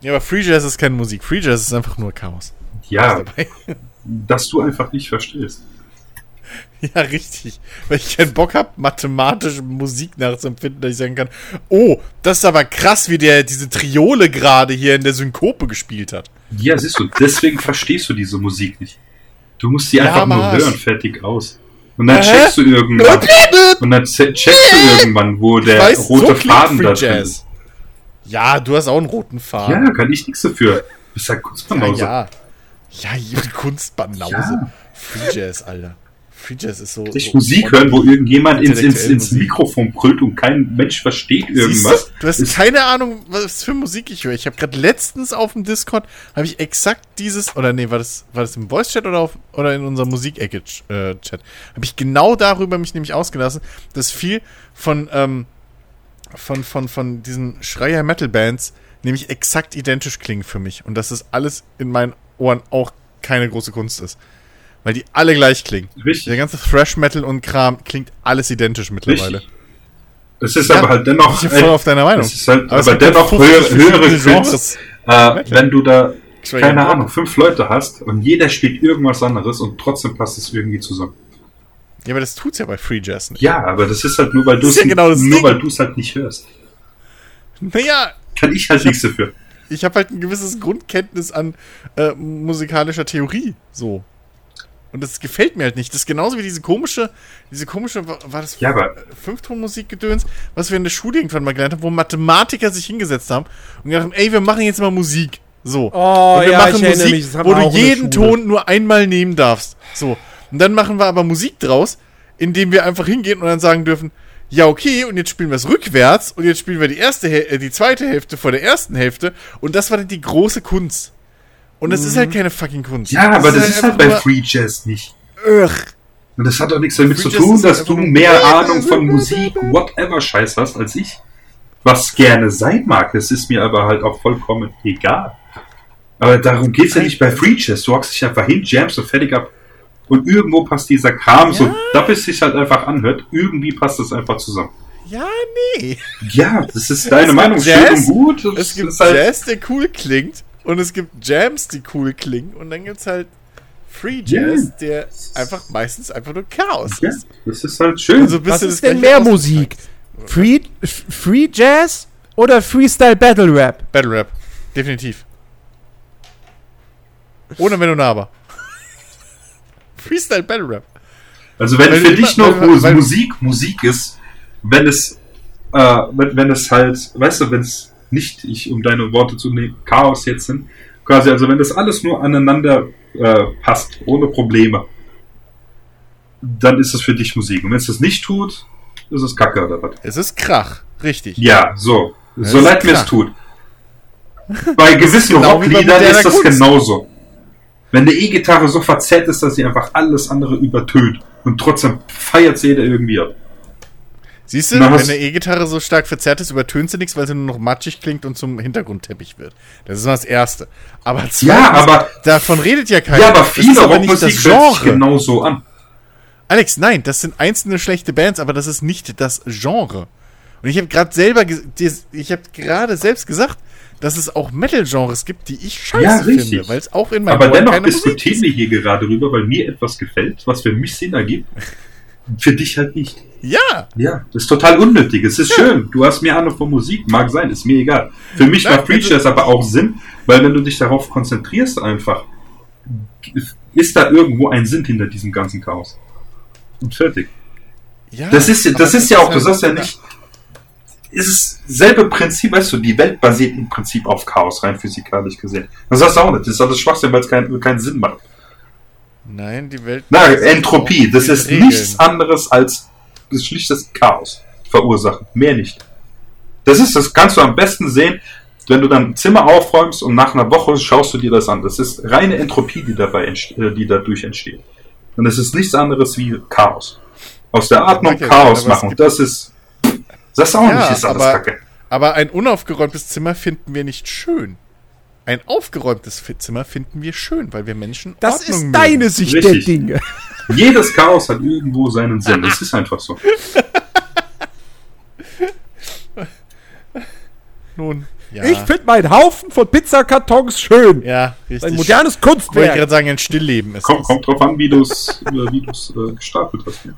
Ja, aber Free Jazz ist keine Musik. Free Jazz ist einfach nur Chaos. Ja, dass du einfach nicht verstehst. Ja, richtig. Weil ich keinen Bock habe, mathematische Musik nachzuempfinden, dass ich sagen kann, oh, das ist aber krass, wie der diese Triole gerade hier in der Synkope gespielt hat. Ja, siehst du, deswegen verstehst du diese Musik nicht. Du musst sie Ja, einfach nur hören, fertig aus. Und dann Hä? checkst du irgendwann. Und dann checkst du irgendwann, wo der weiß, rote so Faden da drin ist. Ja, du hast auch einen roten Faden. Ja, kann ich nichts dafür. Du bist halt Ja, Kunstbanause. ja. Ja, ja, Kunstbanause. Ja. Free Jazz, Alter. Free Jazz ist so. Ich so Musik hören, wo irgendjemand ins, ins, ins. Mikrofon brüllt und kein Mensch versteht Siehst irgendwas. Du? du hast Ist- keine Ahnung, was für Musik ich höre. Ich habe gerade letztens auf dem Discord habe ich exakt dieses oder nee, war das war das im Voice Chat oder auf oder in unserem Musikecke äh. Habe ich genau darüber mich nämlich ausgelassen, dass viel von ähm, von von von diesen Schreier Metal Bands nämlich exakt identisch klingen für mich und dass das alles in meinen Ohren auch keine große Kunst ist. Weil die alle gleich klingen. Der Richtig. ganze Thrash Metal und Kram klingt alles identisch mittlerweile. Richtig. Es ist Ja, aber halt dennoch. Ich bin voll auf deiner Meinung. Es ist halt, Aber aber, dennoch 50 höhere, höhere Kunst, äh, wenn du da, keine. Ahnung, fünf Leute hast und jeder spielt irgendwas anderes und trotzdem passt es irgendwie zusammen. Ja, aber das tut's ja bei Free Jazz nicht. Ja, aber das ist halt nur, weil du es ja genau das nur Ding. weil du es halt nicht hörst. Naja, Kann ich halt nichts dafür. ich habe halt ein gewisses Grundkenntnis an äh, musikalischer Theorie. So. Und das gefällt mir halt nicht. Das ist genauso wie diese komische, diese komische, wa- war das Ja, aber- Fünftonmusikgedöns, was wir in der Schule irgendwann mal gelernt haben, wo Mathematiker sich hingesetzt haben und gesagt haben, ey, wir machen jetzt mal Musik. So. Oh, und wir ja, machen Musik, mich, das haben wo wir du jeden. Ton nur einmal nehmen darfst. So. Und dann machen wir aber Musik draus, indem wir einfach hingehen und dann sagen dürfen, ja, okay, und jetzt spielen wir es rückwärts und jetzt spielen wir die erste, Häl- äh, die zweite Hälfte vor der ersten Hälfte und das war dann die große Kunst. Und das ist halt keine fucking Kunst. Mhm. Ja, aber das ist halt bei Free Jazz nicht. Ugh. Und das hat doch nichts damit Free zu tun, ist dass du mehr Ahnung von Musik, whatever Scheiß hast als ich. Was gerne sein mag, das ist mir aber halt auch vollkommen egal. Aber darum geht's ja nicht bei Free Jazz. Du hockst dich einfach hin, jamst und fertig ab. Und irgendwo passt dieser Kram, so da bis sich halt einfach anhört, irgendwie passt das einfach zusammen. Ja, nee. Ja, das ist deine gibt Meinung, schön Jazz, und gut. Das Es gibt ist halt, Jazz, der cool klingt und es gibt Jams, die cool klingen und dann gibt's halt Free Jazz, Ja. der einfach meistens einfach nur Chaos ja, ist. das ist halt schön. Also Was ist denn mehr. Musik? Free, Free Jazz oder Freestyle Battle Rap? Battle Rap. Definitiv. Ohne Wenn und Aber. Freestyle Battle Rap. Also wenn Weil für dich immer- noch weil- weil- Musik Musik ist, wenn es äh, wenn, wenn es halt, weißt du, wenn es nicht, ich um deine Worte zu nehmen, Chaos jetzt sind, quasi, also wenn das alles nur aneinander äh, passt, ohne Probleme, dann ist es für dich Musik. Und wenn es das nicht tut, ist es Kacke oder was? Es ist Krach. Richtig. Ja, so. Das so leid mir es tut. Bei gewissen genau Rockliedern ist das genauso. Wenn eine E-Gitarre so verzerrt ist, dass sie einfach alles andere übertönt und trotzdem feiert sie jeder irgendwie ab. Siehst du, wenn eine E-Gitarre so stark verzerrt ist, übertönt sie nichts, weil sie nur noch matschig klingt und zum Hintergrundteppich wird. Das ist mal das Erste. Aber zweitens, Ja, aber- davon redet ja keiner. Ja, aber viele Rockmusik hört sich Genre. genau so an. Alex, nein, das sind einzelne schlechte Bands, aber das ist nicht das Genre. Und ich habe gerade selber, ich habe gerade selbst gesagt, dass es auch Metal-Genres gibt, die ich scheiße Ja, finde, weil es auch in meinem Aber Ohren dennoch diskutieren wir hier gerade drüber, weil mir etwas gefällt, was für mich Sinn ergibt. Für dich halt nicht. Ja, Ja, das ist total unnötig. Es ist schön. Du hast mehr Ahnung von Musik, mag sein, ist mir egal. Für mich macht Preacher es aber auch Sinn, weil wenn du dich darauf konzentrierst einfach, ist da irgendwo ein Sinn hinter diesem ganzen Chaos. Und fertig. ja. Das ist, das ist ja auch, du sagst ja nicht, es ist selbe Prinzip, weißt du, die Welt basiert im Prinzip auf Chaos, rein physikalisch gesehen. Das sagst du auch nicht, das ist alles Schwachsinn, weil es keinen, keinen Sinn macht. Nein, die Welt. Na, Entropie, das ist Regeln. nichts anderes als schlichtes Chaos verursachen. Mehr nicht. Das ist, das kannst du am besten sehen, wenn du dein Zimmer aufräumst und nach einer Woche schaust du dir das an. Das ist reine Entropie, die dabei entsteht, äh, die dadurch entsteht. Und es ist nichts anderes wie Chaos. Aus der Atmung ja Chaos machen. Das ist, das ist auch Ja, nicht, ist alles aber- Kacke. Aber ein unaufgeräumtes Zimmer finden wir nicht schön. Ein aufgeräumtes Zimmer finden wir schön, weil wir Menschen Das Ordnung ist mögen. deine Sicht Richtig. der Dinge. Jedes Chaos hat irgendwo seinen Sinn. Es ist einfach so. Nun, ja. Ich finde meinen Haufen von Pizzakartons schön. ja, richtig. Ein modernes Wollte ich Kunstwerk. gerade sagen, ein Stillleben ist Kommt, das. kommt drauf an, wie du es du's, äh, gestapelt hast. Ja.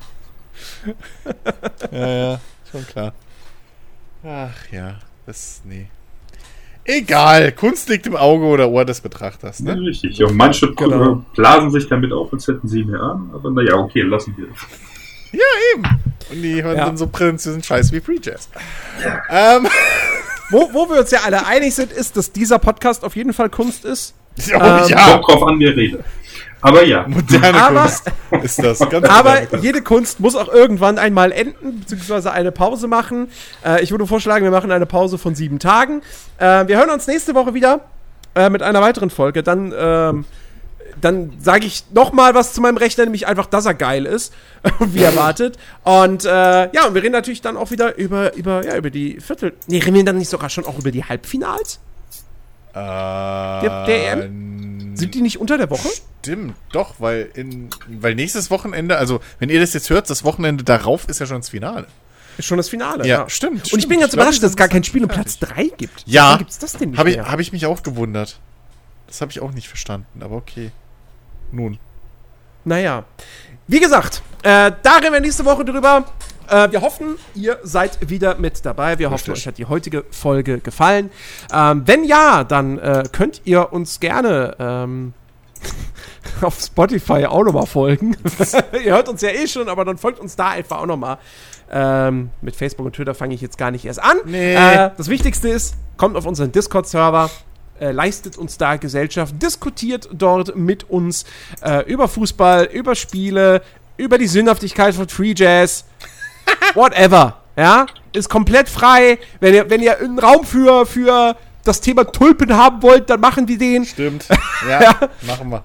Ja, ja, schon klar. Ach ja, das, nee. Egal, Kunst liegt im Auge oder Ohr des Betrachters, Ja, ne? richtig. Ja, und manche Genau. blasen sich damit auf, als hätten sie mehr an. Aber naja, okay, lassen wir das. Ja, eben. Und die hören Ja. dann so prätentiösen Scheiß wie Free Jazz. Ähm, Wo, wo wir uns ja alle einig sind, ist, dass dieser Podcast auf jeden Fall Kunst ist. oh, Ähm, ja, Kommt drauf an, wer redet. Aber ja, moderne Aber- Kunst ist das. Ganz Aber Kunst. jede Kunst muss auch irgendwann einmal enden, beziehungsweise eine Pause machen. Äh, ich würde vorschlagen, wir machen eine Pause von sieben Tagen. Äh, wir hören uns nächste Woche wieder äh, mit einer weiteren Folge. Dann, ähm, dann sage ich noch mal was zu meinem Rechner, nämlich einfach, dass er geil ist, wie erwartet. Und äh, ja, und wir reden natürlich dann auch wieder über, über, ja, über die Viertel. Nee, reden wir dann nicht sogar schon auch über die Halbfinals? Äh, Der- der Sind die nicht unter der Woche? Stimmt, doch, weil in, weil nächstes Wochenende, also wenn ihr das jetzt hört, das Wochenende darauf ist ja schon das Finale. Ist schon das Finale. Ja, stimmt, Und ich stimmt. bin ganz Ich glaub, überrascht, die dass es gar kein. Spiel um Platz 3 gibt. Ja. Warum gibt's das denn nicht Habe ich, hab ich mich auch gewundert. Das habe ich auch nicht verstanden, aber okay. Nun. Naja. Wie gesagt, äh, da reden wir nächste Woche drüber. Äh, wir hoffen, ihr seid wieder mit dabei. Wir hoffen, euch hat die heutige Folge gefallen. Ähm, wenn ja, dann äh, könnt ihr uns gerne ähm, auf Spotify auch nochmal folgen. ihr hört uns ja eh schon, aber dann folgt uns da einfach auch nochmal. Ähm, mit Facebook und Twitter fange ich jetzt gar nicht erst an. Nee. Äh, das Wichtigste ist, kommt auf unseren Discord-Server, äh, leistet uns da Gesellschaft, diskutiert dort mit uns äh, über Fußball, über Spiele, über die Sinnhaftigkeit von Free Jazz, whatever. Ja, ist komplett frei. Wenn ihr, wenn ihr einen Raum für, für das Thema Tulpen haben wollt, dann machen wir den. Stimmt. Ja, machen wir.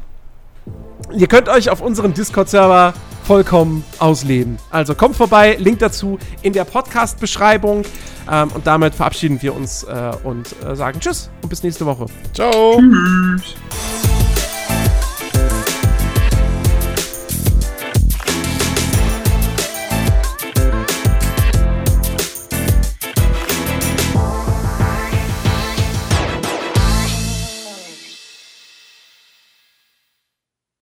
Ihr könnt euch auf unserem Discord-Server vollkommen ausleben. Also kommt vorbei, Link dazu in der Podcast-Beschreibung. Ähm, und damit verabschieden wir uns äh, und äh, sagen Tschüss und bis nächste Woche. Ciao. tschüss.